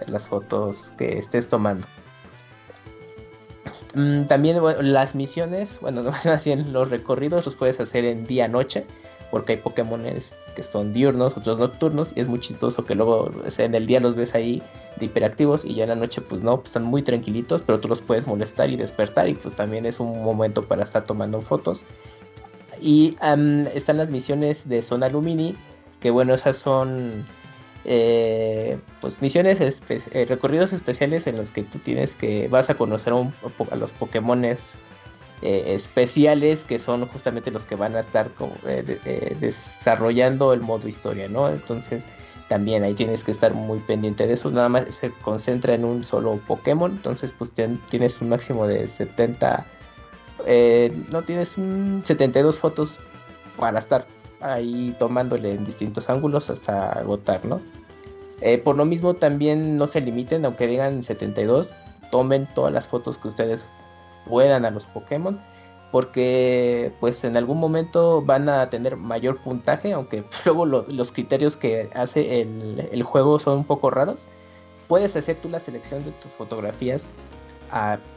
las fotos que estés tomando. Mm, también las misiones, bueno, no así en los recorridos los puedes hacer en día-noche, porque hay Pokémones que son diurnos, otros nocturnos, y es muy chistoso que luego en el día los ves ahí de hiperactivos y ya en la noche pues no, están muy tranquilitos, pero tú los puedes molestar y despertar y pues también es un momento para estar tomando fotos. Y están las misiones de Zona Lumini, que bueno, esas son eh, pues misiones, eh, recorridos especiales en los que tú tienes que vas a conocer a, los Pokémones eh, especiales que son justamente los que van a estar desarrollando el modo historia, ¿no? Entonces también ahí tienes que estar muy pendiente de eso, nada más se concentra en un solo Pokémon, entonces pues tienes un máximo de 70, no tienes 72 fotos para estar ahí tomándole en distintos ángulos hasta agotar, ¿no? Eh, por lo mismo también no se limiten, aunque digan 72, tomen todas las fotos que ustedes puedan a los Pokémon, porque pues en algún momento van a tener mayor puntaje, aunque luego los criterios que hace el, juego son un poco raros. Puedes hacer tú la selección de tus fotografías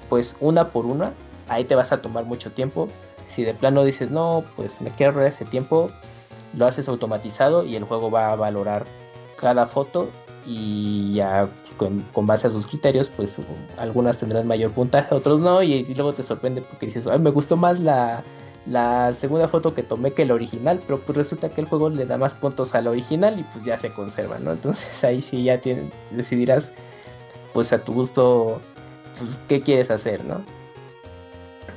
pues una por una, ahí te vas a tomar mucho tiempo. Si de plano dices, no, pues me quiero ahorrar ese tiempo, lo haces automatizado y el juego va a valorar cada foto y ya con, base a sus criterios, pues algunas tendrán mayor puntaje, otros no, y, luego te sorprende porque dices, ay, me gustó más la, la segunda foto que tomé que la original, pero pues resulta que el juego le da más puntos a la original y pues ya se conserva, ¿no? Entonces ahí sí ya decidirás pues a tu gusto pues, qué quieres hacer, ¿no?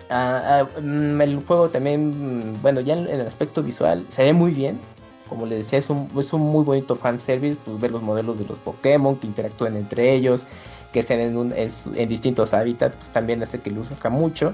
Ah, ah, mm, el juego también, bueno, ya en, el aspecto visual se ve muy bien. Como les decía, es un, es un muy bonito fanservice, pues ver los modelos de los Pokémon que interactúen entre ellos, que estén en, distintos hábitats, pues también hace que luzca mucho.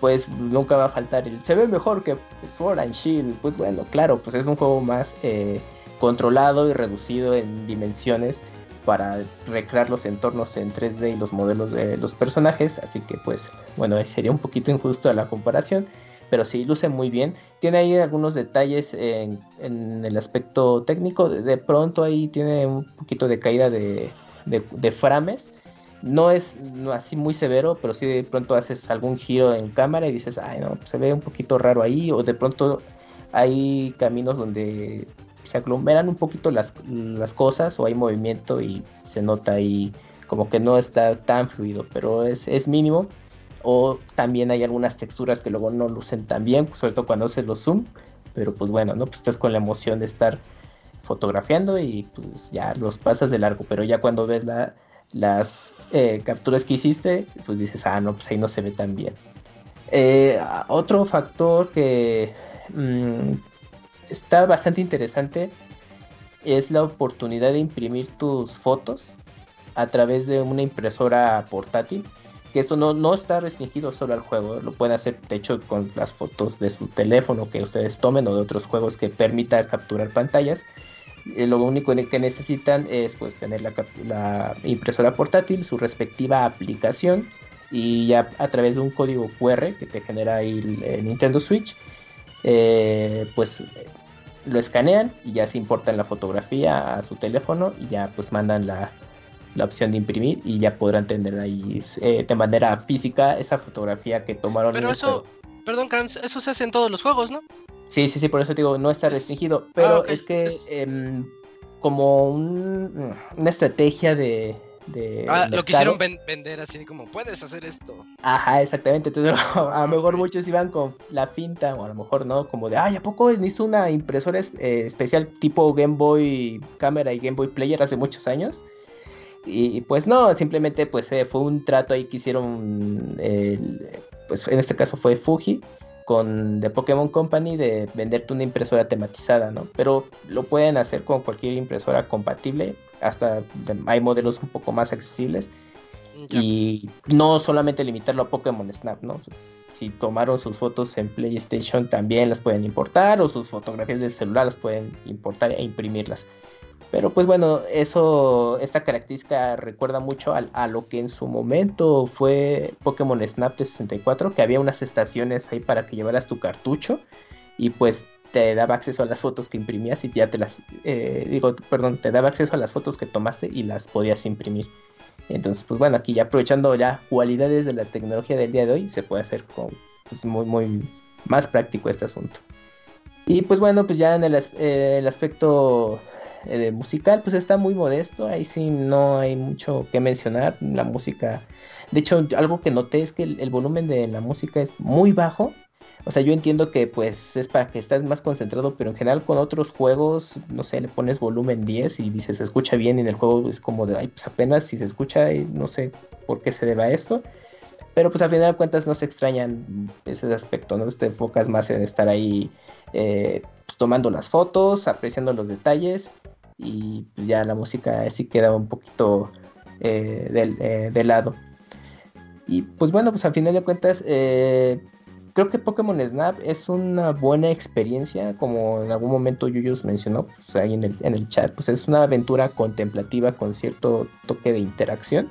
Pues nunca va a faltar el. Se ve mejor que Sword and Shield. Pues bueno, claro, pues es un juego más eh, controlado y reducido en dimensiones para recrear los entornos en 3D y los modelos de los personajes, así que pues bueno, sería un poquito injusto la comparación, pero sí luce muy bien. Tiene ahí algunos detalles en, el aspecto técnico, de, pronto ahí tiene un poquito de caída de, frames. No es así muy severo, pero sí de pronto haces algún giro en cámara y dices, ay no, se ve un poquito raro ahí, o de pronto hay caminos donde se aglomeran un poquito las, cosas o hay movimiento y se nota ahí como que no está tan fluido, pero es, mínimo. O también hay algunas texturas que luego no lucen tan bien, sobre todo cuando haces los zoom. Pero pues bueno, ¿no? Pues estás con la emoción de estar fotografiando y pues ya los pasas de largo. Pero ya cuando ves la, las eh, capturas que hiciste, pues dices, ah, no, pues ahí no se ve tan bien. Eh, otro factor que mm, está bastante interesante es la oportunidad de imprimir tus fotos a través de una impresora portátil. Que esto no, no está restringido solo al juego, lo pueden hacer de hecho con las fotos de su teléfono que ustedes tomen o de otros juegos que permitan capturar pantallas. Eh, lo único que necesitan es pues tener la, impresora portátil, su respectiva aplicación y ya a través de un código QR que te genera ahí el, Nintendo Switch, eh, pues lo escanean y ya se importan la fotografía a su teléfono y ya pues mandan la, la opción de imprimir y ya podrán tener ahí eh, de manera física esa fotografía que tomaron. Pero eso, perdón, eso se hace en todos los juegos, ¿no? Sí, sí, sí, por eso digo, no está restringido, pero ah, es que em, como una estrategia de... ah, lo quisieron vender así como, puedes hacer esto. Ajá, exactamente, entonces a lo mejor muchos iban con la finta, o a lo mejor no, como de, ay, ¿a poco hizo una impresora eh, especial tipo Game Boy Cámara y Game Boy Player hace muchos años? Y pues no, simplemente pues eh, fue un trato ahí que hicieron, pues en este caso fue Fuji con The Pokémon Company de venderte una impresora tematizada, ¿no? Pero lo pueden hacer con cualquier impresora compatible, hasta hay modelos un poco más accesibles y no solamente limitarlo a Pokémon Snap, ¿no? Si tomaron sus fotos en PlayStation también las pueden importar o sus fotografías del celular las pueden importar e imprimirlas. Pero pues bueno, eso, esta característica recuerda mucho a, lo que en su momento fue Pokémon Snap de 64, que había unas estaciones ahí para que llevaras tu cartucho y pues te daba acceso a las fotos que imprimías y ya te las, eh, digo, perdón, te daba acceso a las fotos que tomaste y las podías imprimir. Entonces, pues bueno, aquí ya aprovechando ya cualidades de la tecnología del día de hoy, se puede hacer con, pues, muy, muy más práctico este asunto. Y pues bueno, pues ya en el, eh, el aspecto eh, musical, pues está muy modesto. Ahí sí no hay mucho que mencionar. La música. De hecho, algo que noté es que el, volumen de la música es muy bajo. O sea, yo entiendo que pues es para que estés más concentrado, pero en general con otros juegos, no sé, le pones volumen 10 y dices se escucha bien y en el juego es como de, ay, pues apenas si se escucha y no sé por qué se deba esto. Pero pues al final de cuentas no se extrañan ese aspecto, ¿no? Te enfocas más en estar ahí eh, pues, tomando las fotos, apreciando los detalles y pues ya la música sí quedaba un poquito eh, eh, de, lado. Y pues bueno, pues al final de cuentas, eh, creo que Pokémon Snap es una buena experiencia, como en algún momento Yuyos mencionó, pues ahí en el, en el chat, pues es una aventura contemplativa con cierto toque de interacción,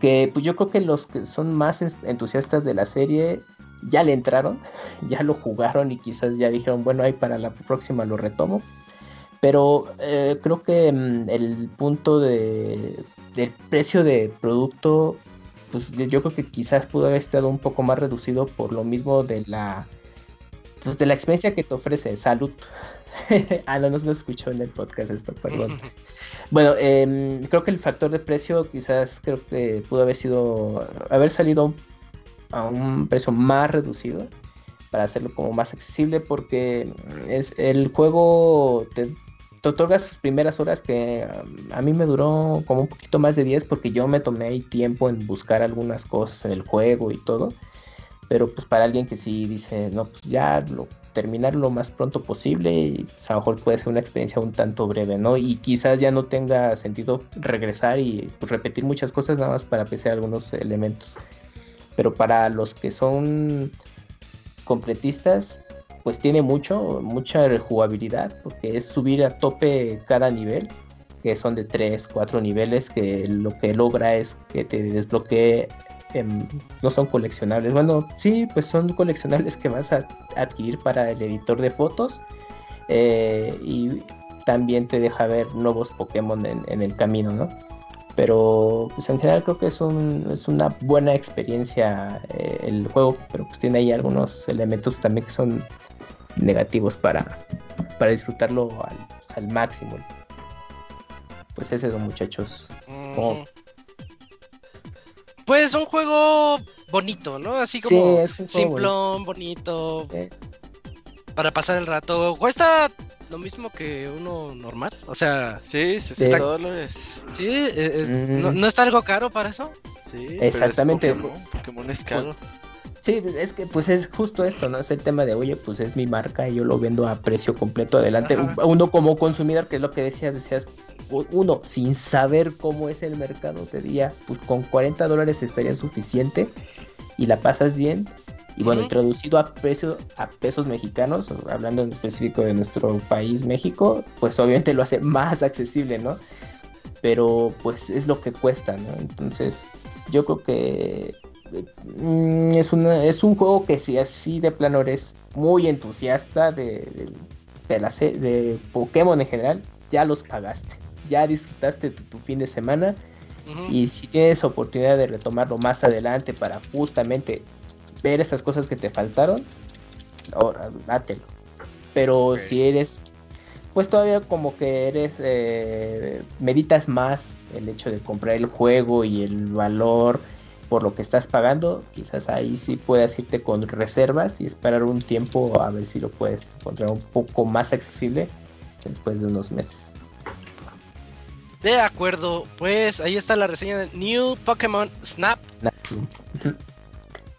que pues yo creo que los que son más entusiastas de la serie ya le entraron, ya lo jugaron y quizás ya dijeron, bueno, ahí para la próxima lo retomo, pero eh, creo que mm, el punto de, del precio de producto, pues yo creo que quizás pudo haber estado un poco más reducido por lo mismo de la, pues, de la experiencia que te ofrece. Salud. ah, no, no se lo escuchó en el podcast esto, perdón. bueno, em, creo que el factor de precio quizás creo que pudo haber sido, haber salido a un precio más reducido para hacerlo como más accesible porque es el juego te te otorga sus primeras horas que um, a mí me duró como un poquito más de 10 porque yo me tomé tiempo en buscar algunas cosas en el juego y todo. Pero pues para alguien que sí dice, no, pues ya lo, terminar lo más pronto posible y pues, a lo mejor puede ser una experiencia un tanto breve, ¿no? Y quizás ya no tenga sentido regresar y pues, repetir muchas cosas nada más para apreciar algunos elementos. Pero para los que son completistas, pues tiene mucho, mucha rejugabilidad, porque es subir a tope cada nivel, que son de 3, 4 niveles, que lo que logra es que te desbloquee, no son coleccionables, bueno, sí, pues son coleccionables que vas a adquirir para el editor de fotos, eh, y también te deja ver nuevos Pokémon en, el camino, ¿no? Pero pues en general creo que es, un, es una buena experiencia eh, el juego, pero pues tiene ahí algunos elementos también que son negativos para, para disfrutarlo al, máximo. Pues ese es, muchachos. Pues un juego bonito, ¿no? Así como simplón, bonito. Para pasar el rato. Cuesta lo mismo que uno normal. O sea, sí, 60 dólares. Sí, eh, eh, ¿no, está algo caro para eso? Sí, exactamente. Pokémon es caro. Sí, es que pues es justo esto, ¿no? Es el tema de, oye, pues es mi marca y yo lo vendo a precio completo adelante. Uno como consumidor, que es lo que decías, decías, uno, sin saber cómo es el mercado, te diría, pues con 40 dólares estaría suficiente y la pasas bien. Y bueno, introducido a, precio, a pesos mexicanos, hablando en específico de nuestro país, México, pues obviamente lo hace más accesible, ¿no? Pero pues es lo que cuesta, ¿no? Entonces, yo creo que es, una, es un juego que si así de plano eres muy entusiasta de, de, la, de Pokémon en general, ya los pagaste, ya disfrutaste tu, fin de semana. Y si tienes oportunidad de retomarlo más adelante para justamente ver esas cosas que te faltaron, ahora dátelo. Pero si eres, pues todavía como que eres, eh, meditas más el hecho de comprar el juego y el valor por lo que estás pagando, quizás ahí sí puedas irte con reservas y esperar un tiempo a ver si lo puedes encontrar un poco más accesible después de unos meses. De acuerdo, pues ahí está la reseña de New Pokémon Snap.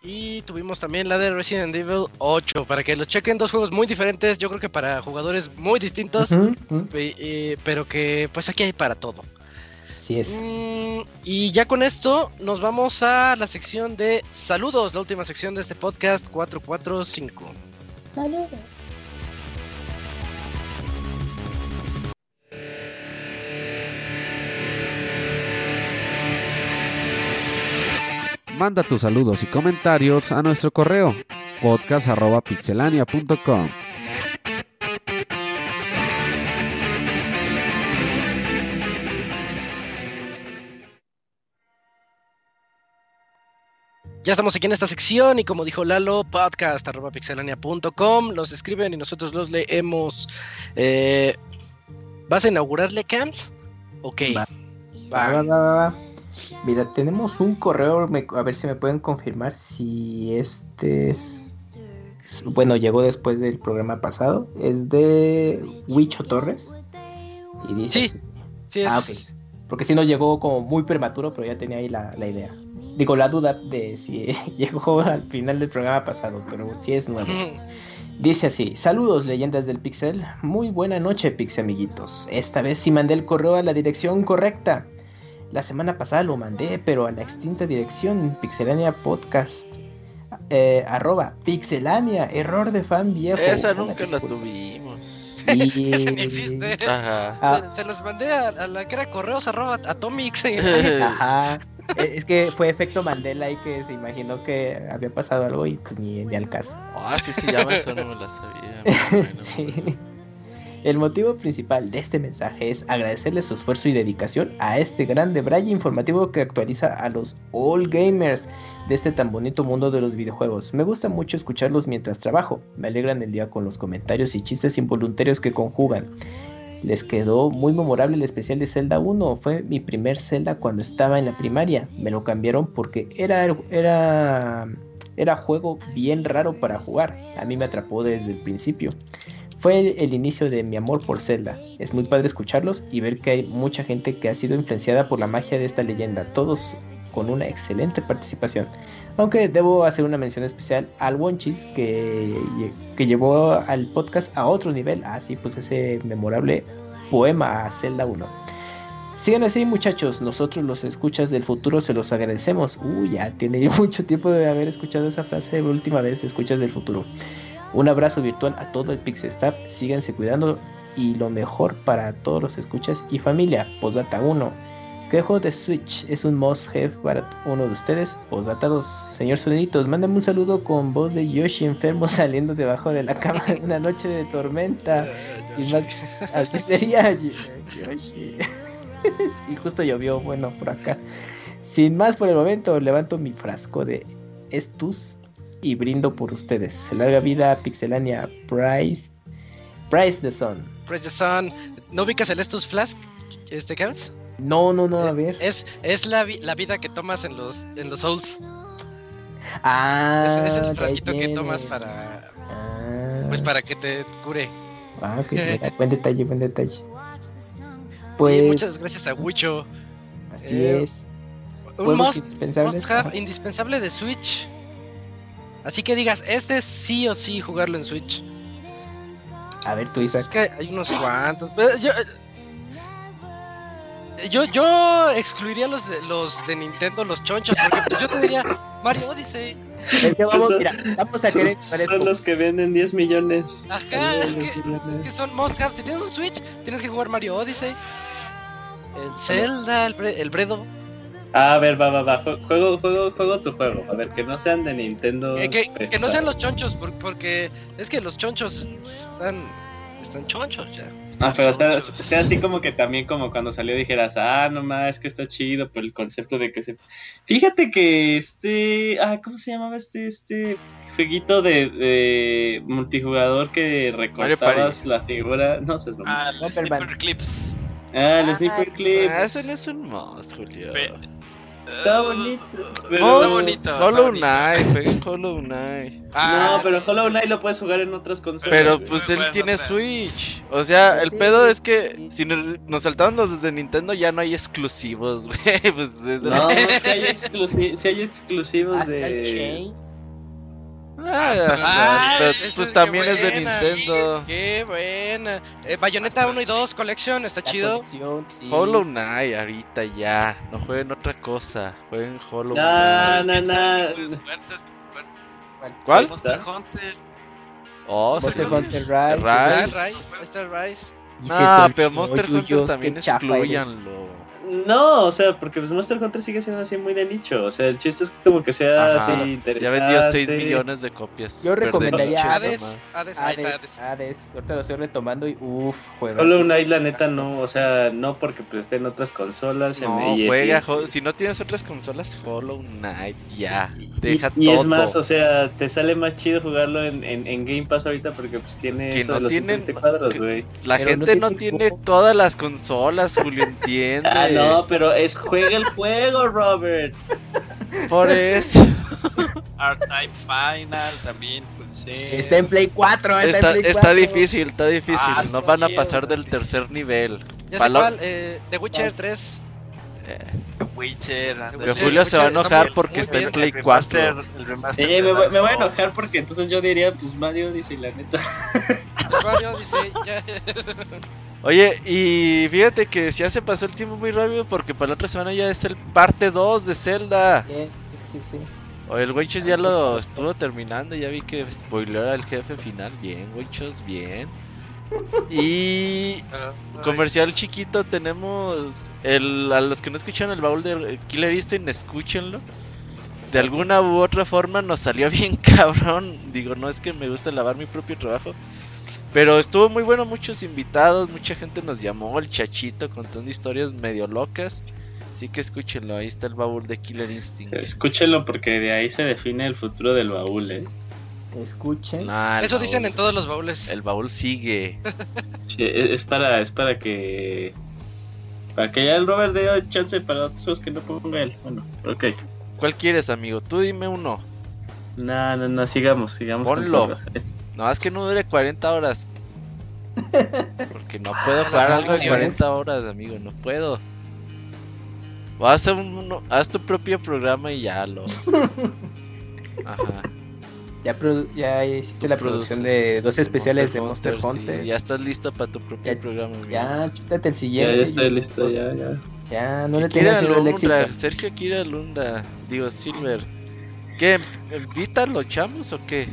Y tuvimos también la de Resident Evil 8, para que los chequen, dos juegos muy diferentes, yo creo que para jugadores muy distintos, pero que pues aquí hay para todo. Así es. Mm, y ya con esto nos vamos a la sección de saludos, la última sección de este podcast 445. Saludos. Manda tus saludos y comentarios a nuestro correo podcast.pixelania.com. Ya estamos aquí en esta sección y como dijo Lalo, podcast.pixelania.com, los escriben y nosotros los leemos. Eh, ¿Vas a inaugurarle camps? Ok. Va. Va. Va, Mira, tenemos un correo, a ver si me pueden confirmar si este es... Bueno, llegó después del programa pasado. Es de Huicho Torres. Y dice sí, sí es. Ah. Porque si no llegó como muy prematuro, pero ya tenía ahí la, idea. Digo, la duda de si llegó al final del programa pasado, pero sí es nuevo. Dice así, saludos leyendas del Pixel, muy buena noche Pixel amiguitos, esta vez sí mandé el correo a la dirección correcta. La semana pasada lo mandé, pero a la extinta dirección Pixelania Podcast. Eh, arroba Pixelania, error de fan viejo. Esa nunca la tuvimos. Y... Esa ni existe. Ajá. Se, los mandé a, la que era correos arroba Atomics. Ajá. Eh, es que fue efecto Mandela y que se imaginó que había pasado algo y pues ni, ni al caso. Ah, sí, sí, ya eso no me la sabía. sí. El motivo principal de este mensaje es agradecerle su esfuerzo y dedicación a este grande braille informativo que actualiza a los all gamers de este tan bonito mundo de los videojuegos. Me gusta mucho escucharlos mientras trabajo, me alegran el día con los comentarios y chistes involuntarios que conjugan. Les quedó muy memorable el especial de Zelda 1, fue mi primer Zelda cuando estaba en la primaria. Me lo cambiaron porque era, era, era juego bien raro para jugar, a mí me atrapó desde el principio. Fue el, inicio de mi amor por Zelda. Es muy padre escucharlos y ver que hay mucha gente que ha sido influenciada por la magia de esta leyenda, todos con una excelente participación. Aunque debo hacer una mención especial al Wonchis que, que llevó al podcast a otro nivel, así pues ese memorable poema a Zelda 1. Sigan así muchachos, nosotros los escuchas del futuro se los agradecemos. Uy, ya tiene mucho tiempo de haber escuchado esa frase última vez, escuchas del futuro. Un abrazo virtual a todo el Pixel Staff, síganse cuidando y lo mejor para todos los escuchas y familia. Postdata 1. ¿Qué juego de Switch es un must have para uno de ustedes? Postdata 2. Señor Soniditos, mándame un saludo con voz de Yoshi enfermo saliendo debajo de la cama en una noche de tormenta. y más, así sería Yoshi. y justo llovió, bueno, por acá. Sin más por el momento, levanto mi frasco de Estus y brindo por ustedes. Larga vida Pixelania Price. Price the Sun. Price the Sun. ¿No ubicas el Estus Flask? ¿Este Camps? No, no, no, a ver. Es, es la, la vida que tomas en los, en los Souls. Ah. Es, es el frasquito que tomas para. Ah. Pues para que te cure. Ah, ok. buen detalle, buen detalle. Pues. muchas gracias a Wicho. Así eh, es. Un must, must indispensable de Switch. Así que digas, este es sí o sí jugarlo en Switch. A ver, tú dices. Es que hay unos cuantos. Eh, yo, yo excluiría los de, los de Nintendo, los chonchos, porque yo te diría Mario Odyssey. vamos, mira, vamos a querer son, los que venden 10 millones. Ajá, es que, es que, son must have. Si tienes un Switch, tienes que jugar Mario Odyssey, el Zelda, el, el Bredo. A ver, va, va, va. Juego, juego, juego tu juego. A ver, que no sean de Nintendo. que, que, no sean los chonchos, porque es que los chonchos están, están chonchos ya. Ah, pero sea, sea, así como que también como cuando salió dijeras, ah, no más, es que está chido por el concepto de que se... Fíjate que este... Ah, ¿cómo se llamaba este, este jueguito de, de multijugador que recortabas la figura? No sé. Ah, el Sniper Clips. Ah, el Sniper Clips. Ah, ese no es un mouse, Julio. Está bonito. Pero está bonito. Hollow Knight, jueguen Hollow Knight. Ah, no, pero Hollow Knight lo puedes jugar en otras consolas. Pero pues él tiene Switch. O sea, el pedo es que si nos, nos saltaron los de Nintendo ya no hay exclusivos, güey. Pues es no, si hay, exclusi si hay exclusivos de. Ah, ah, pero, pues también es de Nintendo. Qué buena. Eh, Bayonetta 1 y 2 Colección, está chido. Hollow Knight, ahorita ya. No jueguen otra cosa. Jueguen Hollow Knight. No, no, no. ¿Cuál? Monster Hunter. Oh, Monster Hunter Rise. Rise. Monster Rise. No, pero Monster Hunter también excluyanlo. No, o sea, porque pues Monster Hunter sigue siendo así muy de nicho. O sea, el chiste es como que sea así interesante. Ya vendió 6 millones de copias. Yo recomendaría Hades, Hades, Hades, Hades, Ahorita lo estoy retomando y uff, juega. Hollow Knight, la neta, no. O sea, no porque pues esté en otras consolas. No, juega. Si no tienes otras consolas, Hollow Knight, ya. Deja y, todo. Y es más, o sea, te sale más chido jugarlo en, en, en Game Pass ahorita porque pues tiene que eso no los tienen, cuadros, güey. La gente no tiene todas las consolas, Julio, entiende. ah, no, pero es juega el juego, Robert. Por eso. R-Type Final también puede ser. Está en Play 4. Está, está, en Play está 4. difícil, está difícil. Ah, no sí, van a sí, pasar sí, del sí. tercer nivel. Ya sé cuál, eh, The Witcher 3. Witcher. Que ándale. Julio se va a Está enojar porque está en. Play El 4. remaster- el remaster Sí, de me, me voy a enojar porque entonces yo diría, pues Mario dice la neta. Mario dice, ya. Oye, y fíjate que ya se pasó el tiempo muy rápido porque para la otra semana ya está el parte 2 de Zelda. Bien, Sí, sí. Oye, el Winchos ya lo estuvo terminando, ya vi que spoiler al jefe final. Bien, Winchos, bien. Y comercial chiquito, tenemos el, a los que no escuchan el baúl de Killer Instinct, escúchenlo. De alguna u otra forma nos salió bien cabrón. Digo, no es que me guste lavar mi propio trabajo. Pero estuvo muy bueno, muchos invitados, mucha gente nos llamó, el chachito contando historias medio locas. Así que escúchenlo, ahí está el baúl de Killer Instinct. Escúchenlo porque de ahí se define el futuro del baúl, eh. Escuchen. Nah, el Eso dicen en todos los baúles. El baúl sigue. Sí, e, Es para, es para que. Para que ya el Robert dé chance para otros que no ponga él. Bueno, ok. ¿Cuál quieres, amigo? Tú dime uno. No, no, no, sigamos, sigamos. con Ponlo. todo. No, es que no dure 40 horas. Porque no puedo jugar algo de canción. 40 horas, amigo. No puedo. O haz, un- haz tu propio programa y ya lo. Ajá. Ya, produ- ya hiciste la producción de dos especiales de Monster sí, Hunter. ya estás listo para tu propio Ya- programa. amigo. Ya, chútate el Ya, siguiente. ya estoy y- listo, ya, ya. Ya, no le tengas miedo al éxito. Sergio Kira Lunda, digo Silver. ¿Qué? ¿Invita los chamos o qué?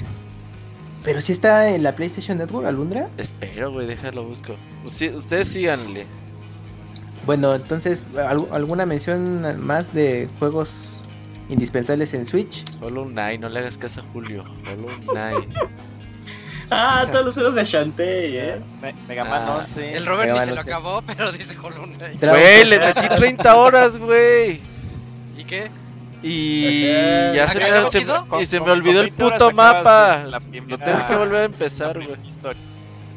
Pero si está en la PlayStation Network, Alundra. Espero, güey, déjalo busco. Usi- ustedes síganle. Bueno, entonces, ¿al- ¿alguna mención más de juegos indispensables en Switch? Hollow Knight, no le hagas caso a Julio. Hollow Knight. Ah, todos los juegos de Shantae, eh. Me- Mega Man Ah, 11. El Robert Mega ni Man se lo acabó, pero dice Hollow Knight. Güey, le metí 30 horas, güey. ¿Y qué? Y Ajá. ya se me, y se Con- me olvidó con el 20 horas puto mapa. la Lo tengo que volver a empezar, güey.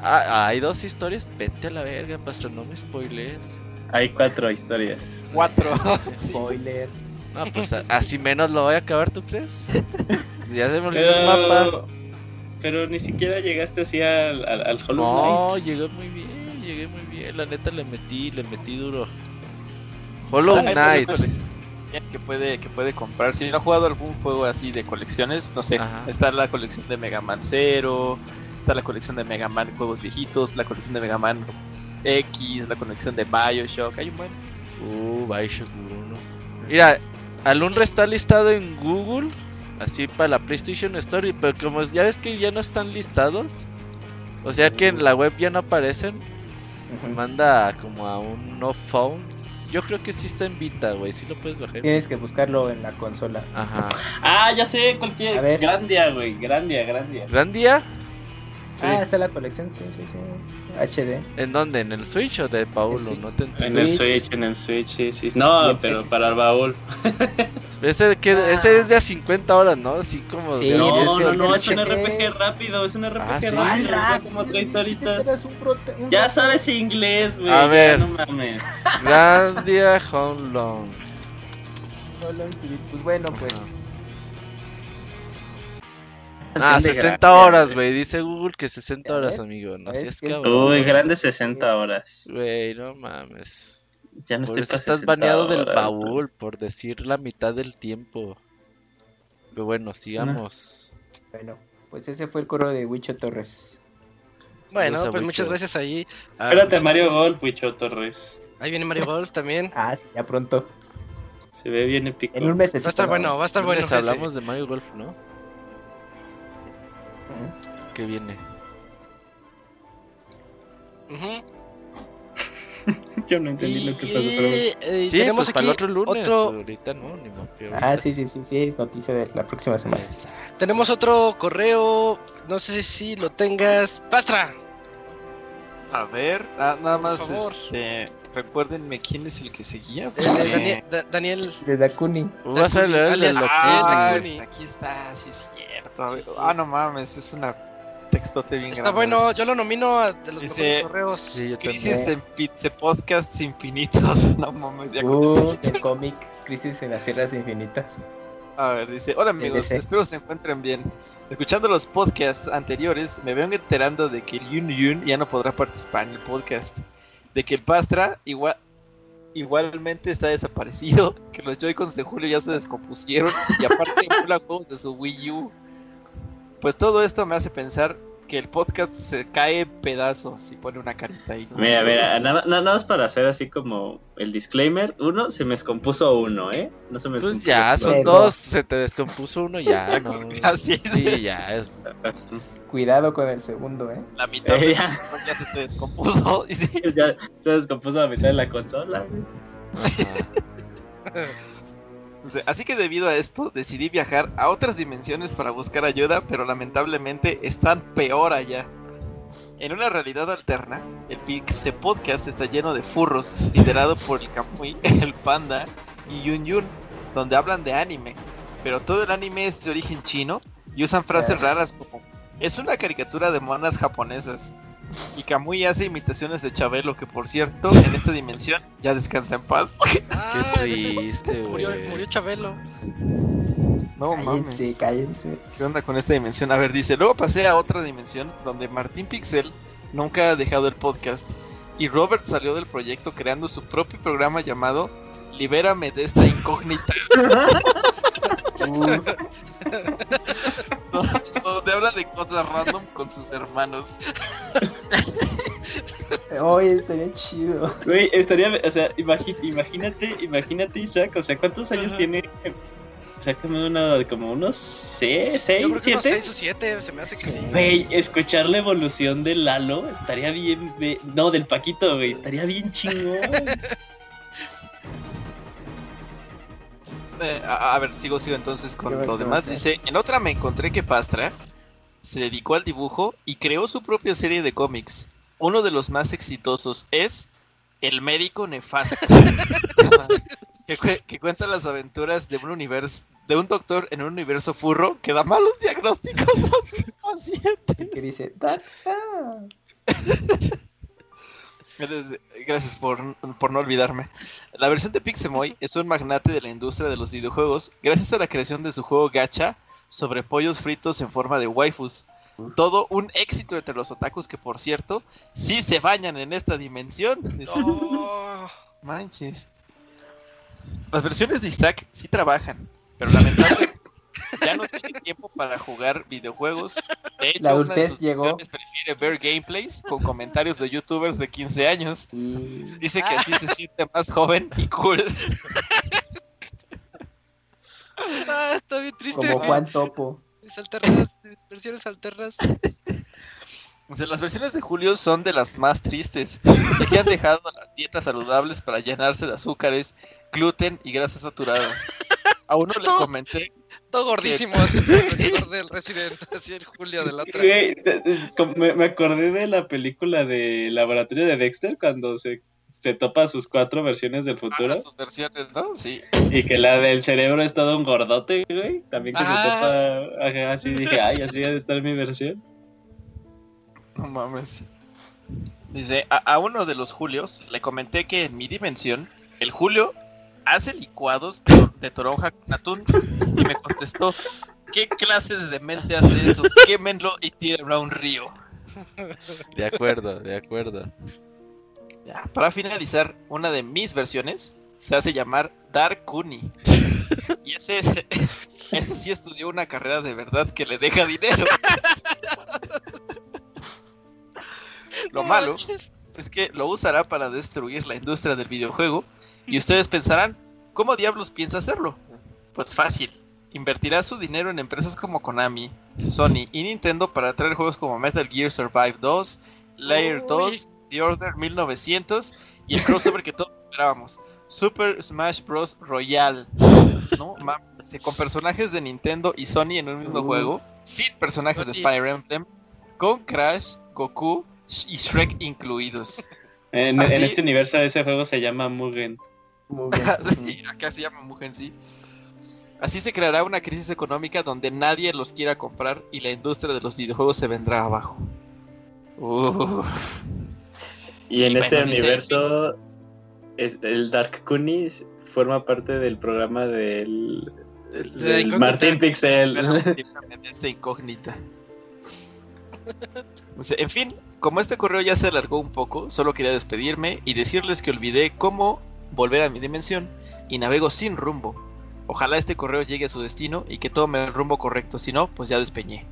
Ah, hay dos historias. Vete a la verga, pastor, no me spoilees. Hay cuatro historias. Cuatro. Spoiler. No, pues así menos lo voy a acabar, ¿tú crees? Si ya se me olvidó el mapa. Pero, ni siquiera llegaste así al, al, al Hollow Knight. No, llegué muy bien, llegué muy bien. La neta le metí, le metí duro. Hollow muchas Knight. Que puede que puede comprar si no ha jugado algún juego así de colecciones no sé Ajá. está la colección de Mega Man 0 está la colección de Mega Man juegos viejitos la colección de Mega Man X la colección de Bioshock hay un buen Uh, Bioshock 1. Mira, Alunra está listado en Google, así para la PlayStation Store, pero como ya ves que ya no están listados, o sea que en la web ya no aparecen, manda como a un no phones. Yo creo que sí está en Vita, güey, sí lo puedes bajar. Tienes que buscarlo en la consola. Ajá. Ah, ya sé, cualquier. A ver. Grandia, güey, Grandia, Grandia. ¿Grandia? Ah, está la colección, sí, sí, sí. HD. ¿En dónde? ¿En el Switch o de Paulo? No te En el Switch, en el Switch, sí, sí. No, pero para el baúl. ese, que, ah. ese es de a 50 horas, ¿no? Así como. Sí, no, no, no, es un RPG rápido, es un RPG ah, rápido. Ya como 30 horitas. Ya sabes inglés, güey. A ver. No mames. Grandia Home Long. Pues bueno, pues. Ah, 60 horas, güey. Dice Google que 60 horas, amigo. No seas cabrón. Uy, grande 60 horas. Güey, no mames. Ya no por estoy eso estás baneado del baúl, por decir la mitad del tiempo. Pero bueno, sigamos. Bueno, pues ese fue el coro de Wicho Torres. Bueno, pues muchas gracias ahí. Espérate, Mario Golf, Wicho Torres. Ahí viene Mario Golf también. ah, sí, ya pronto. Se ve bien épico. En un mes. Va a estar bueno, va a estar bueno. Hablamos de Mario Golf, ¿no? Que viene. Yo no entendí lo que pasó, pero eh, sí, tenemos pues para el otro lunes. Ahorita no, ni Ah, sí, sí, sí, sí, noticia de la próxima semana. Tenemos otro correo, no sé si lo tengas. ¡Pastra! A ver, nada más, este, recuérdenme quién es el que seguía. Daniel, Daniel. De Dakuni. Vas a leer el de ah, Aquí está, sí es Ah, no mames, es una textote bien Está bueno, yo lo nomino a de los Dice, correos. Sí, yo Crisis en Pizza Podcasts Infinitos. No mames, ya uh, el cómic Crisis en las Tierras Infinitas. A ver, dice, hola amigos, espero se encuentren bien. Escuchando los podcasts anteriores, me vengo enterando de que el Yun Yun ya no podrá participar en el podcast. De que el Pastra igual, igualmente está desaparecido, que los Joy-Cons de Julio ya se descompusieron y aparte juegos de su Wii U. Pues todo esto me hace pensar que el podcast se cae pedazos y pone una carita ahí. Mira, mira, nada, nada, más para hacer así como el disclaimer, uno, se me descompuso uno, ¿eh? No se me Pues ya, son dos, se te descompuso uno ya, ¿no? Así Sí, ya es... Cuidado con el segundo, ¿eh? La mitad eh, ya. ya. se te descompuso. Sí. Ya se descompuso la mitad de la consola, Así que debido a esto decidí viajar a otras dimensiones para buscar ayuda, pero lamentablemente están peor allá. En una realidad alterna, el Pixel Podcast está lleno de furros, liderado por el Kamui, el Panda y Yun Yun, donde hablan de anime. Pero todo el anime es de origen chino y usan frases raras como es una caricatura de monas japonesas. Y Kamui hace imitaciones de Chabelo, que por cierto, en esta dimensión ya descansa en paz. Ah, Qué triste, murió, murió, Chabelo. No mames. Cállense. ¿Qué onda con esta dimensión? A ver, dice, luego pasé a otra dimensión donde Martín Pixel nunca ha dejado el podcast. Y Robert salió del proyecto creando su propio programa llamado Libérame de esta incógnita. donde habla de cosas random con sus hermanos. Oye, estaría chido. Güey, estaría, o sea, imagínate, imagínate, Isaac, o sea, ¿cuántos años tiene? O sea, como, uno, como unos 6, 6, 7. 6 o 7, se me hace que sí. Güey, escuchar la evolución del Lalo estaría bien, no, del Paquito, güey, estaría bien chingón. Eh, a, ver, sigo, sigo entonces con lo demás. Dice, en otra me encontré que Pastra se dedicó al dibujo y creó su propia serie de cómics. Uno de los más exitosos es El médico nefasto, que, cuenta las aventuras de un universo, de un doctor en un universo furro que da malos diagnósticos a sus pacientes. Que dice, Gracias por, no olvidarme. La versión de Pixemoy es un magnate de la industria de los videojuegos gracias a la creación de su juego gacha sobre pollos fritos en forma de waifus. Todo un éxito entre los otakus que, por cierto, sí se bañan en esta dimensión. Manches. Las versiones de Isaac sí trabajan, pero lamentablemente... Ya no tiene tiempo para jugar videojuegos. De hecho, una de sus llegó. prefiere ver gameplays con comentarios de youtubers de 15 años. Dice que así se siente más joven y cool. Ah, está bien triste. Como Juan Topo. Es alternas, versiones alternas. las versiones de Julio son de las más tristes, ya que han dejado las dietas saludables para llenarse de azúcares, gluten y grasas saturadas. A uno le comenté. Todo gordísimo, así del Resident, así el Julio de la otra. me, acordé de la película de Laboratorio de Dexter cuando se, se topa sus cuatro versiones del futuro. Ah, sus versiones, ¿no? Sí. Y que la del cerebro es todo un gordote, güey. También que se topa. así dije, ay, así debe estar mi versión. No mames. Dice, a, uno de los Julios le comenté que en mi dimensión, el Julio hace licuados de, toronja con atún. Y me contestó, ¿qué clase de demente hace eso? Quémenlo y tírenlo a un río. De acuerdo, de acuerdo. Ya, para finalizar, una de mis versiones se hace llamar Dark Kuni. Y ese, ese sí estudió una carrera de verdad que le deja dinero. Lo malo es que lo usará para destruir la industria del videojuego y ustedes pensarán, ¿cómo diablos piensa hacerlo? Pues fácil. Invertirá su dinero en empresas como Konami, Sony y Nintendo para traer juegos como Metal Gear Survive 2, Layer 2, The Order 1900 y el crossover que todos esperábamos, Super Smash Bros. Royale. ¿No? con personajes de Nintendo y Sony en un mismo juego, sin personajes de Fire Emblem, con Crash, Goku y Shrek incluidos. En, este universo ese juego se llama Mugen. sí, acá se llama Mugen, sí. Así se creará una crisis económica donde nadie los quiera comprar y la industria de los videojuegos se vendrá abajo. Y en este universo, el Dark Kunis forma parte del programa del, Martín Pixel. De incógnita. En fin, como este correo ya se alargó un poco, solo quería despedirme y decirles que olvidé cómo volver a mi dimensión y navego sin rumbo. Ojalá este correo llegue a su destino y que tome el rumbo correcto, si no, pues ya despeñé.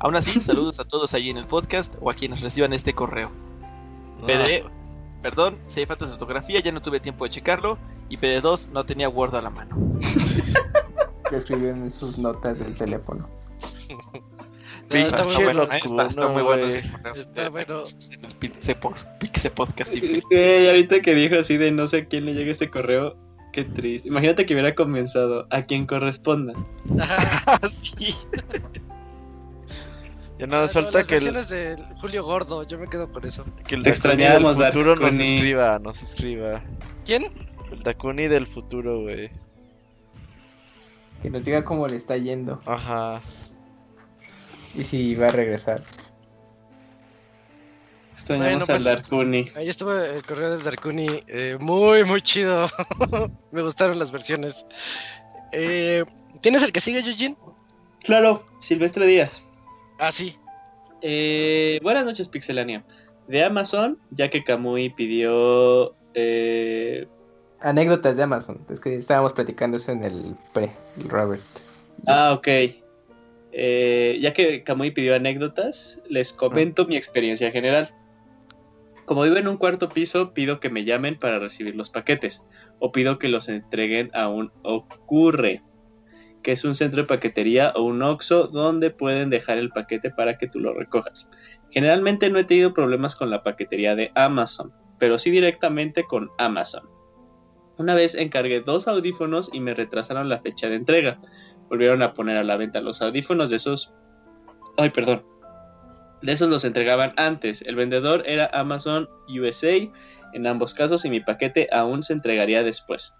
Aún así, saludos a todos allí en el podcast o a quienes reciban este correo. PD, perdón, si hay faltas de fotografía, ya no tuve tiempo de checarlo y PD2 no tenía Word a la mano. Que escribió en sus notas del teléfono. está, muy bueno, está, muy bueno Está bueno. El Pixel Podcast. Y ahorita que dijo así de no sé a quién le llega este correo, qué triste. Imagínate que hubiera comenzado a quien corresponda. sí. Ya nada, falta que el... de Julio Gordo, yo me quedo por eso. Que el Dakuni del futuro nos escriba, nos escriba. ¿Quién? El Dakuni del futuro, güey. Que nos diga cómo le está yendo. Ajá. Y si va a regresar. Extrañamos al pues, Darkuni. Ahí estuvo el correo del Darkuni. Eh, muy, muy chido. Me gustaron las versiones. Eh, ¿Tienes el que sigue, Eugene? Claro, Silvestre Díaz. Ah, sí. Eh, buenas noches, Pixelania. De Amazon, ya que Kamui pidió. Anécdotas de Amazon. Es que estábamos platicando eso en el pre, Robert. Ah, ok. Eh, ya que Kamui pidió anécdotas, les comento mi experiencia general. Como vivo en un cuarto piso, pido que me llamen para recibir los paquetes o pido que los entreguen a un Ocurre, que es un centro de paquetería o un Oxo donde pueden dejar el paquete para que tú lo recojas. Generalmente no he tenido problemas con la paquetería de Amazon, pero sí directamente con Amazon. Una vez encargué dos audífonos y me retrasaron la fecha de entrega volvieron a poner a la venta los audífonos de esos. Ay, perdón. De esos los entregaban antes. El vendedor era Amazon USA en ambos casos y mi paquete aún se entregaría después.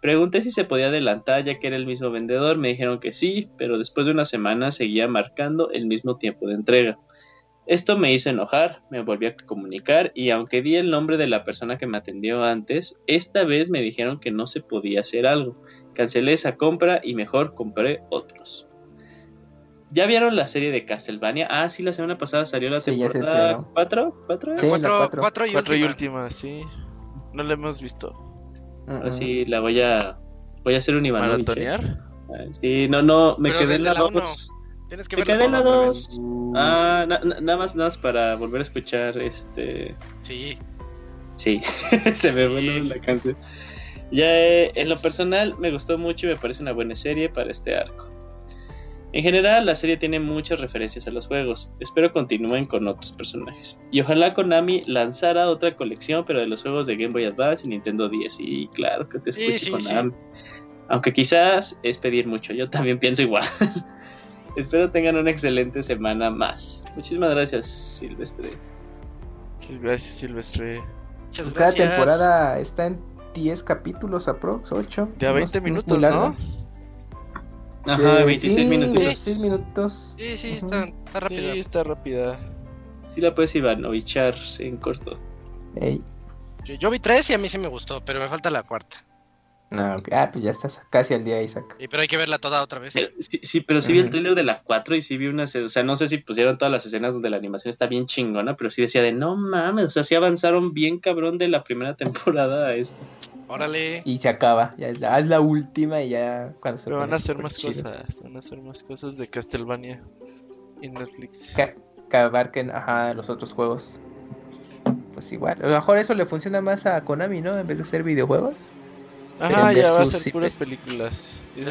Pregunté si se podía adelantar ya que era el mismo vendedor, me dijeron que sí, pero después de una semana seguía marcando el mismo tiempo de entrega. Esto me hizo enojar, me volví a comunicar y aunque di el nombre de la persona que me atendió antes, esta vez me dijeron que no se podía hacer algo. Cancelé esa compra y mejor compré otros. ¿Ya vieron la serie de Castlevania? Ah, sí, la semana pasada salió la temporada 4. ¿Cuatro? Sí, cuatro, y, cuatro última. sí. No la hemos visto. Ahora sí, la voy a voy a hacer un Ivanovich. ¿Maratonear? Sí, no, no, me quedé en la 2. Tienes que me quedé en la 2. Ah, nada más, nada más para volver a escuchar este. Sí. Sí, se me vuelve la canción. Ya eh, en lo personal me gustó mucho y me parece una buena serie para este arco. En general, la serie tiene muchas referencias a los juegos. Espero continúen con otros personajes. Y ojalá Konami lanzara otra colección, pero de los juegos de Game Boy Advance y Nintendo 10. Y claro que te escucho, Konami. Aunque quizás es pedir mucho, yo también pienso igual. Espero tengan una excelente semana más. Muchísimas gracias, Silvestre. Muchas gracias, Silvestre. Pues cada temporada está en 10 capítulos aprox, 8. De a 20 minutos, ¿no? Ajá, 26 minutos. 26 minutos. Sí, sí, está, rápida. Sí, está rápida. Sí la puedes Ivanovichar en corto. Yo, yo, vi 3 y a mí sí me gustó, pero me falta la cuarta. No, ah, pues ya estás casi al día, Isaac. Sí, pero hay que verla toda otra vez. Sí, sí pero sí vi el trailer de la 4 y sí vi una, o sea, no sé si pusieron todas las escenas donde la animación está bien chingona, pero sí decía de, no mames, o sea, sí avanzaron bien cabrón de la primera temporada a esta. Órale. Y se acaba, ya es la, es la última y ya cuando se Pero van a hacer más cosas, van a hacer más cosas de Castlevania en Netflix. Que, que abarquen, ajá, los otros juegos. Pues igual, a lo mejor eso le funciona más a Konami, ¿no? En vez de hacer videojuegos. Ajá, ya va a ser puras películas. Y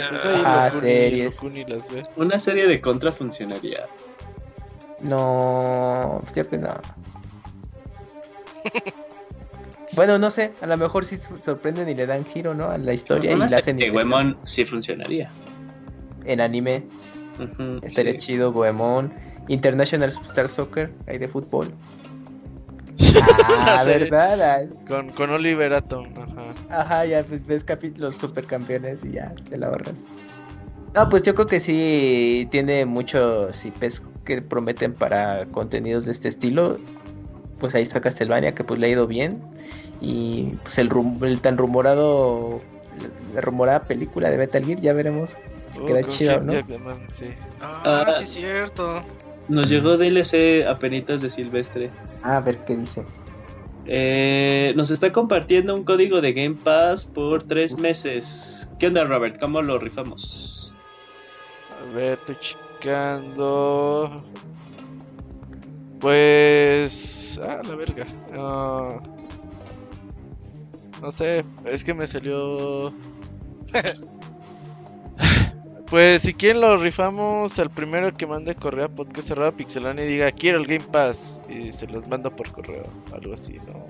ah, series. Una serie de contra funcionaría. No, hostia que no. bueno, no sé, a lo mejor sí sorprenden y le dan giro, ¿no? A la historia y la hacen. Que Goemon sí funcionaría. En anime. Estaría chido Goemon. International Star Soccer, ahí de fútbol. Ah, ¿verdad? Con, con Oliver Atom, ajá. Ajá, ya pues ves los supercampeones y ya te la ahorras. No, pues yo creo que sí tiene mucho sí, pes que prometen para contenidos de este estilo. Pues ahí está Castlevania, que pues le ha ido bien. Y pues el, el tan rumorado, la rumorada película de Metal Gear, ya veremos si queda oh, chido, ¿no? sí. Ah, ah, sí, cierto. Nos llegó DLC a penitas de Silvestre. A ver qué dice. Eh, nos está compartiendo un código de Game Pass por tres meses. ¿Qué onda, Robert? ¿Cómo lo rifamos? A ver, estoy checando. Pues. Ah, la verga. no sé, es que me salió. Pues si quieren lo rifamos al primero que mande correo a podcast cerrado pixelania y diga quiero el Game Pass y se los mando por correo, algo así, ¿no?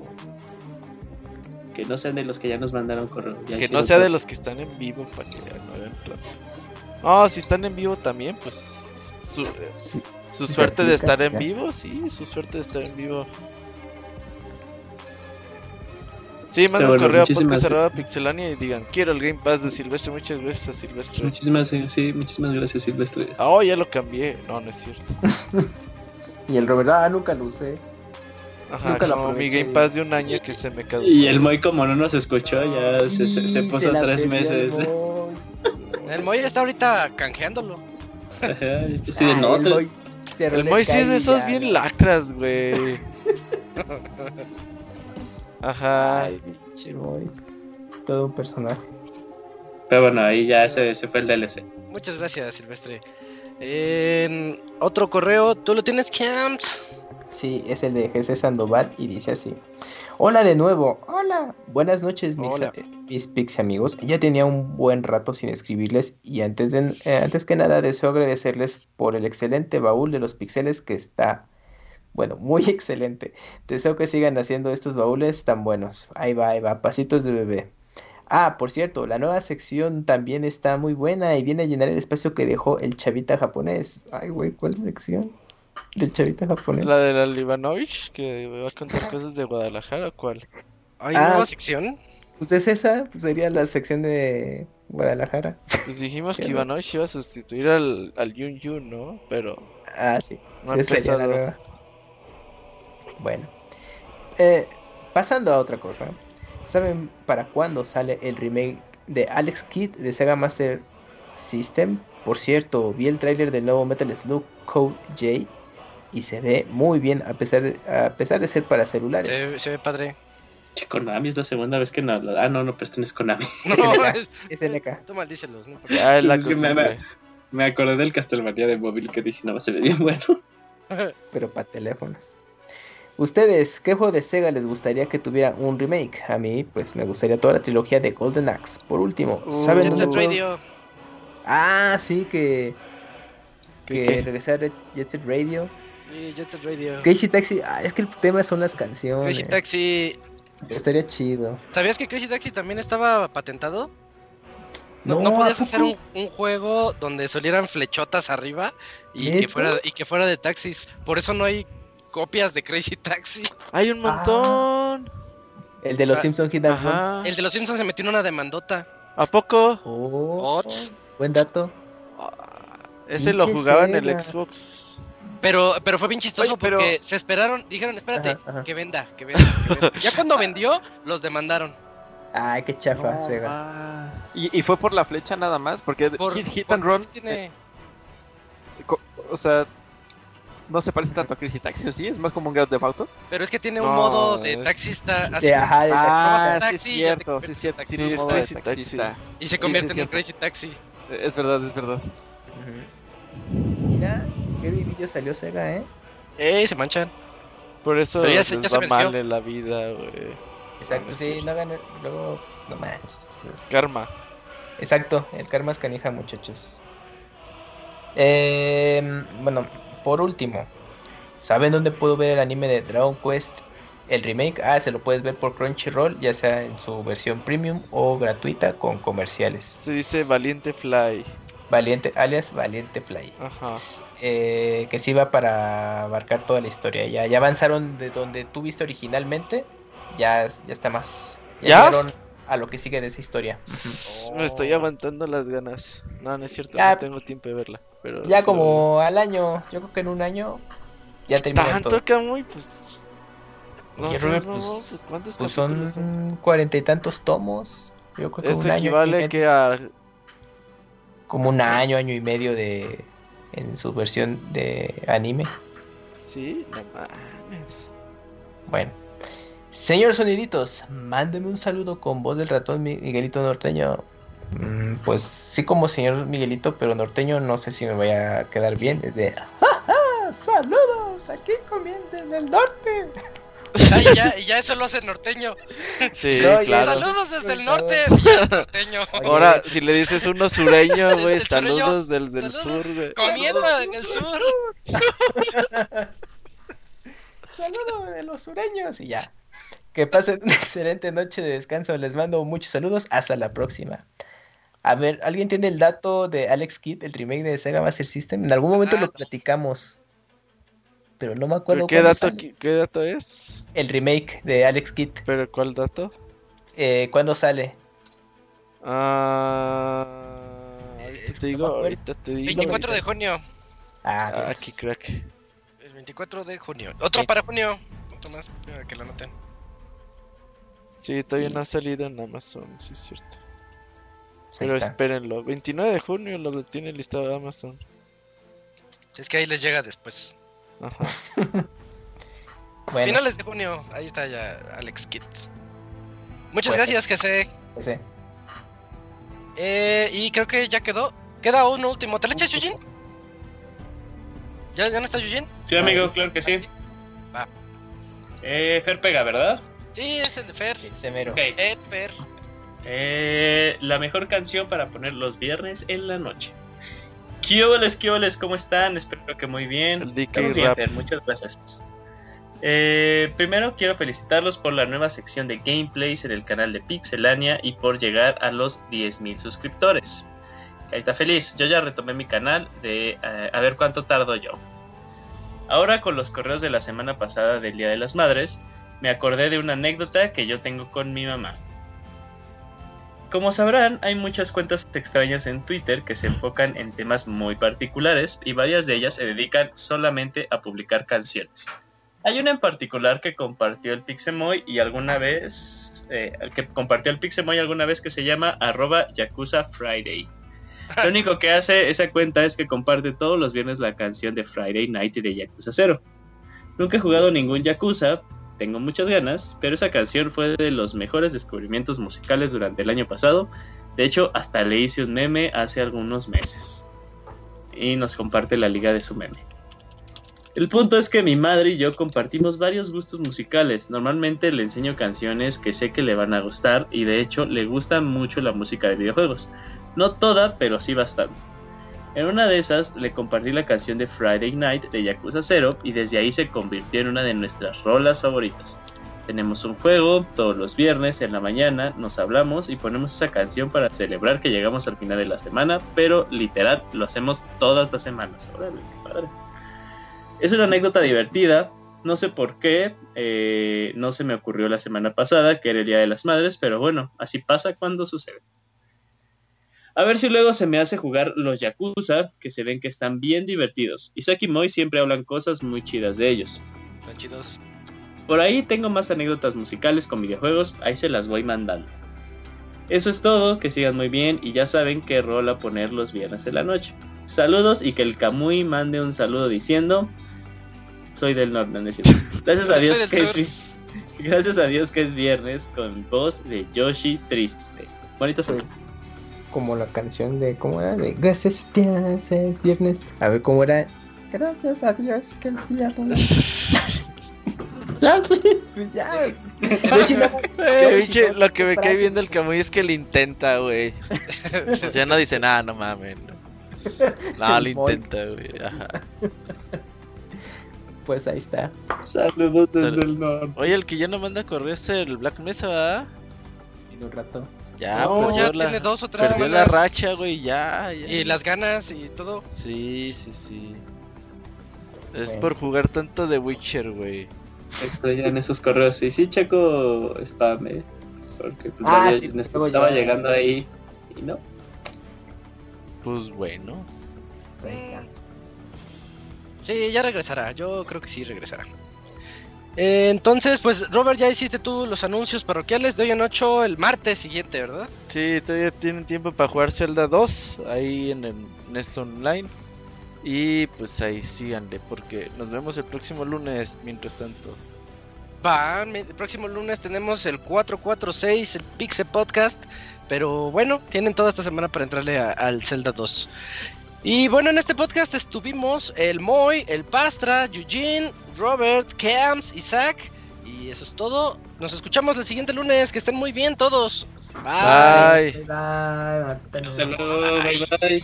Que no sean de los que ya nos mandaron correo. que no sea de los que están en vivo para que ya no hagan No, si están en vivo también, pues su, su suerte de estar en vivo, sí, su suerte de estar en vivo. Sí, manda un correo a podcast cerrado Pixelania y digan, quiero el Game Pass de Silvestre. Muchas gracias a Silvestre. Muchísimas, sí, muchísimas gracias Silvestre. Ah, oh, ya lo cambié. No, no es cierto. y el Robert, ah, nunca lo usé. Ajá, nunca como mi Game Pass de un año que se me caducó. Y el Moy como no nos escuchó, ya se, se, puso tres meses. El Moy. está ahorita canjeándolo. Ajá, sí, ah, no, el, Moy, el Moy sí es de esos bien lacras, güey. Ajá. Ay, pinche boy. Todo un personaje. Pero bueno, ahí ya ese, fue el DLC. Muchas gracias, Silvestre. otro correo, ¿tú lo tienes, Camps? Sí, es el de Jesse Sandoval y dice así. Hola de nuevo, hola. Buenas noches, mis, hola. mis Pixie amigos. Ya tenía un buen rato sin escribirles y antes, de, eh, antes que nada deseo agradecerles por el excelente baúl de los pixeles que está bueno, muy excelente. Deseo que sigan haciendo estos baúles tan buenos. Ahí va, ahí va, pasitos de bebé. Ah, por cierto, la nueva sección también está muy buena y viene a llenar el espacio que dejó el chavita japonés. Ay, güey, ¿cuál sección? Del chavita japonés. La de la Livanovich, que va a contar cosas de Guadalajara, ¿cuál? ¿Hay ah, nueva sección? Pues es esa, pues sería la sección de Guadalajara. Pues dijimos que Ivanovich iba a sustituir al, al Yun Yun, ¿no? Pero... Ah, sí. No sí, sería la nueva. Bueno, eh, pasando a otra cosa, ¿saben para cuándo sale el remake de Alex Kidd de Sega Master System? Por cierto, vi el tráiler del nuevo Metal Slug Code J y se ve muy bien a pesar de, a pesar de ser para celulares. Se, ve padre. Che, Konami es la segunda vez que no. Ah, no, no, pero este no es Konami. No, es, es LK. Tú maldícelos, ¿no? Ah, la Es que me acordé del Castlevania de móvil que dije, no, se ve bien bueno. pero para teléfonos. Ustedes, ¿qué juego de Sega les gustaría que tuviera un remake? A mí, pues me gustaría toda la trilogía de Golden Axe. Por último, Uh, ¿saben Jet dónde Set puedo- Radio. Ah, sí, que ¿Qué, que qué? regresar a Jet Set Radio. Sí, Jet Set Radio. Crazy Taxi, ah, es que el tema son las canciones. Crazy Taxi. Estaría chido. ¿Sabías que Crazy Taxi también estaba patentado? No, No, no ¿a podías hacer un, un juego donde salieran flechotas arriba y que fuera y que fuera de taxis. Por eso no hay copias de Crazy Taxi. Hay un montón. El de los Ah, Simpsons Hit. Ajá. El de los Simpsons se metió en una demandota. ¿A poco? Oh, buen dato. Ese lo jugaba en el. Xbox. Pero, pero fue bien chistoso Oye, pero- porque se esperaron, dijeron, espérate, Ajá, ajá. que venda, que venda, que venda. Ya cuando vendió, los demandaron. Ay, qué chafa, No, Sega. Y, y fue por la flecha nada más, porque Por, Hit, Hit and Run, tiene- eh, o sea, no se parece tanto a Crazy Taxi, ¿o sí? Es más como un Grand Theft Auto. pero es que tiene un No, modo de es- taxista así, De, ajá, de- Ah, en sí es taxi te cierto, sí cierto. taxi. tiene un Sí, es modo de Crazy Taxi. taxista. y se sí, convierte sí, en un. Crazy Taxi. Eh, Es verdad, es verdad. Mira, qué vivillo salió Sega, ¿eh? ¡Ey, se manchan! Por eso ya les se- ya se va mal en la vida, güey. Exacto, sí, no hagan, luego, no manches. Karma. Exacto, el karma es canija, muchachos. Eh, bueno, por último, ¿saben dónde puedo ver el anime de Dragon Quest? El remake, ah, se lo puedes ver por Crunchyroll, ya sea en su versión premium o gratuita con comerciales. Se dice Valiente Fly. Valiente, alias Valiente Fly. Ajá. Eh, que sí va para abarcar toda la historia. Ya, ya avanzaron de donde tú viste originalmente, ya, ya está más. ¿Ya? llegaron a lo que sigue de esa historia. Me estoy aguantando las ganas. No, no es cierto, Ya. no tengo tiempo de verla. Pero Ya como al año, yo creo que en un año ya termina Tanto. Camuy, pues. No Oye, Rubén, mamón, pues- pues, ¿cuántos Pues son cuarenta y tantos tomos. Yo creo que Eso un año, equivale y que a. como un año, año y medio de en su versión de anime. Sí, no mames. Bueno. Señor Soniditos, mándeme un saludo con voz del ratón Mi- Miguelito Norteño. Mm, pues sí como señor Miguelito, pero norteño no sé si me vaya a quedar bien. Es de... "Ja, ja, ¡Saludos! Aquí comiendo en el norte. Ah, y ya, y ya eso lo hace norteño. Sí, No, claro. Saludos desde el norte, norteño. Ahora, si le dices uno sureño, güey, saludos del, del saludos. sur. Comiendo en el sur. Saludos de los sureños y ya. Que pasen una excelente noche de descanso. Les mando muchos saludos. Hasta la próxima. A ver, ¿alguien tiene el dato de Alex Kidd, el remake de Sega Master System? En algún momento Ah, lo no. platicamos. Pero no me acuerdo ¿Pero ¿Qué dato, ¿Qué dato es? El remake de Alex Kidd. ¿Pero cuál dato? Eh, ¿Cuándo sale? Ah, ahorita que te digo, ahorita te digo. 24 de junio. Ah, Ah, Dios. qué crack. El 24 de junio. Otro para junio. Otro más para que lo anoten. Sí, todavía Y- no ha salido en Amazon, sí es cierto. Pues Pero espérenlo, 29 de junio lo tiene listado Amazon. Es que ahí les llega después. Ajá. Bueno, Finales de junio. Ahí está ya Alex Kidd. Muchas Pues- gracias, que sé. ese. Eh, y creo que ya quedó. Queda uno último. ¿Te lo echas, Yujin? ¿Ya, ¿Ya no está Yujin? Sí, amigo, Ah, sí. claro que sí. Va. Eh, Fer pega, ¿verdad? Sí, es el de Fer. Ese mero. Ok. Ed Fer. Eh, la mejor canción para poner los viernes en la noche. Kioles, Kioles, ¿cómo están? Espero que muy bien. El DK Estamos bien, Rap. Fer, muchas gracias. Eh, primero quiero felicitarlos por la nueva sección de gameplays en el canal de Pixelania y por llegar a los 10.000 suscriptores. Ahí está feliz. Yo ya retomé mi canal de eh, a ver cuánto tardo yo. Ahora con los correos de la semana pasada del Día de las Madres, me acordé de una anécdota que yo tengo con mi mamá. Como sabrán, hay muchas cuentas extrañas en Twitter que se enfocan en temas muy particulares y varias de ellas se dedican solamente a publicar canciones. Hay una en particular que compartió el Pixemoy y alguna vez eh, que compartió el Pixemoy alguna vez que se llama arroba Yakuza Friday. Lo único que hace esa cuenta es que comparte todos los viernes la canción de Friday Night de Yakuza 0. Nunca he jugado ningún Yakuza, tengo muchas ganas, pero esa canción fue de los mejores descubrimientos musicales durante el año pasado. De hecho, hasta le hice un meme hace algunos meses. Y nos comparte la liga de su meme. El punto es que mi madre y yo compartimos varios gustos musicales. Normalmente le enseño canciones que sé que le van a gustar y de hecho le gusta mucho la música de videojuegos. No toda, pero sí bastante. En una de esas le compartí la canción de Friday Night de Yakuza 0 y desde ahí se convirtió en una de nuestras rolas favoritas. Tenemos un juego todos los viernes en la mañana, nos hablamos y ponemos esa canción para celebrar que llegamos al final de la semana, pero literal lo hacemos todas las semanas. Es una anécdota divertida. No sé por qué, eh, no se me ocurrió la semana pasada, que era el Día de las Madres, pero bueno, así pasa cuando sucede. A ver si luego se me hace jugar los Yakuza, que se ven que están bien divertidos. Isaac y Moy siempre hablan cosas muy chidas de ellos. Están chidos. Por ahí tengo más anécdotas musicales con videojuegos, ahí se las voy mandando. Eso es todo, que sigan muy bien y ya saben qué rol a poner los viernes de la noche. Saludos y que el Kamui mande un saludo diciendo soy del norte, Gracias a Dios que es Gracias a Dios que es viernes con voz de Yoshi triste. Bonito saludo. Como la canción de ¿cómo era? De Gracias a Dios es viernes. A ver cómo era. Gracias a Dios que es viernes. ya sí, pues ya. Eh, lo que me cae viendo el Camuy es que le intenta, güey. O sea, no dice nada, no mames. No, no lo intenta, güey. Pues ahí está. Saludos desde el norte. Oye, el que ya no manda correo es el Black Mesa, ¿verdad? Y un rato. Ya, no, ya la, tiene dos o tres Perdió la racha, güey, ya, Y las ganas y todo. Sí, sí, sí. Es por jugar tanto de Witcher, güey. en esos correos. Y sí, checo spam, eh. Porque pues, ah, sí, estaba llegando ahí y no. Pues bueno. Ahí está. Sí, ya regresará. Yo creo que sí regresará. Entonces, pues Robert, ya hiciste tú los anuncios parroquiales de hoy en 8 el martes siguiente, ¿verdad? Sí, todavía tienen tiempo para jugar Zelda 2 ahí en el NES Online. Y pues ahí síganle, porque nos vemos el próximo lunes, mientras tanto. Va, el próximo lunes tenemos el 446, el Pixel Podcast. Pero bueno, tienen toda esta semana para entrarle al Zelda 2. Y bueno, en este podcast estuvimos el Moy, el Pastra, Eugene, Robert, Camps, Isaac. Y eso es todo. Nos escuchamos el siguiente lunes. Que estén muy bien todos. Bye. Bye. Bye. bye. bye.